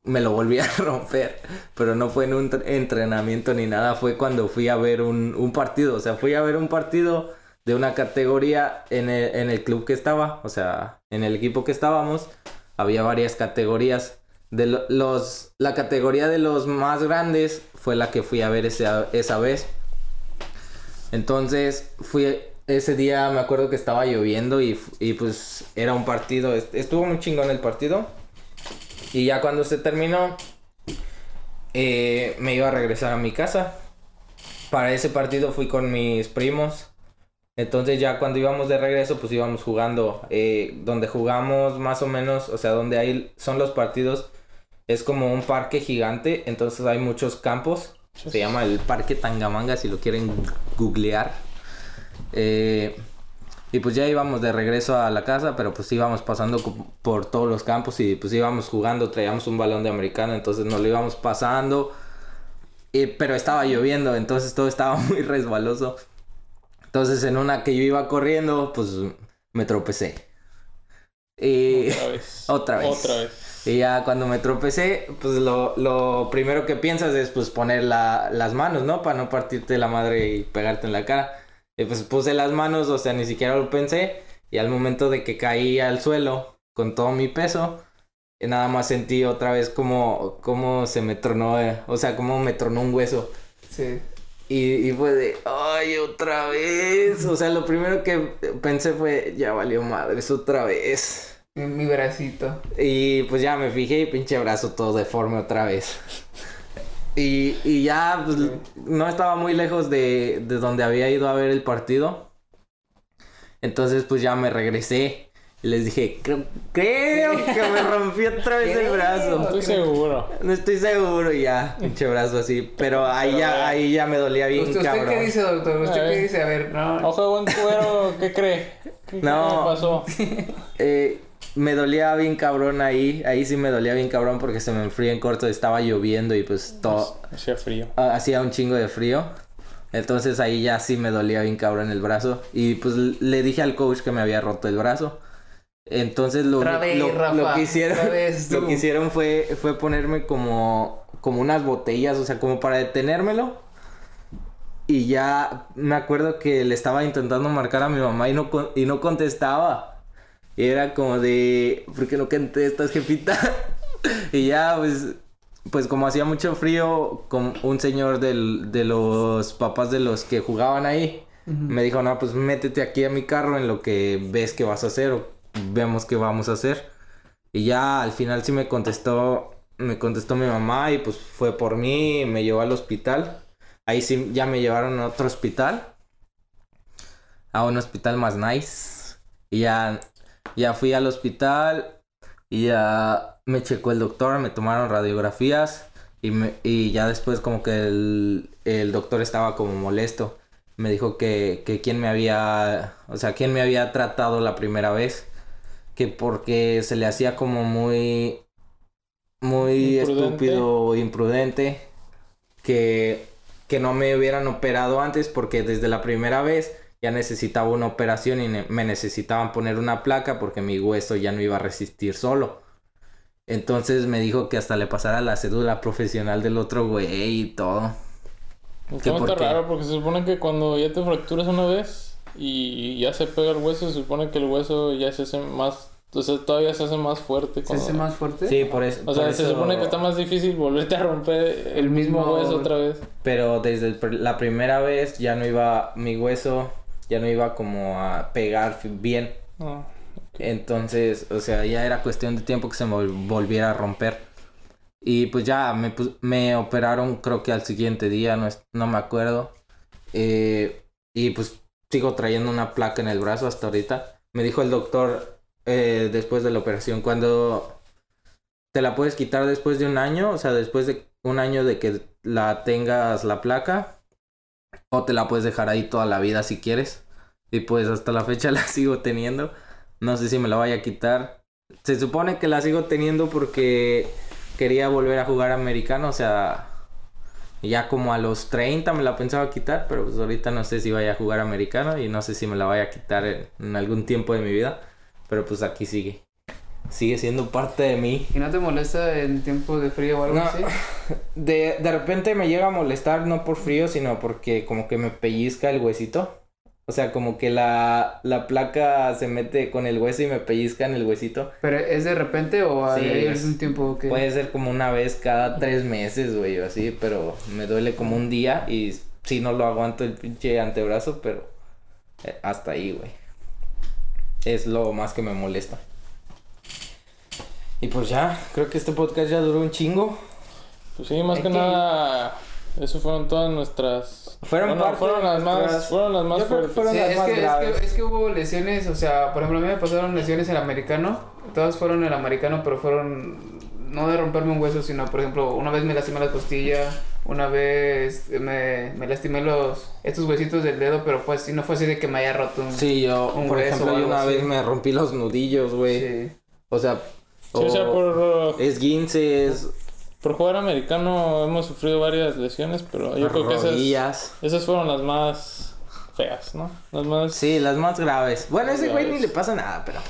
Speaker 2: me lo volví a romper, pero no fue en un tre- entrenamiento ni nada, fue cuando fui a ver un, un partido, o sea, fui a ver un partido de una categoría en el, en el club que estaba, o sea, en el equipo que estábamos, había varias categorías. De lo- los, la categoría de los más grandes fue la que fui a ver esa, esa vez. Entonces fui ese día, me acuerdo que estaba lloviendo y, y pues era un partido, est- estuvo muy chingón el partido. Y ya cuando se terminó, eh, me iba a regresar a mi casa. Para ese partido fui con mis primos. Entonces ya cuando íbamos de regreso, pues íbamos jugando. eh, donde jugamos más o menos, o sea, donde hay, son los partidos, es como un parque gigante. Entonces hay muchos campos. Se llama el Parque Tangamanga, si lo quieren googlear. Eh, y pues ya íbamos de regreso a la casa, pero pues íbamos pasando por todos los campos y pues íbamos jugando, traíamos un balón de americano, entonces nos lo íbamos pasando. Y- pero estaba lloviendo, entonces todo estaba muy resbaloso. Entonces en una que yo iba corriendo, pues me tropecé. Y...
Speaker 3: Otra vez.
Speaker 2: Otra vez.
Speaker 3: Otra vez.
Speaker 2: Y ya cuando me tropecé, pues lo, lo primero que piensas es pues poner la- las manos, ¿no? Para no partirte la madre y pegarte en la cara. Y pues puse las manos, o sea, ni siquiera lo pensé. Y al momento de que caí al suelo con todo mi peso, nada más sentí otra vez como, como se me tronó, eh, o sea, como me tronó un hueso.
Speaker 1: Sí.
Speaker 2: Y, y fue de, ay, otra vez. O sea, lo primero que pensé fue, ya valió madres, otra vez.
Speaker 1: Mi, mi bracito.
Speaker 2: Y pues ya me fijé y pinche brazo todo deforme otra vez. Y, y ya pues,
Speaker 1: Sí.
Speaker 2: no estaba muy lejos de, de donde había ido a ver el partido. Entonces pues ya me regresé. Y les dije, creo, creo que me rompí otra vez el brazo.
Speaker 3: Estoy seguro.
Speaker 2: No estoy seguro y ya, pinche brazo así. Pero ahí ya, ahí ya me dolía bien
Speaker 1: ¿Usted, usted
Speaker 2: cabrón.
Speaker 1: qué dice, doctor? ¿Usted qué
Speaker 3: ver.
Speaker 1: dice? A ver, no.
Speaker 3: Ojo de buen cuero, ¿qué cree? ¿Qué
Speaker 2: No.
Speaker 3: qué pasó?
Speaker 2: Eh, me dolía bien cabrón ahí. Ahí sí me dolía bien cabrón porque se me enfrió en corto. Estaba lloviendo y pues todo...
Speaker 3: Hacía frío.
Speaker 2: Ah, hacía un chingo de frío. Entonces ahí ya sí me dolía bien cabrón el brazo. Y pues le dije al coach que me había roto el brazo. Entonces lo,
Speaker 1: Otra vez,
Speaker 2: lo,
Speaker 1: Rafa,
Speaker 2: lo que hicieron, lo que fue, fue ponerme como, como unas botellas, o sea, como para detenérmelo. Y ya me acuerdo que le estaba intentando marcar a mi mamá y no, y no contestaba. Y era como de, ¿por qué no contestas, jefita? y ya, pues, pues como hacía mucho frío, con un señor del- de los papás de los que jugaban ahí, me dijo, no, pues métete aquí a mi carro en lo que ves que vas a hacer o vemos qué vamos a hacer. Y ya al final sí me contestó, me contestó mi mamá y pues fue por mí, me llevó al hospital. Ahí sí ya me llevaron a otro hospital. A un hospital más nice. Y ya, ya fui al hospital y ya me checó el doctor, me tomaron radiografías y, me, y ya después como que el, el doctor estaba como molesto. Me dijo que, que quién me había, o sea, quién me había tratado la primera vez. Que porque se le hacía como muy, muy
Speaker 3: Imprudente.
Speaker 2: estúpido, imprudente. Que, que no me hubieran operado antes porque desde la primera vez ya necesitaba una operación y ne- me necesitaban poner una placa porque mi hueso ya no iba a resistir solo. Entonces me dijo que hasta le pasara la cédula profesional del otro güey y todo.
Speaker 3: Está
Speaker 2: por
Speaker 3: raro porque se supone que cuando ya te fracturas una vez y ya se pega el hueso, se supone que el hueso ya se hace más, sea, todavía se hace más fuerte.
Speaker 1: ¿Se
Speaker 3: cuando-
Speaker 1: hace más fuerte?
Speaker 2: Sí, por eso.
Speaker 3: O sea,
Speaker 2: por
Speaker 3: se
Speaker 2: eso-
Speaker 3: supone que está más difícil volverte a romper el mismo
Speaker 1: mismo-
Speaker 3: hueso otra vez.
Speaker 2: Pero desde la primera vez ya no iba, mi hueso ya no iba como a pegar bien.
Speaker 3: No.
Speaker 2: Entonces, o sea, ya era cuestión de tiempo que se me vol- volviera a romper. Y pues ya me, me operaron creo que al siguiente día, no, es- no me acuerdo. Eh, y pues sigo trayendo una placa en el brazo hasta ahorita. Me dijo el doctor eh, después de la operación, cuando te la puedes quitar después de un año, o sea, después de un año de que la tengas la placa, o te la puedes dejar ahí toda la vida si quieres. Y pues hasta la fecha la sigo teniendo. No sé si me la vaya a quitar. Se supone que la sigo teniendo porque quería volver a jugar americano. O sea, ya como a los 30 me la pensaba quitar. Pero pues ahorita no sé si vaya a jugar americano. Y no sé si me la vaya a quitar en, en algún tiempo de mi vida. Pero pues aquí sigue. Sigue siendo parte de mí.
Speaker 1: ¿Y no te molesta en tiempo de frío o algo
Speaker 2: No.
Speaker 1: así?
Speaker 2: De, de repente me llega a molestar, no por frío, sino porque como que me pellizca el huesito. O sea, como que la, la placa se mete con el hueso y me pellizca en el huesito.
Speaker 1: ¿Pero es de repente o
Speaker 2: Sí, es-
Speaker 1: algún tiempo que...?
Speaker 2: Puede ser como una vez cada tres meses, güey, o así, pero me duele como un día y sí no lo aguanto el pinche antebrazo, pero eh, hasta ahí, güey. Es lo más que me molesta. Y pues ya, creo que este podcast ya duró un chingo.
Speaker 3: Pues sí, más que,
Speaker 1: que-
Speaker 3: nada, eso fueron todas nuestras...
Speaker 2: Fueron
Speaker 3: Bueno, fueron las más,
Speaker 2: nuestras-
Speaker 3: fueron las más fuertes.
Speaker 2: fueron
Speaker 1: Sí,
Speaker 2: las
Speaker 1: es
Speaker 2: más
Speaker 1: que, es, que, es que hubo lesiones, o sea, por ejemplo, a mí me pasaron lesiones en el americano. Todas fueron en el americano, pero fueron no de romperme un hueso, sino, por ejemplo, una vez me lastimé la costilla, una vez me, me lastimé los estos huesitos del dedo, pero fue así, no fue así de que me haya roto un...
Speaker 2: Sí, yo,
Speaker 1: Un
Speaker 2: por
Speaker 1: hueso
Speaker 2: ejemplo, yo una
Speaker 1: así.
Speaker 2: vez me rompí los nudillos, güey.
Speaker 1: Sí.
Speaker 2: O sea,
Speaker 3: Sí, o sea, por,
Speaker 2: esguinces,
Speaker 3: por jugar americano hemos sufrido varias lesiones, pero yo creo que esas, esas fueron las más feas, ¿no? Las más...
Speaker 2: Sí, las más graves. Bueno, a ese güey ni le pasa nada, pero.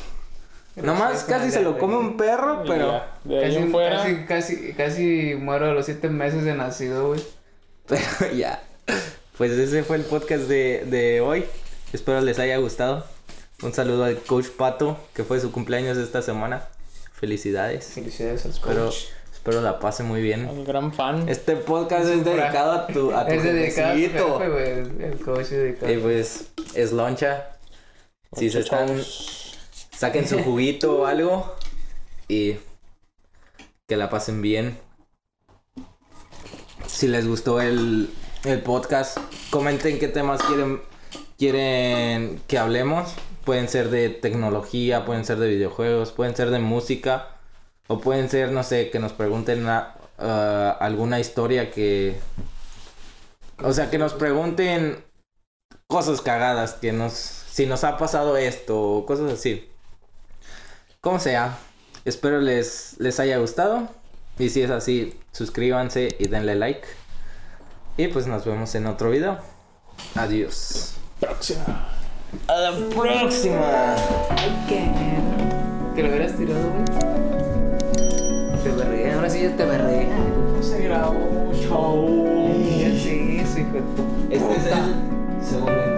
Speaker 2: Nomás casi se lo come un perro, pero.
Speaker 3: ya, de ahí
Speaker 1: Casi,
Speaker 3: en fuera...
Speaker 1: casi, casi, casi muero a los siete meses de nacido, güey.
Speaker 2: Pero ya. Pues ese fue el podcast de, de hoy. Espero les haya gustado. Un saludo al coach Pato, que fue su cumpleaños esta semana. Felicidades.
Speaker 1: Felicidades al
Speaker 2: Espero,
Speaker 1: coach.
Speaker 2: espero la pase muy bien.
Speaker 3: al gran fan.
Speaker 2: Este podcast es dedicado a tu, a tu
Speaker 1: Es dedicado a jefe, güey. El coach es dedicado.
Speaker 2: Y pues es loncha. Si se están, saquen su juguito o algo y que la pasen bien. Si les gustó el, el podcast, comenten qué temas quieren, quieren que hablemos. Pueden ser de tecnología, pueden ser de videojuegos, pueden ser de música o pueden ser, no sé, que nos pregunten ah, alguna historia que... O sea, que nos pregunten cosas cagadas, que nos... Si nos ha pasado esto o cosas así. Como sea, espero les, les haya gustado. Y si es así, suscríbanse y denle like. Y pues nos vemos en otro video. Adiós.
Speaker 3: Próxima.
Speaker 2: A la próxima.
Speaker 1: Que lo hubieras tirado, güey. Te berré, ahora sí ya te berré.
Speaker 2: No se grabó, chao.
Speaker 1: Ya sí, sí, hijo de
Speaker 2: Este es
Speaker 1: puta.
Speaker 2: el segundo